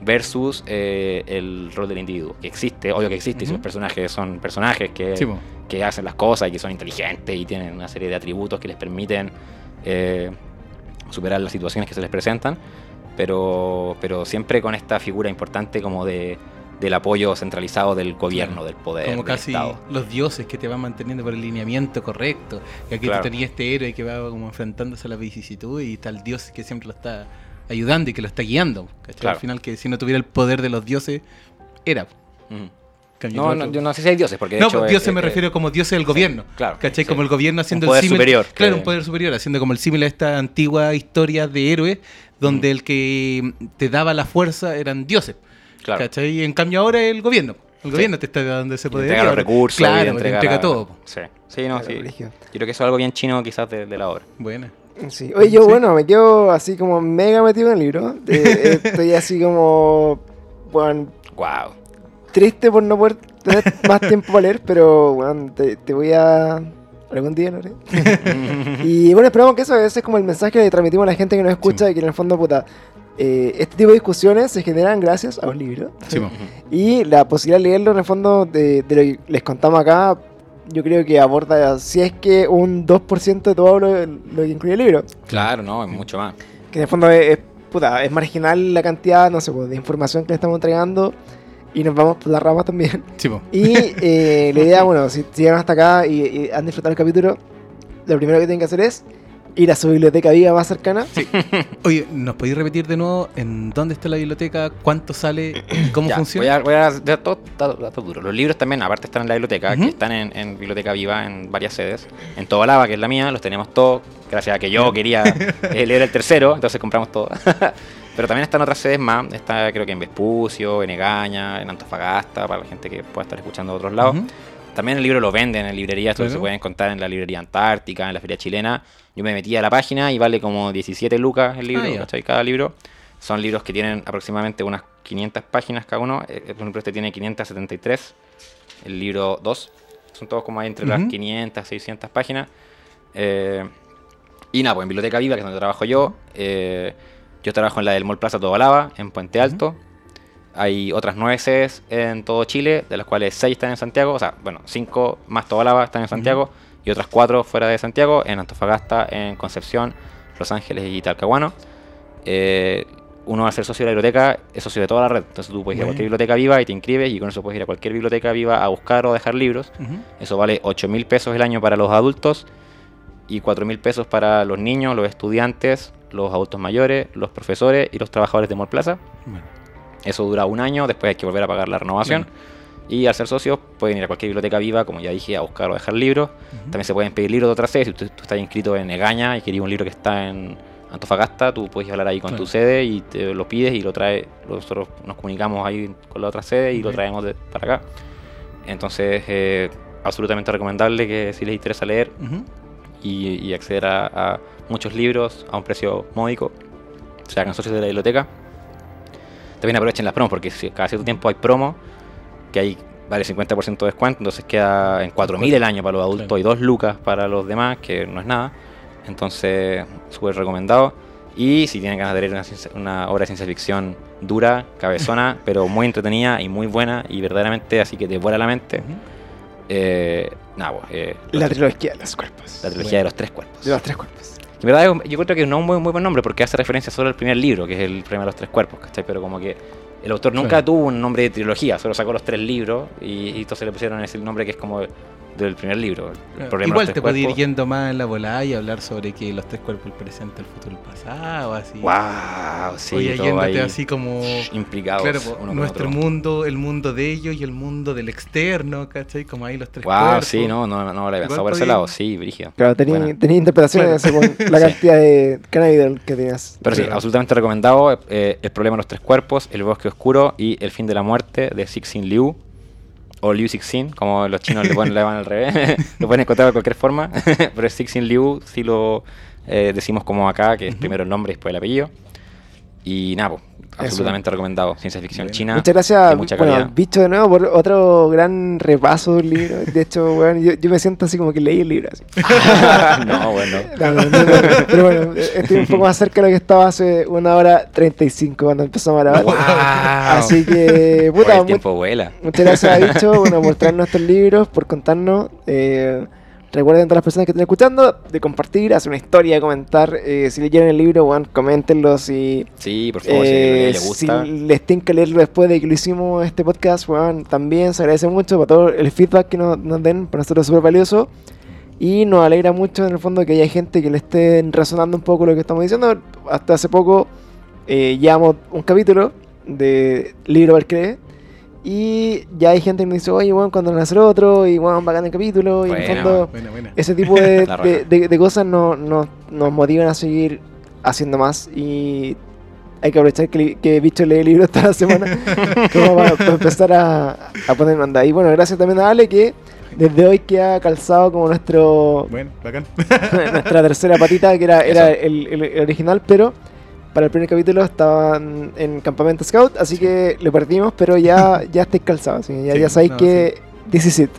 versus eh, el rol del individuo, que existe, obvio que existe, y Ujú. sus personajes son personajes que, Sí, que hacen las cosas y que son inteligentes y tienen una serie de atributos que les permiten eh, superar las situaciones que se les presentan, pero, pero siempre con esta figura importante como de, del apoyo centralizado del gobierno, Claro. del poder, Como del casi Estado. los dioses que te van manteniendo por el lineamiento correcto. Y aquí Claro. tú tenías este héroe que va como enfrentándose a la vicisitud y está el dios que siempre lo está ayudando y que lo está guiando. Claro. Al final que si no tuviera el poder de los dioses, era. No, no, yo no sé si hay dioses, porque de No, hecho pues es- dioses me es- refiero como dioses del gobierno. claro, ¿Cachai? sí. Como el gobierno haciendo Un poder el símil. superior, Claro, que- un poder superior, haciendo como el símil a esta antigua historia de héroes, donde Mm. el que te daba la fuerza eran dioses. Claro. ¿Cachai? Y en cambio ahora el gobierno. El gobierno te está dando ese Y poder. entrega los recursos, Claro, te entrega, todo. po. Sí, sí, no, sí. Yo creo que eso es algo bien chino quizás de, de la obra. Buena. Sí. Oye, yo Sí. bueno, me quedo así como mega metido en el libro. Eh, estoy así como, bueno, Wow. triste por no poder tener más tiempo para leer, pero bueno, te, te voy a... Algún día lo haré. Y bueno, esperamos que eso, ese es como el mensaje que transmitimos a la gente que nos escucha y que en el fondo, puta, eh, este tipo de discusiones se generan gracias a un libro. Sí. Y la posibilidad de leerlo en el fondo de, de lo que les contamos acá, yo creo que aborda, si es que un 2% de todo lo, lo que incluye el libro. Claro, no, es mucho más. Que en el fondo es, es, puta, es marginal la cantidad, no sé, pues, de información que le estamos entregando. Y nos vamos por las ramas también. Sí. Y eh, la idea, bueno, si si llegan hasta acá y, y han disfrutado el capítulo, lo primero que tienen que hacer es ir a su biblioteca viva más cercana. Oye, ¿nos podéis repetir de nuevo en dónde está la biblioteca? ¿Cuánto sale? y ¿Cómo Ya, funciona? Voy a, voy a dar todo, todo- todo duro. Los libros también, aparte, están en la biblioteca, Ujú. que están en, en Biblioteca Viva en varias sedes. En Tobalaba, que es la mía, los tenemos todos, gracias a que yo quería eh, leer el tercero, entonces compramos todo. Pero también están otras sedes más, está creo que en Vespucio, en Egaña, en Antofagasta, para la gente que pueda estar escuchando de otros lados. Ujú. También el libro lo venden en librerías, Claro. se puede encontrar en la librería Antártica, en la feria chilena. Yo me metí a la página y vale como 17 lucas el libro, Ah. Cada libro. Son libros que tienen aproximadamente unas 500 páginas cada uno. Eh, Por ejemplo, este tiene 573. El libro 2. Son todos como ahí entre las Ujú. 500, 600 páginas. Eh, y nada, pues en Biblioteca Viva, que es donde trabajo yo. eh, yo trabajo en la del Mall Plaza Tobalaba, en Puente Alto. Hay otras nueve sedes en todo Chile, de las cuales seis están en Santiago. O sea, bueno, cinco más Tobalaba están en Santiago. Y otras cuatro fuera de Santiago, en Antofagasta, en Concepción, Los Ángeles y Talcahuano. Eh, uno al ser socio de la biblioteca es socio de toda la red. Entonces tú puedes ir a cualquier biblioteca viva y te inscribes y con eso puedes ir a cualquier biblioteca viva a buscar o dejar libros. Eso vale 8 mil pesos el año para los adultos y 4 mil pesos para los niños, los estudiantes, los adultos mayores, los profesores y los trabajadores de Mall Plaza. Bueno. Eso dura un año, después hay que volver a pagar la renovación. Y al ser socios pueden ir a cualquier biblioteca viva, como ya dije, a buscar o dejar libros. También se pueden pedir libros de otras sedes. Si tú, tú estás inscrito en Egaña y querías un libro que está en Antofagasta, tú puedes hablar ahí con Claro. tu sede y te lo pides y lo trae. Nosotros nos comunicamos ahí con la otra sede y lo traemos de- para acá. Entonces, eh, absolutamente recomendable que si les interesa leer y, y acceder a, a muchos libros a un precio módico, se hagan socios de la biblioteca. También aprovechen las promos, porque si- cada cierto tiempo hay promo que hay vale 50% de descuento, entonces queda en 4.000 el año para los adultos Claro. y 2 lucas para los demás, que no es nada. Entonces, súper recomendado. Y si tienen ganas de leer una, ciencia- una obra de ciencia ficción dura, cabezona, pero muy entretenida y muy buena y verdaderamente así que te vuela la mente, eh, nada, pues, eh, La trilogía de los cuerpos. la trilogía Bueno. de los tres cuerpos. De los tres cuerpos. En verdad, yo yo creo que no es un muy, muy buen nombre porque hace referencia solo al primer libro, que es el problema de los tres cuerpos, ¿cachai? Pero como que el autor nunca tuvo un nombre de trilogía, solo sacó los tres libros y, y entonces le pusieron ese nombre que es como del primer libro. El Claro. problema Igual te puede ir yendo más en la volada y hablar sobre que los tres cuerpos, el presente, el futuro, el pasado, así. ¡Wow! Sí, Oye, yéndote así como... implicados Claro, nuestro otro. mundo, el mundo de ellos y el mundo del externo, ¿cachai? Como ahí los tres ¡Wow! cuerpos. Sí, no, no, no lo había pensado por ese lado, sí, brígido. Claro, tenía, tenía interpretaciones Claro. según la Sí. cantidad de cannabis que tenías. Pero sí, Claro. absolutamente recomendado. eh, el problema de los tres cuerpos, El bosque oscuro y El fin de la muerte de Sixin Liu. O Liu Sixin, como los chinos le ponen le van al revés. lo pueden encontrar de cualquier forma. Pero Sixin Liu, si lo eh, decimos como acá, que es primero el nombre y después el apellido. Y nada, absolutamente recomendado. Ciencia ficción Bueno. china. Muchas gracias, mucha bueno. Bicho de nuevo por otro gran repaso del libro. De hecho, weón, yo, yo me siento así como que leí el libro. Así. no, bueno. No, no, no, no, pero bueno, estoy un poco más cerca de lo que estaba hace una hora 35 cuando empezamos a grabar. ¡Wow! Así que, puta, el tiempo vuela. muchas gracias Bicho bueno, por traer nuestros libros, por contarnos. Eh, recuerden todas las personas que estén escuchando de compartir, hacer una historia, comentar. Eh, si leyeron el libro, bueno, coméntenlo. Si, Sí, por favor, si a eh, alguien le si gusta. les tinca leerlo después de que lo hicimos este podcast, bueno, también se agradece mucho por todo el feedback que nos, nos den, para nosotros es súper valioso. Y nos alegra mucho en el fondo que haya gente que le esté resonando un poco lo que estamos diciendo. Hasta hace poco eh, llevamos un capítulo de Libro Cree. Y ya hay gente que me dice, oye, bueno, cuando van a hacer otro, y bueno, bacán el capítulo. Y en el fondo, Buena, buena. ese tipo de, de- de- de cosas no- no- nos motivan a seguir haciendo más. Y hay que aprovechar que, que Bicho lee libros toda la semana como para, para empezar a, a poner onda. Y bueno, gracias también a Ale que desde hoy queda calzado como nuestro Bueno, bacán. nuestra tercera patita, que era, era el, el- el original, pero para el primer capítulo estaban en campamento scout, así que lo perdimos, pero ya, ya estáis calzados, así que ya, Sí, ya sabéis no, que this is it.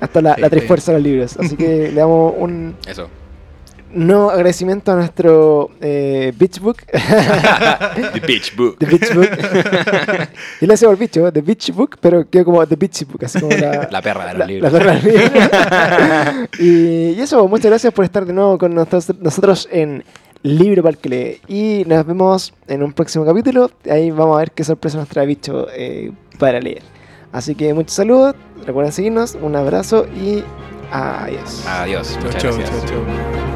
Hasta la, Sí, la sí. trifuerza de los libros. Así que le damos un Eso. no agradecimiento a nuestro eh, Beach Book. The Beach Book. The Beach Book. y le decía por bicho, The Beach Book, pero quedó como The Beach Book, así como la, La perra de los la- libros. la perra del libro. y, y eso, muchas gracias por estar de nuevo con nosotros, nosotros en Libro para el que lee. Y nos vemos en un próximo capítulo. Ahí vamos a ver qué sorpresa nos trae bicho eh, para leer. Así que muchos saludos, recuerden seguirnos, un abrazo y adiós. Adiós. Chau, Muchas chau, gracias. chau, chau.